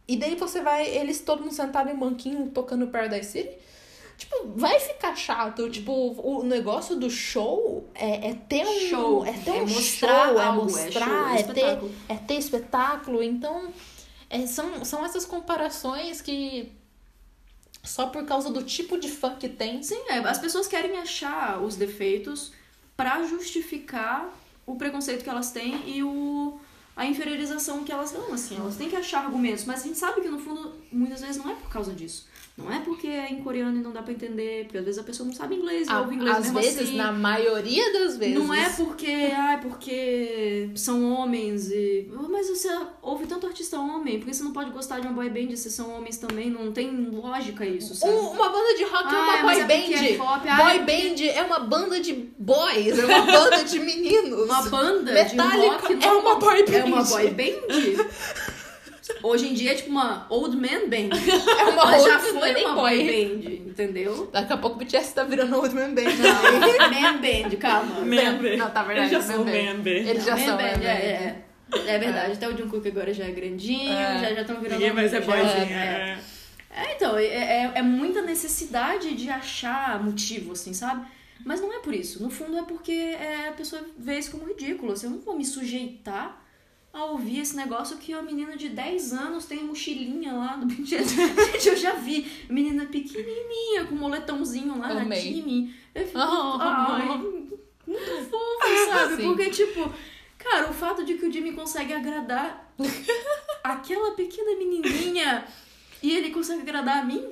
E daí você vai, eles todo mundo sentado em um banquinho tocando Paradise City. Tipo, vai ficar chato. Tipo, o negócio do show é, é ter um
Show.
É ter
É
um
mostrar
show, é
algo, é
mostrar,
show, é
é, ter,
espetáculo.
é ter espetáculo. Então, é, são, são essas comparações que só por causa do tipo de fã que tem.
Sim, é, as pessoas querem achar os defeitos pra justificar o preconceito que elas têm e o a inferiorização que elas dão, assim. Elas têm que achar argumentos, mas a gente sabe que no fundo muitas vezes não é por causa disso. Não é porque é em coreano e não dá pra entender, porque às vezes a pessoa não sabe inglês,
Ah,
ouve inglês
Às
mesmo
vezes,
assim.
na maioria das vezes.
Não é porque, ah, é porque são homens e. Mas você ouve tanto artista homem, por que você não pode gostar de uma boy band se são homens também? Não tem lógica isso, sabe?
Um- uma banda de rock é
Ah,
uma
mas
boy
é porque
band.
é pop. Ah,
boy
é porque-
band é uma banda de boys, é uma banda de meninos.
Uma banda
Metallica
de rock
é
não
uma boy band.
É uma boy band? Hoje em dia é tipo uma old man band.
É uma
Ela já foi
nem
uma boy band, entendeu?
Daqui a pouco o BTS tá virando Old Man Band.
Não, man band, calma.
Man Band.
Não, tá verdade.
Eles já
Man
são
Band.
Man Band.
Eles já
Man
são.
band,
Man Band.
é, é. É verdade, até o Jungkook agora já é grandinho,
É.
já já estão virando...
Ninguém mais é boyzinho.
é.
é.
É, então, é, é, é muita necessidade de achar motivo, assim, sabe? Mas não é por isso. No fundo é porque é, a pessoa vê isso como ridículo. Assim, eu não vou me sujeitar a ouvir esse negócio que a menina de 10 anos tem mochilinha lá do BTS. Gente, eu já vi. Menina pequenininha, com um moletãozinho lá na
Amei.
time. Eu fico,
Oh.
ai, muito fofo, sabe?
Sim.
Porque, tipo, cara, o fato de que o Jimmy consegue agradar aquela pequena menininha e ele consegue agradar a mim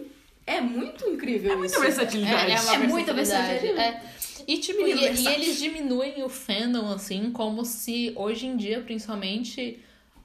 é muito incrível
É muita
isso.
versatilidade.
É, é uma
É muita
versatilidade.
versatilidade.
É. E, tipo,
Menino
e, e eles diminuem o fandom, assim, como se hoje em dia, principalmente,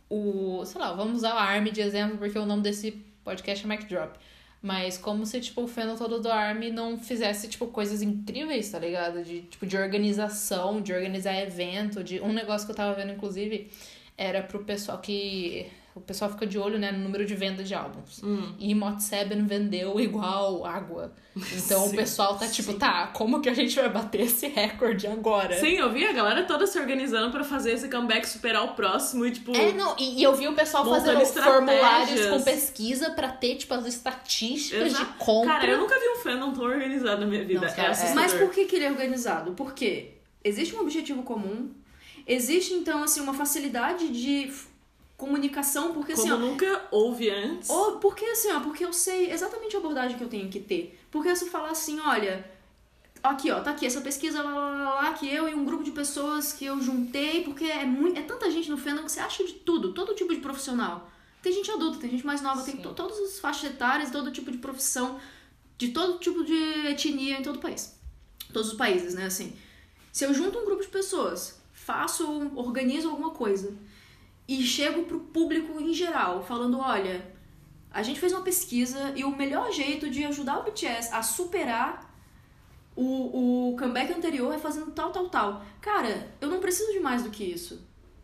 o. Sei lá, vamos usar o ARMY de exemplo, porque o nome desse podcast é Mic Drop. Mas como se, tipo, o fandom todo do ARMY não fizesse, tipo, coisas incríveis, tá ligado? De, tipo, de organização, de organizar evento, de... Um negócio que eu tava vendo, inclusive, era pro pessoal que... O pessoal fica de olho, né, no número de venda de álbuns.
Hum.
E Mot Seven vendeu igual água. Então o
Sim,
pessoal tá tipo,
sim.
tá, como que a gente vai bater esse recorde agora?
Sim, eu vi a galera toda se organizando pra fazer esse comeback, superar o próximo e, tipo...
É, não, e, e eu vi o pessoal fazendo formulários com pesquisa pra ter, tipo, as estatísticas
Exato.
de compra.
Cara, eu nunca vi um fandom tão organizado na minha vida.
Não, cara,
é
é.
Mas por que, que ele é organizado? Porque existe um objetivo comum, existe então assim uma facilidade de comunicação, porque assim,
Como nunca houve antes.
ou porque assim, ó, porque eu sei exatamente a abordagem que eu tenho que ter. Porque se eu falar assim, olha, aqui ó, tá aqui essa pesquisa lá, lá, lá, lá, que eu e um grupo de pessoas que eu juntei, porque é muito, é tanta gente no fandom que você acha de tudo, todo tipo de profissional. Tem gente adulta, tem gente mais nova, tem
Sim.
to, todas as faixas etárias, todo tipo de profissão, de todo tipo de etnia em todo o país. Todos os países, né, assim. Se eu junto um grupo de pessoas, faço, organizo alguma coisa e chego pro público em geral, falando, olha, a gente fez uma pesquisa e o melhor jeito de ajudar o BTS a superar o, o comeback anterior é fazendo tal, tal, tal. Cara, eu não preciso de mais do que isso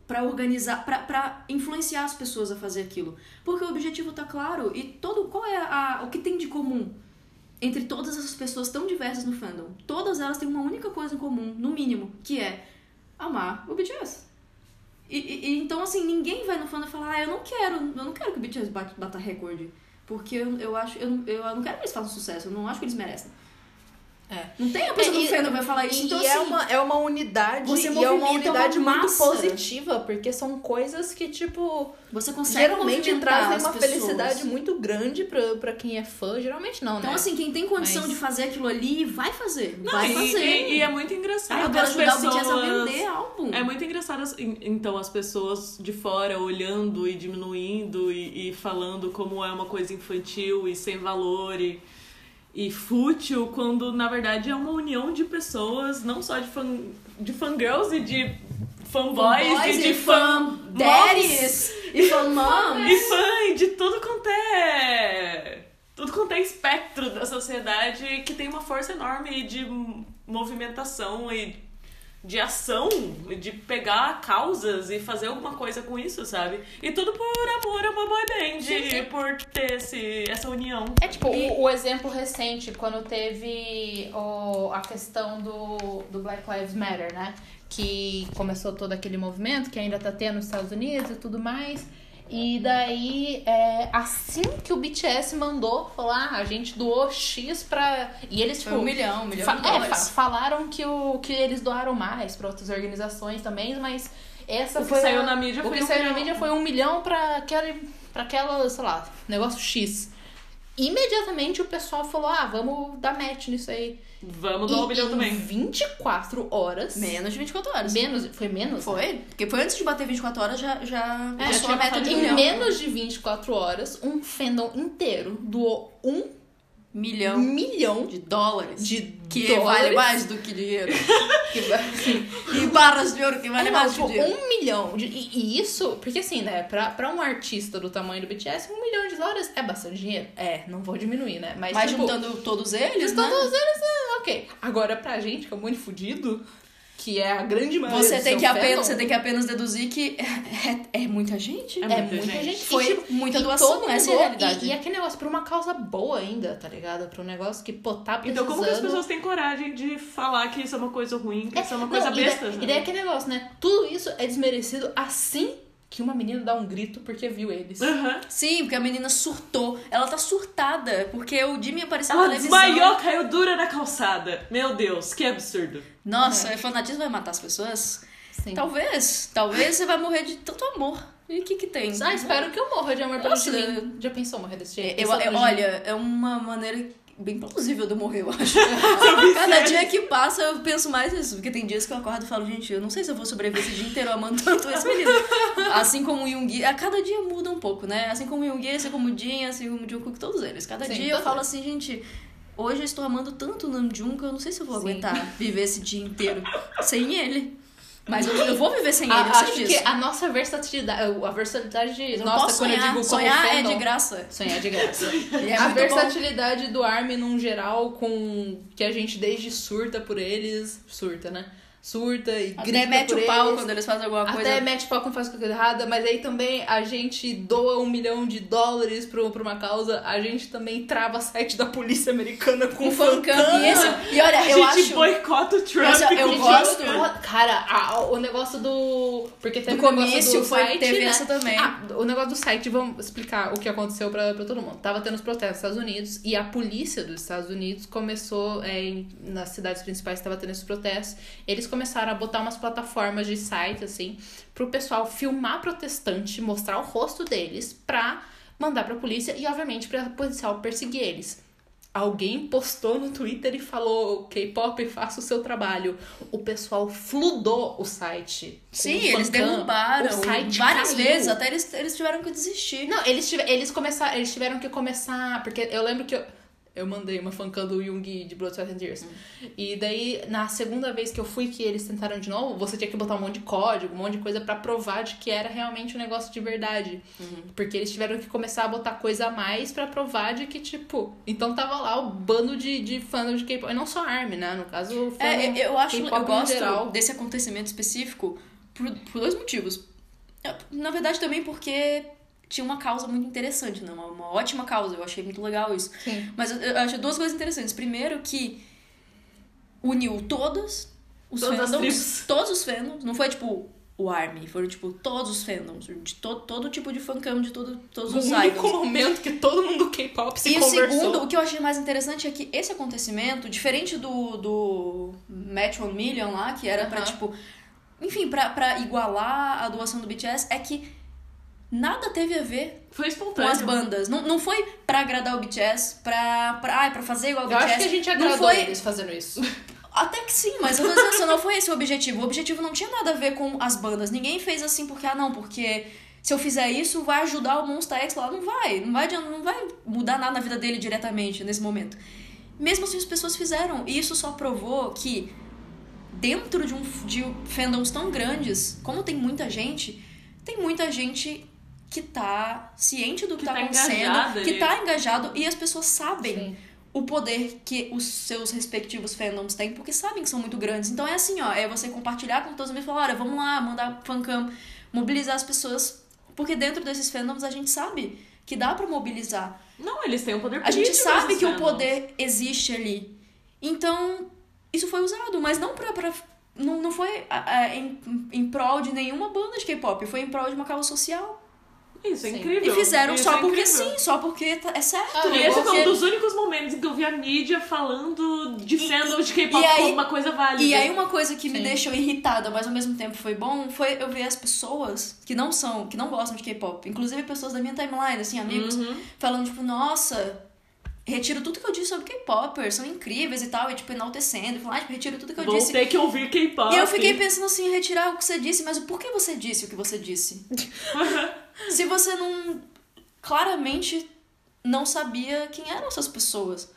pra organizar, pra influenciar as pessoas a fazer aquilo. Porque o objetivo tá claro e todo qual é a, o que tem de comum entre todas essas pessoas tão diversas no fandom? Todas elas têm uma única coisa em comum, no mínimo, que é amar o BTS. E, e- então, assim, ninguém vai no fandom falar, ah, eu não quero, eu não quero que o BTS bata, bata recorde. Porque eu, eu acho, eu, eu não quero que eles façam sucesso, eu não acho que eles merecem.
É.
Não tem a pessoa
É,
do fandom vai falar isso.
E,
então,
e é,
assim,
uma, é uma unidade
você
e é uma
movimenta uma
unidade muito positiva, porque são coisas que, tipo,
você consegue
geralmente trazem uma
pessoas.
felicidade muito grande pra, pra quem é fã. Geralmente não,
Então,
né?
assim, quem tem condição
Mas-
de fazer aquilo ali, vai fazer.
Não,
vai
e,
fazer.
e- e é muito engraçado.
Ah, eu quero
as
ajudar o BTS a
pessoas-
vender álbum.
É muito engraçado, então, as pessoas de fora olhando e diminuindo e, e falando como é uma coisa infantil e sem valor e, e fútil, quando na verdade é uma união de pessoas, não só de, fan, de fangirls e de fanboys,
Boys
e de fã
daddies e fan moms.
e fã e de tudo quanto é. Tudo quanto é espectro da sociedade que tem uma força enorme de movimentação e de ação, de pegar causas e fazer alguma coisa com isso, sabe? E tudo por amor a uma boy band,
Sim, sim.
e por ter esse, essa união.
É tipo, o, o exemplo recente, quando teve o, a questão do, do Black Lives Matter, né? Que começou todo aquele movimento que ainda tá tendo nos Estados Unidos e tudo mais. E daí, é, assim que o BTS mandou falar, a gente doou X pra. E eles, tipo.
Foi um milhão, um milhão
fa-
de
é, fa- falaram que, o, que eles doaram mais pra outras organizações também, mas essa
O que
foi.
saiu na mídia
o
foi
que
um
saiu na
milhão.
mídia foi um milhão pra aquele, pra aquela, sei lá, negócio X. Imediatamente o pessoal falou: ah, vamos dar match nisso aí.
Vamos dar um milhão
em
também.
24 horas.
Menos de 24 horas.
Menos, foi menos?
Foi? Porque foi antes de bater 24 horas, já, já
É,
passou
tinha
a meta de
de
um
Em
milhão.
menos de 24 horas, um fandom inteiro doou um
Milhão
milhão
de dólares.
de
que
dólares.
vale mais do que dinheiro. E barras de ouro que vale
É,
mais do que
tipo,
dinheiro.
um milhão. De, e, e isso, porque assim, né, pra, pra um artista do tamanho do BTS, um milhão de dólares é bastante dinheiro. É, não vou diminuir, né? Mas,
Mas
tipo,
juntando todos eles,
juntando
né?
todos eles, é, ok. Agora, pra gente, que é muito fudido, que é a grande maioria
Você
do
tem, que apenas,
fandom,
você tem que apenas deduzir que é, é- é muita gente.
É
É
muita
muita
gente.
gente.
Foi
E, tipo,
muita
e
doação,
todo
essa é a realidade.
E, e aquele negócio, pra uma causa boa ainda, tá ligado? Pra um negócio que, pô, tá precisando...
Então, como que as pessoas têm coragem de falar que isso é uma coisa ruim, que isso é uma coisa
não, e
besta?
daí-
sabe?
E daí aquele negócio, né? Tudo isso é desmerecido assim que uma menina dá um grito porque viu eles.
Aham.
Sim, porque a menina surtou. Ela tá surtada, porque o Jimmy apareceu na
Ela
televisão.
desmaiou, caiu dura na calçada. Meu Deus, que absurdo.
Nossa, é. fanatismo vai matar as pessoas?
Sim.
Talvez. Talvez você vai morrer de tanto amor. E o que que tem?
Ah, espero que eu morra de amor pelo Jimin. Já pensou morrer desse jeito?
Eu, eu-
Jimin?
olha, é uma maneira bem plausível de eu morrer, eu acho. Cada dia que passa eu penso mais nisso. Porque tem dias que eu acordo e falo, gente, eu não sei se eu vou sobreviver esse dia inteiro amando tanto esse menino. Assim como o Yoongi, a cada dia muda um pouco, né? Assim como o Yoongi, assim como o Jin, assim como o Jungkook, todos eles. Cada
Sim,
dia eu falo assim, gente, hoje eu estou amando tanto o Namjoon que eu não sei se eu vou
Sim.
aguentar viver esse dia inteiro sem ele. Mas eu, eu vou viver sem ele,
A-
eu
acho
disso.
que a nossa versatilidade, a versatilidade,
Eu
nossa,
posso
quando
sonhar,
eu digo
sonhar é de graça.
Sonhar é de graça.
É
a
muito bom.
versatilidade do Armin num geral, com que a gente desde surta por eles, surta, né? Surta e
Até
grita
mete
por
o pau
eles.
quando eles fazem alguma coisa.
Até mete pau quando faz coisa errada, mas aí também a gente doa um milhão de dólares pro, pra uma causa, a gente também trava site da polícia americana com
com fancam. E, esse, e olha,
A
eu
gente
acho.
boicota o Trump.
Eu
Gente,
gosto.
eu- Cara, a- o negócio do. Porque teve
Do
o negócio
comício
do
foi-
site,
teve
né?
essa também.
Ah, o negócio do site, vamos explicar o que aconteceu pra, pra todo mundo. Tava tendo os protestos nos Estados Unidos e a polícia dos Estados Unidos começou, é, em- nas cidades principais que tava tendo esses protestos, eles começaram a botar umas plataformas de site, assim, pro pessoal filmar protestante, mostrar o rosto deles pra mandar pra polícia e, obviamente, pra policial perseguir eles. Alguém postou no Twitter e falou: K-pop, faça o seu trabalho. O pessoal fludou o site.
Sim,
o
eles
fancam.
derrubaram
O site
várias
caiu.
vezes, até eles, eles tiveram que desistir.
Não, eles, tive, eles começaram, eles tiveram que começar, porque eu lembro que eu, eu mandei uma fancam do Jung de Blood, Sweat and Tears. E daí, na segunda vez que eu fui que eles tentaram de novo, você tinha que botar um monte de código, um monte de coisa pra provar de que era realmente um negócio de verdade. Porque eles tiveram que começar a botar coisa a mais pra provar de que, tipo... Então tava lá o bando de, de fãs de K-pop. E não só ARMY, né? No caso,
É, eu- acho, eu gosto
geral.
desse acontecimento específico por, por dois motivos. Na verdade, também porque tinha uma causa muito interessante, né? Uma, uma ótima causa, eu achei muito legal isso.
Sim.
Mas eu, eu achei duas coisas interessantes. Primeiro, que uniu todos os
Todas as
fandoms, todos os fandoms, não foi tipo o ARMY, foram tipo todos os fandoms, de to, todo tipo de fancam, de todo, todos
O
os
único
idols.
momento que todo mundo do K-pop se
E o
conversou.
segundo, o que eu achei mais interessante é que esse acontecimento, diferente do, do Match One Million lá, que era pra,
Aham.
tipo... Enfim, pra, pra igualar a doação do BTS, é que nada teve a ver
Foi
com
espontâneo.
as bandas. Não, não foi pra agradar o BTS, pra, pra, ai, pra fazer igual o
Eu
BTS.
acho que a gente agradou
foi,
eles fazendo isso.
Até que sim, mas eu tô dizendo assim, não foi esse o objetivo. O objetivo não tinha nada a ver com as bandas. Ninguém fez assim porque, ah, não, porque se eu fizer isso vai ajudar o Monster X lá. Não vai, não vai, não vai mudar nada na vida dele diretamente nesse momento. Mesmo assim, as pessoas fizeram. E isso só provou que dentro de, um, de fandoms tão grandes, como tem muita gente, tem muita gente que tá ciente do que,
Que
tá,
tá
acontecendo, que tá engajado e as pessoas sabem
Sim.
o poder que os seus respectivos fandoms têm, porque sabem que são muito grandes. Então é assim, ó, é você compartilhar com todos os amigos e falar, olha, vamos lá, mandar fancam, mobilizar as pessoas, porque dentro desses fandoms a gente sabe que dá pra mobilizar.
Não, eles têm um poder
A
político.
gente sabe que o
fandoms.
poder existe ali. Então, isso foi usado, mas não pra. pra não, não foi em, em prol de nenhuma banda de K-pop, foi em prol de uma causa social.
Isso é
Sim.
incrível.
E fizeram
Isso
só
é
porque
incrível.
sim, só porque tá- é certo.
Ah,
E
eu
esse foi um dos únicos momentos em que eu vi a mídia falando de fandom de K-pop
e aí-
como uma coisa válida.
E aí uma coisa que me
Sim.
deixou irritada, mas ao mesmo tempo foi bom, foi eu ver as pessoas que não são, que não gostam de K-pop, inclusive pessoas da minha timeline, assim, amigos,
Uhum.
falando tipo, nossa, retiro tudo que eu disse sobre K-popers, são incríveis e tal, e tipo enaltecendo, e falando, ah, tipo, retiro tudo que eu
Vou
disse.
ter que ouvir K-pop.
E eu fiquei pensando assim, retirar o que você disse, mas por que você disse o que você disse? Se você não claramente não sabia quem eram essas pessoas.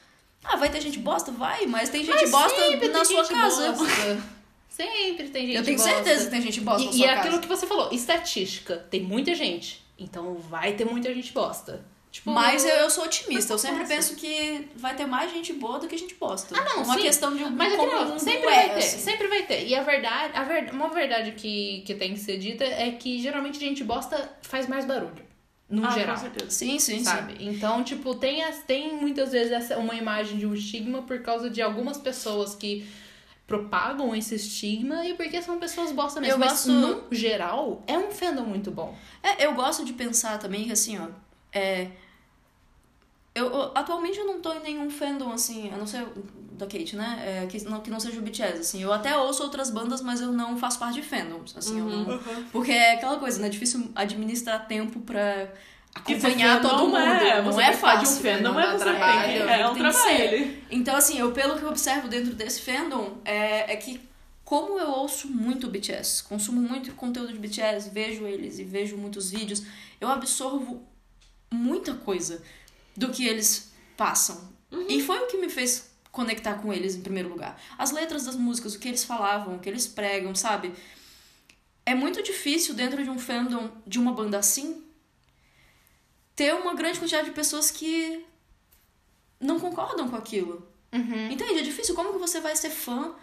Ah, vai ter gente bosta? Vai, mas tem gente
Mas
bosta
sempre
na
tem
sua
gente
casa.
bosta. Sempre tem gente
Eu tenho
bosta.
certeza que tem gente bosta na
E,
sua
e é
casa.
aquilo que você falou, estatística. Tem muita gente. Então vai ter muita gente bosta. Tipo,
Mas eu, eu sou otimista, eu sempre penso que vai ter mais gente boa do que gente bosta.
Ah, não,
Uma
sim.
questão de um
Mas é
como
não, sempre
é,
vai ter,
assim.
sempre vai ter. E a verdade, a ver, uma verdade que, que tem que ser dita é que geralmente gente bosta faz mais barulho. No
Ah,
geral.
com certeza.
Sim, sim, sim.
Sabe? Então, tipo, tem, as, tem muitas vezes essa, uma imagem de um estigma por causa de algumas pessoas que propagam esse estigma e porque são pessoas bosta mesmo.
Eu
Mas,
gosto-
no geral, é um fandom muito bom.
É, eu gosto de pensar também que assim, ó. É, eu, eu- atualmente eu não tô em nenhum fandom, assim, a não ser o da Kate, né? É, que, não, que não seja o BTS, assim. Eu até ouço outras bandas, mas eu não faço parte de fandoms, assim. eu não- porque é aquela coisa, né? É difícil administrar tempo pra acompanhar
fandom
todo mundo.
é,
não
você
é fácil.
de um fandom,
não
é
dá
você
trabalho,
tem que, é um trabalho.
Então, assim, eu pelo que eu observo dentro desse fandom, é, é que como eu ouço muito BTS, consumo muito conteúdo de BTS, vejo eles e vejo muitos vídeos, eu absorvo muita coisa do que eles passam. E foi o que me fez conectar com eles em primeiro lugar. As letras das músicas, o que eles falavam, o que eles pregam, sabe? É muito difícil dentro de um fandom de uma banda assim ter uma grande quantidade de pessoas que não concordam com aquilo. Entende? É difícil. Como que você vai ser fã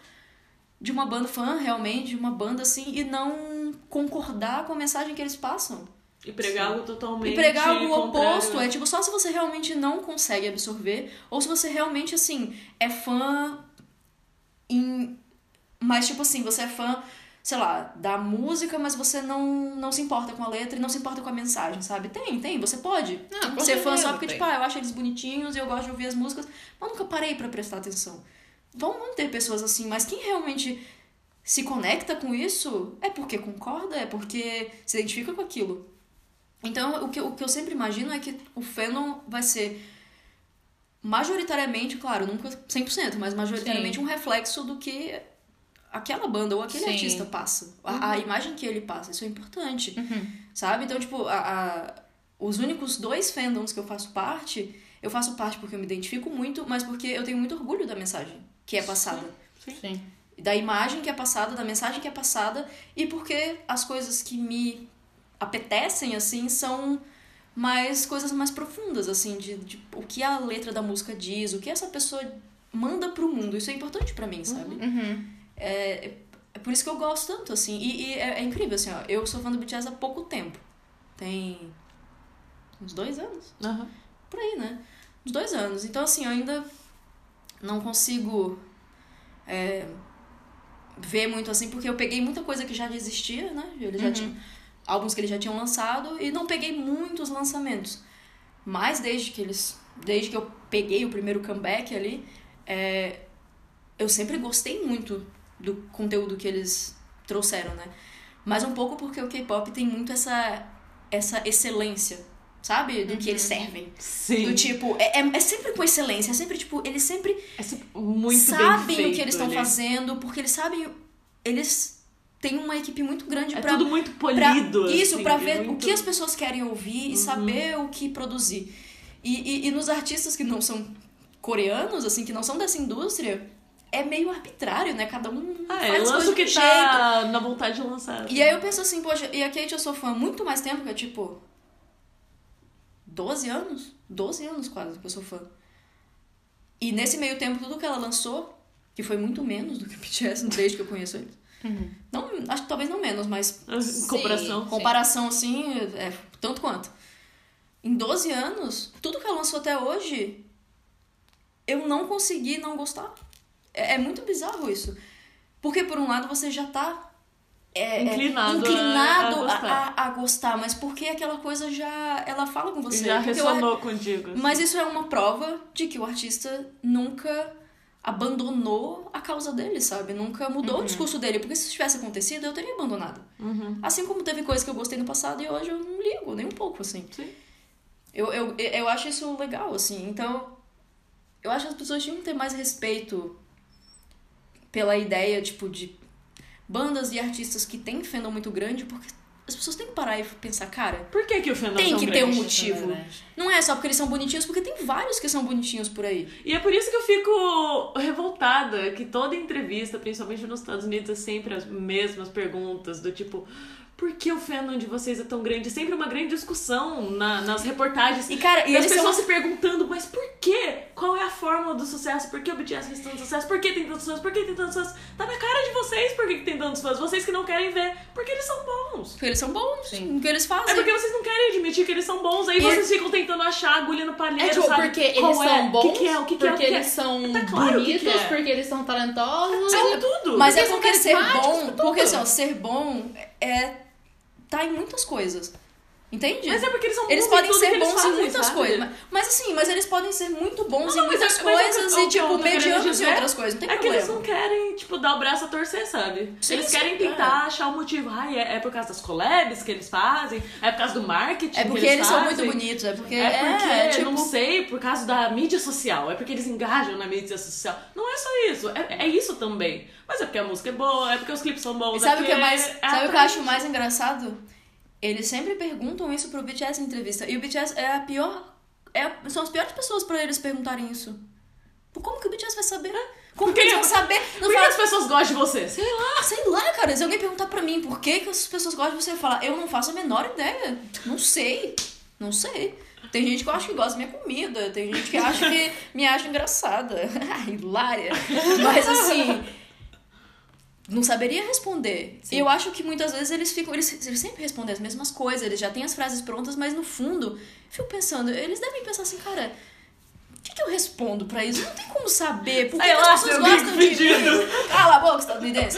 de uma banda, fã realmente, de uma banda assim, e não concordar com a mensagem que eles passam?
E pregar algo totalmente
E pregar algo oposto é tipo só se você realmente não consegue absorver, ou se você realmente, assim, é fã em. Mas, tipo assim, você é fã, sei lá, da música, mas você não, não se importa com a letra e não se importa com a mensagem, sabe? Tem, tem, você pode
Não, com
ser fã só porque,
tem.
tipo, ah, eu acho eles bonitinhos e eu gosto de ouvir as músicas, mas nunca parei pra prestar atenção. Vão, vão ter pessoas assim, mas quem realmente se conecta com isso é porque concorda, é porque se identifica com aquilo. Então, o que, eu- o que eu sempre imagino é que o fandom vai ser majoritariamente, claro, nunca 100%, mas majoritariamente um reflexo do que aquela banda ou aquele
Sim.
artista passa. A, a imagem que ele passa, isso é importante.
Uhum.
Sabe? Então, tipo, a, a- os únicos dois fandoms que eu faço parte, eu faço parte porque eu me identifico muito, mas porque eu tenho muito orgulho da mensagem que é passada.
Sim.
Da imagem que é passada, da mensagem que é passada, e porque as coisas que me apetecem, assim, são mais coisas mais profundas, assim, de, de o que a letra da música diz, o que essa pessoa manda pro mundo. Isso é importante pra mim, sabe?
Uhum.
É, é por isso que eu gosto tanto, assim. E, e é, é incrível, assim, ó. Eu sou fã do BTS há pouco tempo. Tem uns dois anos.
Aham.
Por aí, né? Uns dois anos. Então, assim, eu ainda não consigo é, ver muito assim, porque eu peguei muita coisa que já existia, né? Eles já
Uhum.
tinham, álbuns que eles já tinham lançado e não peguei muitos lançamentos. Mas desde que eles. Desde que eu peguei o primeiro comeback ali, é, eu sempre gostei muito do conteúdo que eles trouxeram, né? Mas um pouco porque o K-pop tem muito essa, essa excelência, sabe? Do que eles servem.
Sim.
Do tipo, é, é, é sempre com excelência, é sempre tipo, eles sempre
É sempre muito
sabem
bem feito
o que eles estão fazendo, porque eles sabem. Eles têm uma equipe muito grande
É
pra.
tudo muito
pra-
polido.
isso,
assim,
pra
é
ver
muito- Uhum.
o que as pessoas querem ouvir e saber o que produzir. E, e, e nos artistas que não são coreanos, assim, que não são dessa indústria, é meio arbitrário, né? Cada um
Ah, é,
faz
lança
coisas
o que tá na vontade de lançar.
e aí eu penso assim, poxa, e a Kate eu sou fã há muito mais tempo, que é tipo. 12 anos? 12 anos quase que eu sou fã. E nesse meio tempo, tudo que ela lançou, que foi muito menos do que o BTS desde que eu conheço eles.
Uhum.
Não, acho que talvez não menos, mas
Em comparação.
Sim.
comparação assim, é tanto quanto. Em 12 anos, tudo que ela lançou até hoje, eu não consegui não gostar. É, é muito bizarro isso. Porque, por um lado, você já tá é, é,
Inclinado a-
inclinado
a
a,
gostar.
a- a gostar, mas porque aquela coisa já ela fala com você.
Já
Porque eu-
ressonou contigo.
mas isso é uma prova de que o artista nunca abandonou a causa dele, sabe? Nunca mudou
Uhum.
o discurso dele. Porque se isso tivesse acontecido, eu teria abandonado.
Uhum.
Assim como teve coisa que eu gostei no passado e hoje eu não ligo, nem um pouco, assim.
Sim.
Eu, eu, eu acho isso legal, assim. Então, eu acho que as pessoas tinham que ter mais respeito pela ideia, tipo, de bandas e artistas que têm fandom muito grande, porque as pessoas têm que parar e pensar, cara,
Por que, que o fandom é
tem que ter um motivo. Não é só porque eles são bonitinhos, porque tem vários que são bonitinhos por aí.
E é por isso que eu fico revoltada que toda entrevista, principalmente nos Estados Unidos, é sempre as mesmas perguntas, do tipo, por que o fandom de vocês é tão grande? Sempre uma grande discussão na- nas reportagens.
E, cara, e
as pessoas
são...
se perguntando, mas por quê? Qual é a fórmula do sucesso, por que o BTS fez tanto sucesso, por que tem tantos fãs, por que tem tantos fãs. Tá na cara de vocês por que tem tantos fãs. Vocês que não querem ver, porque eles são bons.
Porque eles são bons
Sim.
no que eles fazem.
É porque vocês não querem admitir que eles são bons, aí
E-
vocês ficam tentando achar agulha no palheiro,
É tipo,
sabe?
porque
Qual
eles
é?
são bons,
O que, que é? O que, que é? O
porque
que é?
eles são
Tá claro o que
bonitos,
que é.
porque eles são talentosos.
São tudo.
Mas é
Porque são
porque ser bom, porque assim, ó, ser bom é tá em muitas coisas. Entende?
Mas é porque eles são bons
Eles
em
podem ser
que
bons
fazem,
em muitas
sabe?
coisas. Mas, mas assim, mas eles podem ser muito bons
Não,
em
mas
muitas
é- é
coisas
que-
e,
que
tipo, medianos em
dizer
outras coisas. Não tem
É que
problema.
eles não querem, tipo, dar o braço a torcer, sabe?
Sim,
eles
sim,
querem
é.
tentar achar o motivo. Ai, é, é por causa das collabs que eles fazem? É por causa do marketing
É
que
porque
eles,
eles são muito bonitos, é porque.
É porque,
é, tipo,
não sei, por causa da mídia social. É porque eles engajam na mídia social. Não é só isso. É, é isso também. Mas é porque a música é boa, é porque os clipes são bons.
E sabe o que é mais.
é
sabe o que eu acho mais engraçado? Eles sempre perguntam isso pro BTS em entrevista. E o BTS é a pior. É, a- são as piores pessoas pra eles perguntarem isso. Como que o BTS vai saber? Como que eles vão saber? Não
Por que
fala,
as pessoas gostam de você? Sei lá.
Ah, sei lá, cara. Se alguém perguntar pra mim por que, que as pessoas gostam de você, eu falar, eu não faço a menor ideia. Não sei. Não sei. Tem gente que eu acho que gosta da minha comida, tem gente que acha que me acha engraçada. Hilária. Mas assim. Não saberia responder.
Sim.
E eu acho que muitas vezes eles ficam. Eles, eles sempre respondem as mesmas coisas, eles já têm as frases prontas, mas no fundo, eu fico pensando, eles devem pensar assim, cara. O que, que eu respondo pra isso? Não tem como saber. Por que, as pessoas gostam de mim? Cala a boca, estadunidense.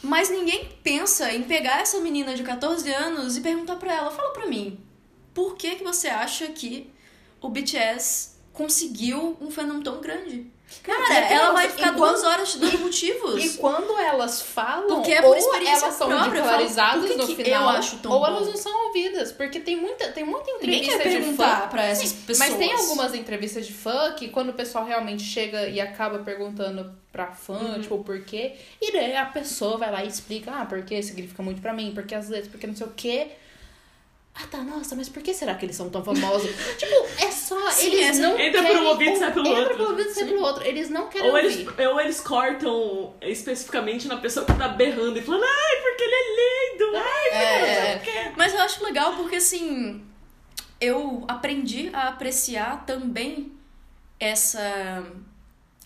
Mas ninguém pensa em pegar essa menina de 14 anos e perguntar pra ela, fala pra mim, por que que você acha que o BTS conseguiu um fenômeno tão grande? Cara,
Cara,
ela vai ficar
e
duas
quando-
horas te dando motivos.
E quando elas falam,
Porque é por
ou
experiência
elas são
própria, falo, por que
no
que
final,
eu acho tão
ou
bom?
elas não são ouvidas. Porque tem muita, tem muita
Ninguém
entrevista
quer
de fã.
pra essas
Sim,
pessoas.
Mas tem algumas entrevistas de fã que quando o pessoal realmente chega e acaba perguntando pra fã,
Uhum.
tipo, o porquê, e daí a pessoa vai lá e explica, ah, porque significa muito pra mim, porque as letras, porque não sei o quê. Ah, tá, nossa, mas por que será que eles são tão famosos? tipo, é só,
Sim,
eles
essa-
não
Entra por
querem...
um ouvido e sai pelo
entra
outro.
por um ouvido e sai pelo outro. Eles não querem
Ou
ouvir.
eles, ou eles cortam especificamente na pessoa que tá berrando e falando, ai, porque ele é lindo, ai, porque
É,
sei
é.
quê.
Mas eu acho legal porque, assim, eu aprendi a apreciar também essa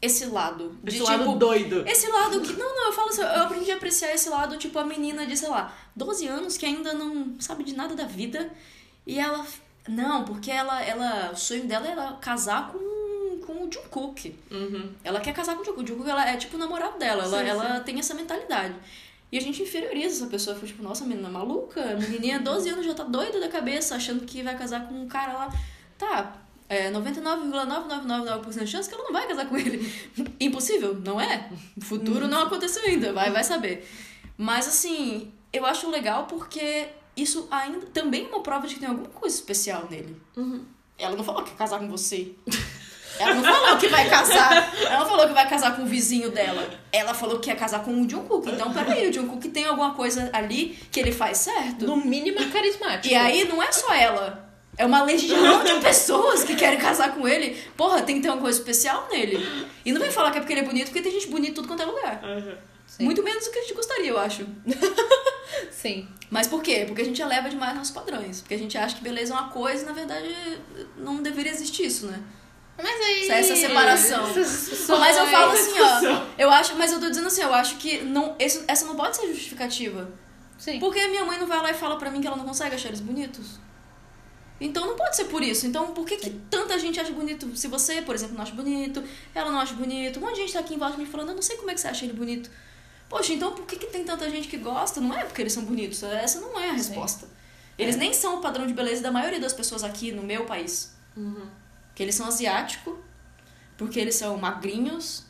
esse lado. De,
Esse
tipo,
lado doido.
Esse lado que. Não, não, eu falo assim, eu aprendi a apreciar esse lado, tipo, a menina de, sei lá, 12 anos que ainda não sabe de nada da vida. E ela. Não, porque ela. ela o sonho dela era casar com, com o Jungkook.
Uhum.
Ela quer casar com o Jungkook. O Jungkook ela é tipo o namorado dela. Ela,
Sim,
ela tem essa mentalidade. E a gente inferioriza essa pessoa. Fica tipo, nossa, a menina é maluca. A menininha, 12 anos, já tá doida da cabeça, achando que vai casar com um cara lá. Tá, é 99,9999% de chance que ela não vai casar com ele. Impossível, não é? O futuro não aconteceu ainda, vai, vai saber. Mas assim, eu acho legal porque isso ainda também é uma prova de que tem alguma coisa especial nele.
Uhum.
Ela não falou que quer casar com você. Ela não falou que vai casar. Ela não falou que vai casar com o vizinho dela. Ela falou que quer casar com o Jungkook. Então, peraí, o Jungkook tem alguma coisa ali que ele faz certo?
No mínimo é carismático.
E aí não é só ela. É uma legião de pessoas que querem casar com ele. Porra, tem que ter uma coisa especial nele. E não vem falar que é porque ele é bonito, porque tem gente bonita em tudo quanto é lugar.
Uhum.
Muito menos do que a gente gostaria, eu acho.
Sim.
Mas por quê? Porque a gente eleva demais nossos padrões. Porque a gente acha que beleza é uma coisa e, na verdade, não deveria existir isso, né?
Mas aí.
Essa separação. Mas eu falo assim, ó. Eu acho, mas eu tô dizendo assim, eu acho que não, esse- essa não pode ser justificativa.
Sim.
Porque a minha mãe não vai lá e fala pra mim que ela não consegue achar eles bonitos. Então não pode ser por isso. Então por que, que tanta gente acha bonito? Se você, por exemplo, não acha bonito, ela não acha bonito, um monte de gente tá aqui em volta me falando, eu não sei como é que você acha ele bonito. Poxa, então por que, que tem tanta gente que gosta? Não é porque eles são bonitos. Essa não é a resposta. Eles nem são o padrão de beleza da maioria das pessoas aqui no meu país.
Uhum.
Porque eles são asiáticos, porque eles são magrinhos,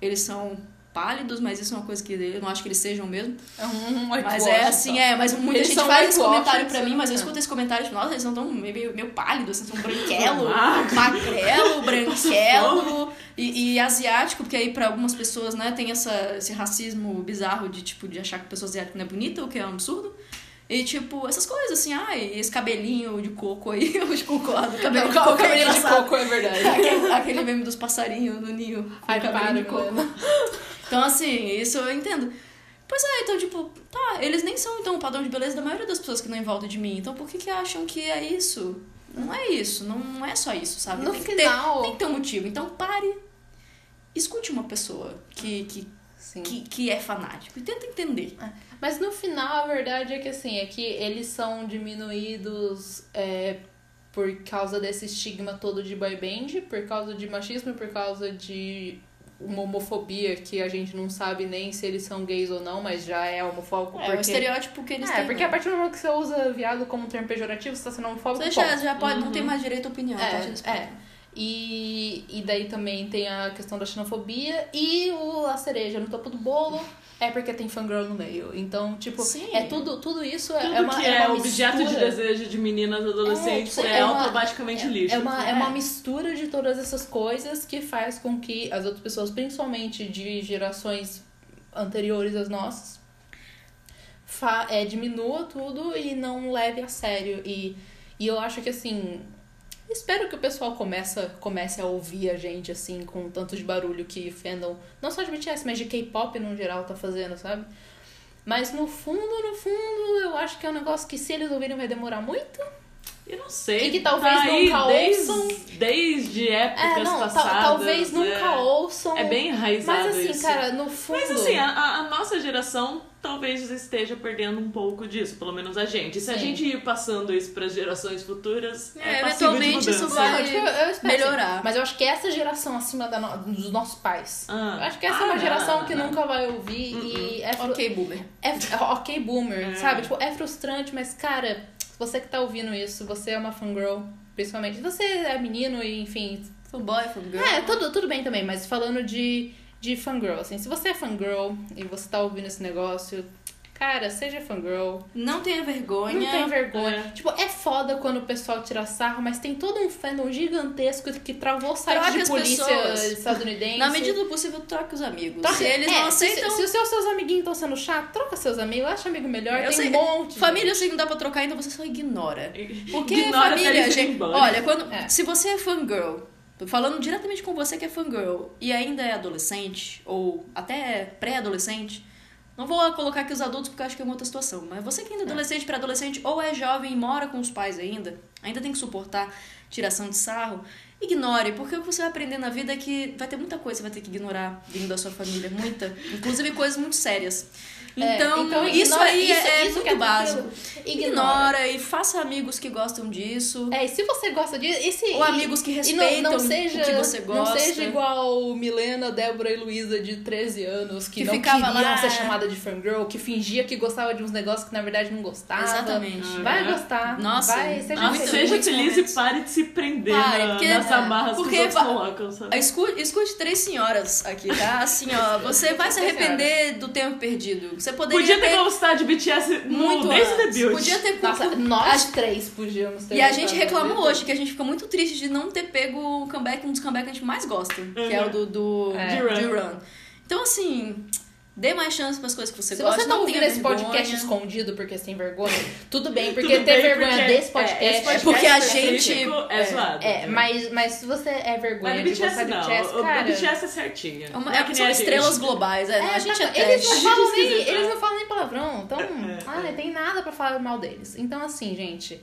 eles são pálidos, mas isso é uma coisa que eu não acho que eles sejam mesmo.
É um
Mas
whitewash,
é assim,
só.
é, mas muita
Eles
gente faz esse comentário pra
eles
mim, mas eu
são-
escuto esse comentário tipo, nossa, eles são tão meio, meio pálidos, assim, são branquelo, magrelo, branquelo e, e asiático, porque aí pra algumas pessoas, né, tem essa, esse racismo bizarro de, tipo, de achar que pessoa asiática não é bonita, o que é um absurdo. E, tipo, essas coisas, assim, ai, esse cabelinho de coco aí, eu concordo, cabelo
Não,
coco é
cabelinho de coco é verdade.
Aquele, aquele meme dos passarinhos no ninho.
Ai,
cabelinho
para,
de coco.
mano.
Então, assim, isso eu entendo. Pois é, então, tipo, tá, eles nem são, então, o padrão de beleza da maioria das pessoas que não em volta de mim. Então, por que que acham que é isso? Não é isso, não, não é só isso, sabe?
No
tem,
final-
que ter, tem que ter um motivo. Então pare, escute uma pessoa que, que,
Sim.
que, que é fanático e tenta entender.
Mas no final, a verdade é que assim, é que eles são diminuídos é, por causa desse estigma todo de boy band, por causa de machismo, por causa de uma homofobia que a gente não sabe nem se eles são gays ou não, mas já é homofóbico
É
porque...
o estereótipo que eles
É,
têm.
porque a partir do momento que você usa viado como termo pejorativo, você tá sendo homofóbico,
Você já, já pode, não
Uhum.
tem mais direito à opinião.
É,
ponto.
é. E, e daí também tem a questão da xenofobia e o, a cereja no topo do bolo é porque tem fangirl no meio. Então, tipo,
Sim.
é tudo, tudo isso é,
Tudo
é uma,
que
é
é,
uma
objeto de desejo de meninas adolescentes
É,
é,
é uma-
automaticamente lixo.
É uma, é
É.
uma mistura de todas essas coisas que faz com que as outras pessoas, principalmente de gerações anteriores às nossas, fa é, diminua tudo e não leve a sério. E, e eu acho que assim. Espero que o pessoal começa, comece a ouvir a gente, assim, com tanto de barulho que fandom, não só de BTS, mas de K-pop no geral tá fazendo, sabe? Mas no fundo, no fundo, eu acho que é um negócio que se eles ouvirem vai demorar muito.
Eu não sei.
E que talvez
tá aí
nunca
desde,
ouçam.
Desde épocas
É, não, tal-
passadas.
talvez nunca
é,
ouçam.
É bem enraizado
Mas assim,
isso.
cara, no fundo.
Mas assim, a, a- a nossa geração talvez esteja perdendo um pouco disso, pelo menos a gente. Se a
Sim.
gente ir passando isso para gerações futuras, é,
É, eventualmente isso vai-
Não, tipo, eu espero,
melhorar.
assim, Mas eu acho que essa geração acima da no- dos nossos pais.
Ah.
Eu acho que essa
Ah,
é uma
não,
geração
não,
que
não.
nunca vai ouvir e é, fru-
Ok, boomer.
é, é ok boomer,
É.
sabe? Tipo, é frustrante, mas cara, você que tá ouvindo isso, você é uma fangirl, principalmente. Você é menino e, enfim,
Fanboy, fangirl.
É, tudo, tudo bem também, mas falando de, de fangirl, assim, se você é fangirl e você tá ouvindo esse negócio, cara, seja fangirl,
Não tenha vergonha.
não tem vergonha.
É.
Tipo, é foda quando o pessoal tira sarro, mas tem todo um fandom gigantesco que travou sites
Troque
de polícia
pessoas.
estadunidense.
Na medida do possível, troque os amigos.
Troca-
Se eles
é,
não aceitam.
Se, os seus, seus amiguinhos estão sendo chato, troca seus amigos, acha amigo melhor,
Eu
tem
sei-
um monte.
Família eu sei que não dá pra trocar ainda, você só ignora. Porque
Ignora
família, gente. Olha, quando.
É.
Se você é fangirl, falando diretamente com você que é fangirl e ainda é adolescente, ou até pré-adolescente. Não vou colocar aqui os adultos porque eu acho que é uma outra situação. Mas você que ainda é adolescente, pré-adolescente, ou é jovem e mora com os pais ainda, ainda tem que suportar tiração de sarro, ignore, porque o que você vai aprender na vida é que vai ter muita coisa que você vai ter que ignorar vindo da sua família, muita. Inclusive coisas muito sérias.
É,
Então, isso
ignora-
aí
isso-
é,
isso
muito
que
básico.
tranquilo.
Ignora e faça amigos que gostam disso.
É, e se você gosta disso, e se,
Ou amigos que
E não-
respeitam
não, seja,
o que você gosta.
Não seja igual Milena, Débora e Luísa de 13 anos, que,
Que
não
ficava
queriam
lá-
ser chamada de fangirl, que fingia que gostava de uns negócios que na verdade não gostava.
Exatamente.
Vai gostar.
Nossa,
vai, seja
nossa,
Não,
feliz.
seja feliz e pare de se prender
Pare,
na-
porque-
nas amarras
porque
que os outros
va-
colocam, sabe?
Escute, escute três senhoras aqui, tá? Assim, ó, você vai se arrepender do tempo perdido. Você poderia
Podia ter
ter
gostado de BTS no,
muito
desde o
antes.
debut.
Podia ter
Nossa, nós três podíamos ter
E a gente reclamou hoje que a gente fica muito triste de não ter pego o comeback, um dos comebacks que a gente mais gosta, que é o do, do
É.
Run.
Então, assim, dê mais chance pras coisas que você
Se
gosta.
você tá
não
ouvindo
tenha
esse podcast escondido porque você tem vergonha, tudo bem, porque
Tudo
ter
bem,
vergonha
porque-
desse
é,
podcast.
esse podcast
porque a
específico
gente-
é,
é,
zoado.
É, mas, mas se você é vergonha
Mas
de
BTS
gostar de
não.
BTS,
o,
cara...
o BTS é certinho.
É uma-
Não
é, são
a gente.
estrelas globais, é, a gente é
tá, eles, não falam nem, eles
é.
não falam nem palavrão, então
É,
ah,
é.
tem nada pra falar mal deles. Então, assim, gente,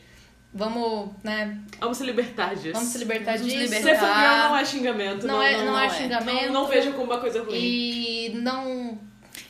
vamos, né,
Vamos se libertar disso.
vamos se libertar
Vamos
disso.
libertar.
Ser não é xingamento.
Não, é, não, é
é.
xingamento.
Não, não vejo como uma coisa ruim.
E não.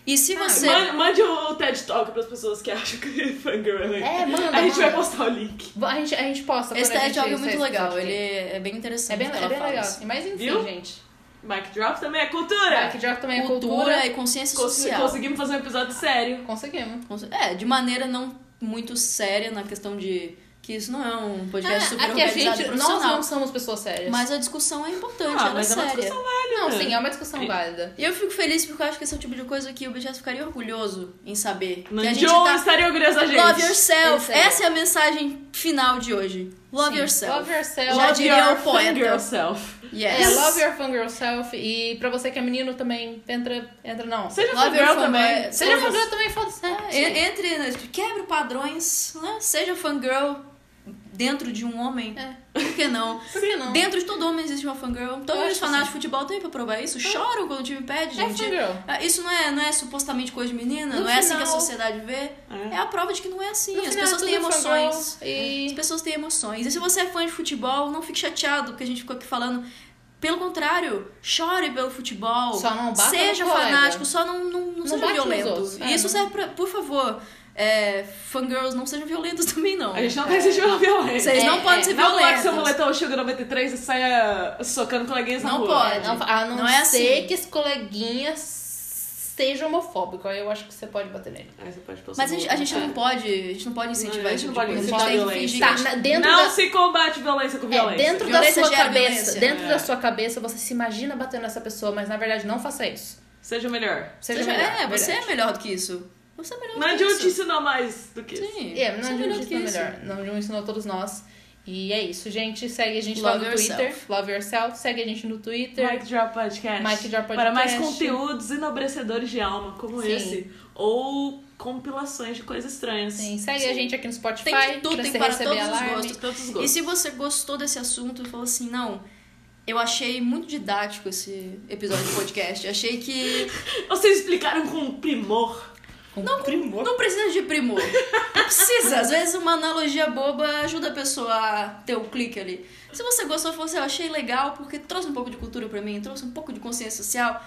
E se
Ah,
você.
Man- Mande o TED Talk pras pessoas que acham que fangirl é.
É, manda.
A gente vai
manda.
postar o link.
A gente, a gente posta.
Esse
a
TED Talk é muito legal, ele é, é bem interessante.
É bem, é bem legal. assim. Mas enfim,
Viu?
gente.
Mic Drop também é cultura.
Back Drop também é
Cultura,
cultura.
e consciência
Cons-
social.
Conseguimos fazer um episódio sério.
Conseguimos.
Cons- É, de maneira não muito séria na questão de que isso não é um podcast super
Ah, aqui a
organizado e
gente, nós não somos pessoas sérias.
Mas a discussão é importante,
Ah,
ela
mas
é
é uma
séria.
discussão válida.
Não, sim, é uma discussão válida.
E eu fico feliz porque eu acho que esse é o tipo de coisa que o BTS ficaria orgulhoso em saber. que a gente
Nanjon
tá...
estaria orgulhoso da gente.
Love yourself!
É.
Essa é a mensagem final de hoje. Love
Sim,
yourself.
Love yourself.
Já
Love
diria o poeta.
fangirl self.
Yes.
É, love your fangirl self. E pra você que é menino também, entra, entra não.
Seja
Love
fangirl também.
Seja fangirl também, foda-se.
É, en- Entre, né, quebre padrões, né? Seja fangirl, dentro de um homem.
É.
Por que não?
Por que não?
Dentro de todo homem existe uma fangirl.
Eu
os
que
fanáticos de futebol têm pra provar isso. Choram quando o time perde,
É
gente.
fangirl.
Ah, Isso não é, não é supostamente coisa de menina,
No
não é assim que a sociedade vê.
É.
É a prova de que não é assim.
No
As
final,
pessoas
tudo
têm
é
emoções.
E...
As pessoas têm emoções. E se você é fã de futebol, não fique chateado, porque a gente ficou aqui falando. Pelo contrário, chore pelo futebol.
Só não bata
Seja
no colega.
fanático, só não, não, não,
Não
seja violento.
outros.
E
É,
isso
não-
serve pra, por favor, é, fangirls, não sejam violentos também, não.
A gente não tá exigindo violência.
Vocês
É,
não podem
é.
ser
Não
violentos.
seu moletom Sugar 93 e saia socando coleguinhas na
Não
rua.
pode.
É, não, a não,
Não é
ser
assim.
que esse coleguinha seja homofóbico. Aí eu acho que você pode bater nele.
Aí você pode
Mas a gente, a gente não pode. A gente não pode incentivar
A
isso.
gente não pode
a gente
incentivar violência.
Tá,
a
na- dentro
não
da...
se combate violência com
É,
violência.
dentro da
Violência
sua
gera
cabeça,
violência.
dentro
É.
da sua cabeça, você se imagina batendo nessa pessoa, mas na verdade não faça isso.
Seja melhor.
Seja
Seja-
melhor.
é, você é melhor do que isso. Você é melhor
Não
do que
adianta te
isso.
ensinar mais do que isso.
Sim,
É,
você
não
é
de
melhor do que isso.
melhor. Não de um ensinou todos nós. E é isso, gente. Segue a gente lá
Love
no Twitter.
yourself.
Love Yourself. Segue a gente no Twitter.
Mic Drop Podcast.
Mic Drop
Para mais
Podcast.
conteúdos enobrecedores de alma, como
Sim.
esse. Ou compilações de coisas estranhas.
Sim, segue
Sim.
a gente aqui no Spotify.
Tem de tudo,
pra
tem
você
para
receber
todos os
alarme.
gostos.
Todos os
E
gostos.
se você gostou desse assunto e falou assim, não, eu achei muito didático esse episódio de podcast. Achei que
Vocês explicaram com primor.
Não, primor.
não precisa de primor. Não precisa. Às vezes uma analogia boba ajuda a pessoa a ter o clique ali. Se você gostou, assim, eu achei legal porque trouxe um pouco de cultura pra mim, trouxe um pouco de consciência social.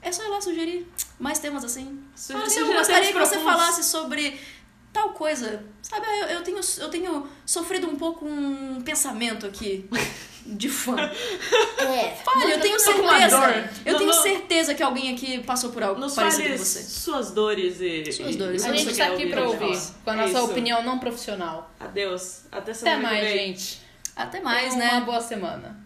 É só ir lá sugerir mais temas assim. Fala assim, eu gostaria que você falasse sobre tal coisa. Sabe, eu, eu, tenho, eu tenho sofrido um pouco um pensamento aqui de fã.
É.
Olha, eu tenho certeza. Eu
Não,
tenho
não.
certeza que alguém aqui passou por algo
Nos
parecido
fale
com você.
suas dores e.
Suas dores.
e
A gente tá aqui pra ouvir. Com a nossa
isso.
opinião não profissional.
Adeus. Até
Até
semana que
mais,
vem.
gente.
Até mais, né?
Uma boa semana.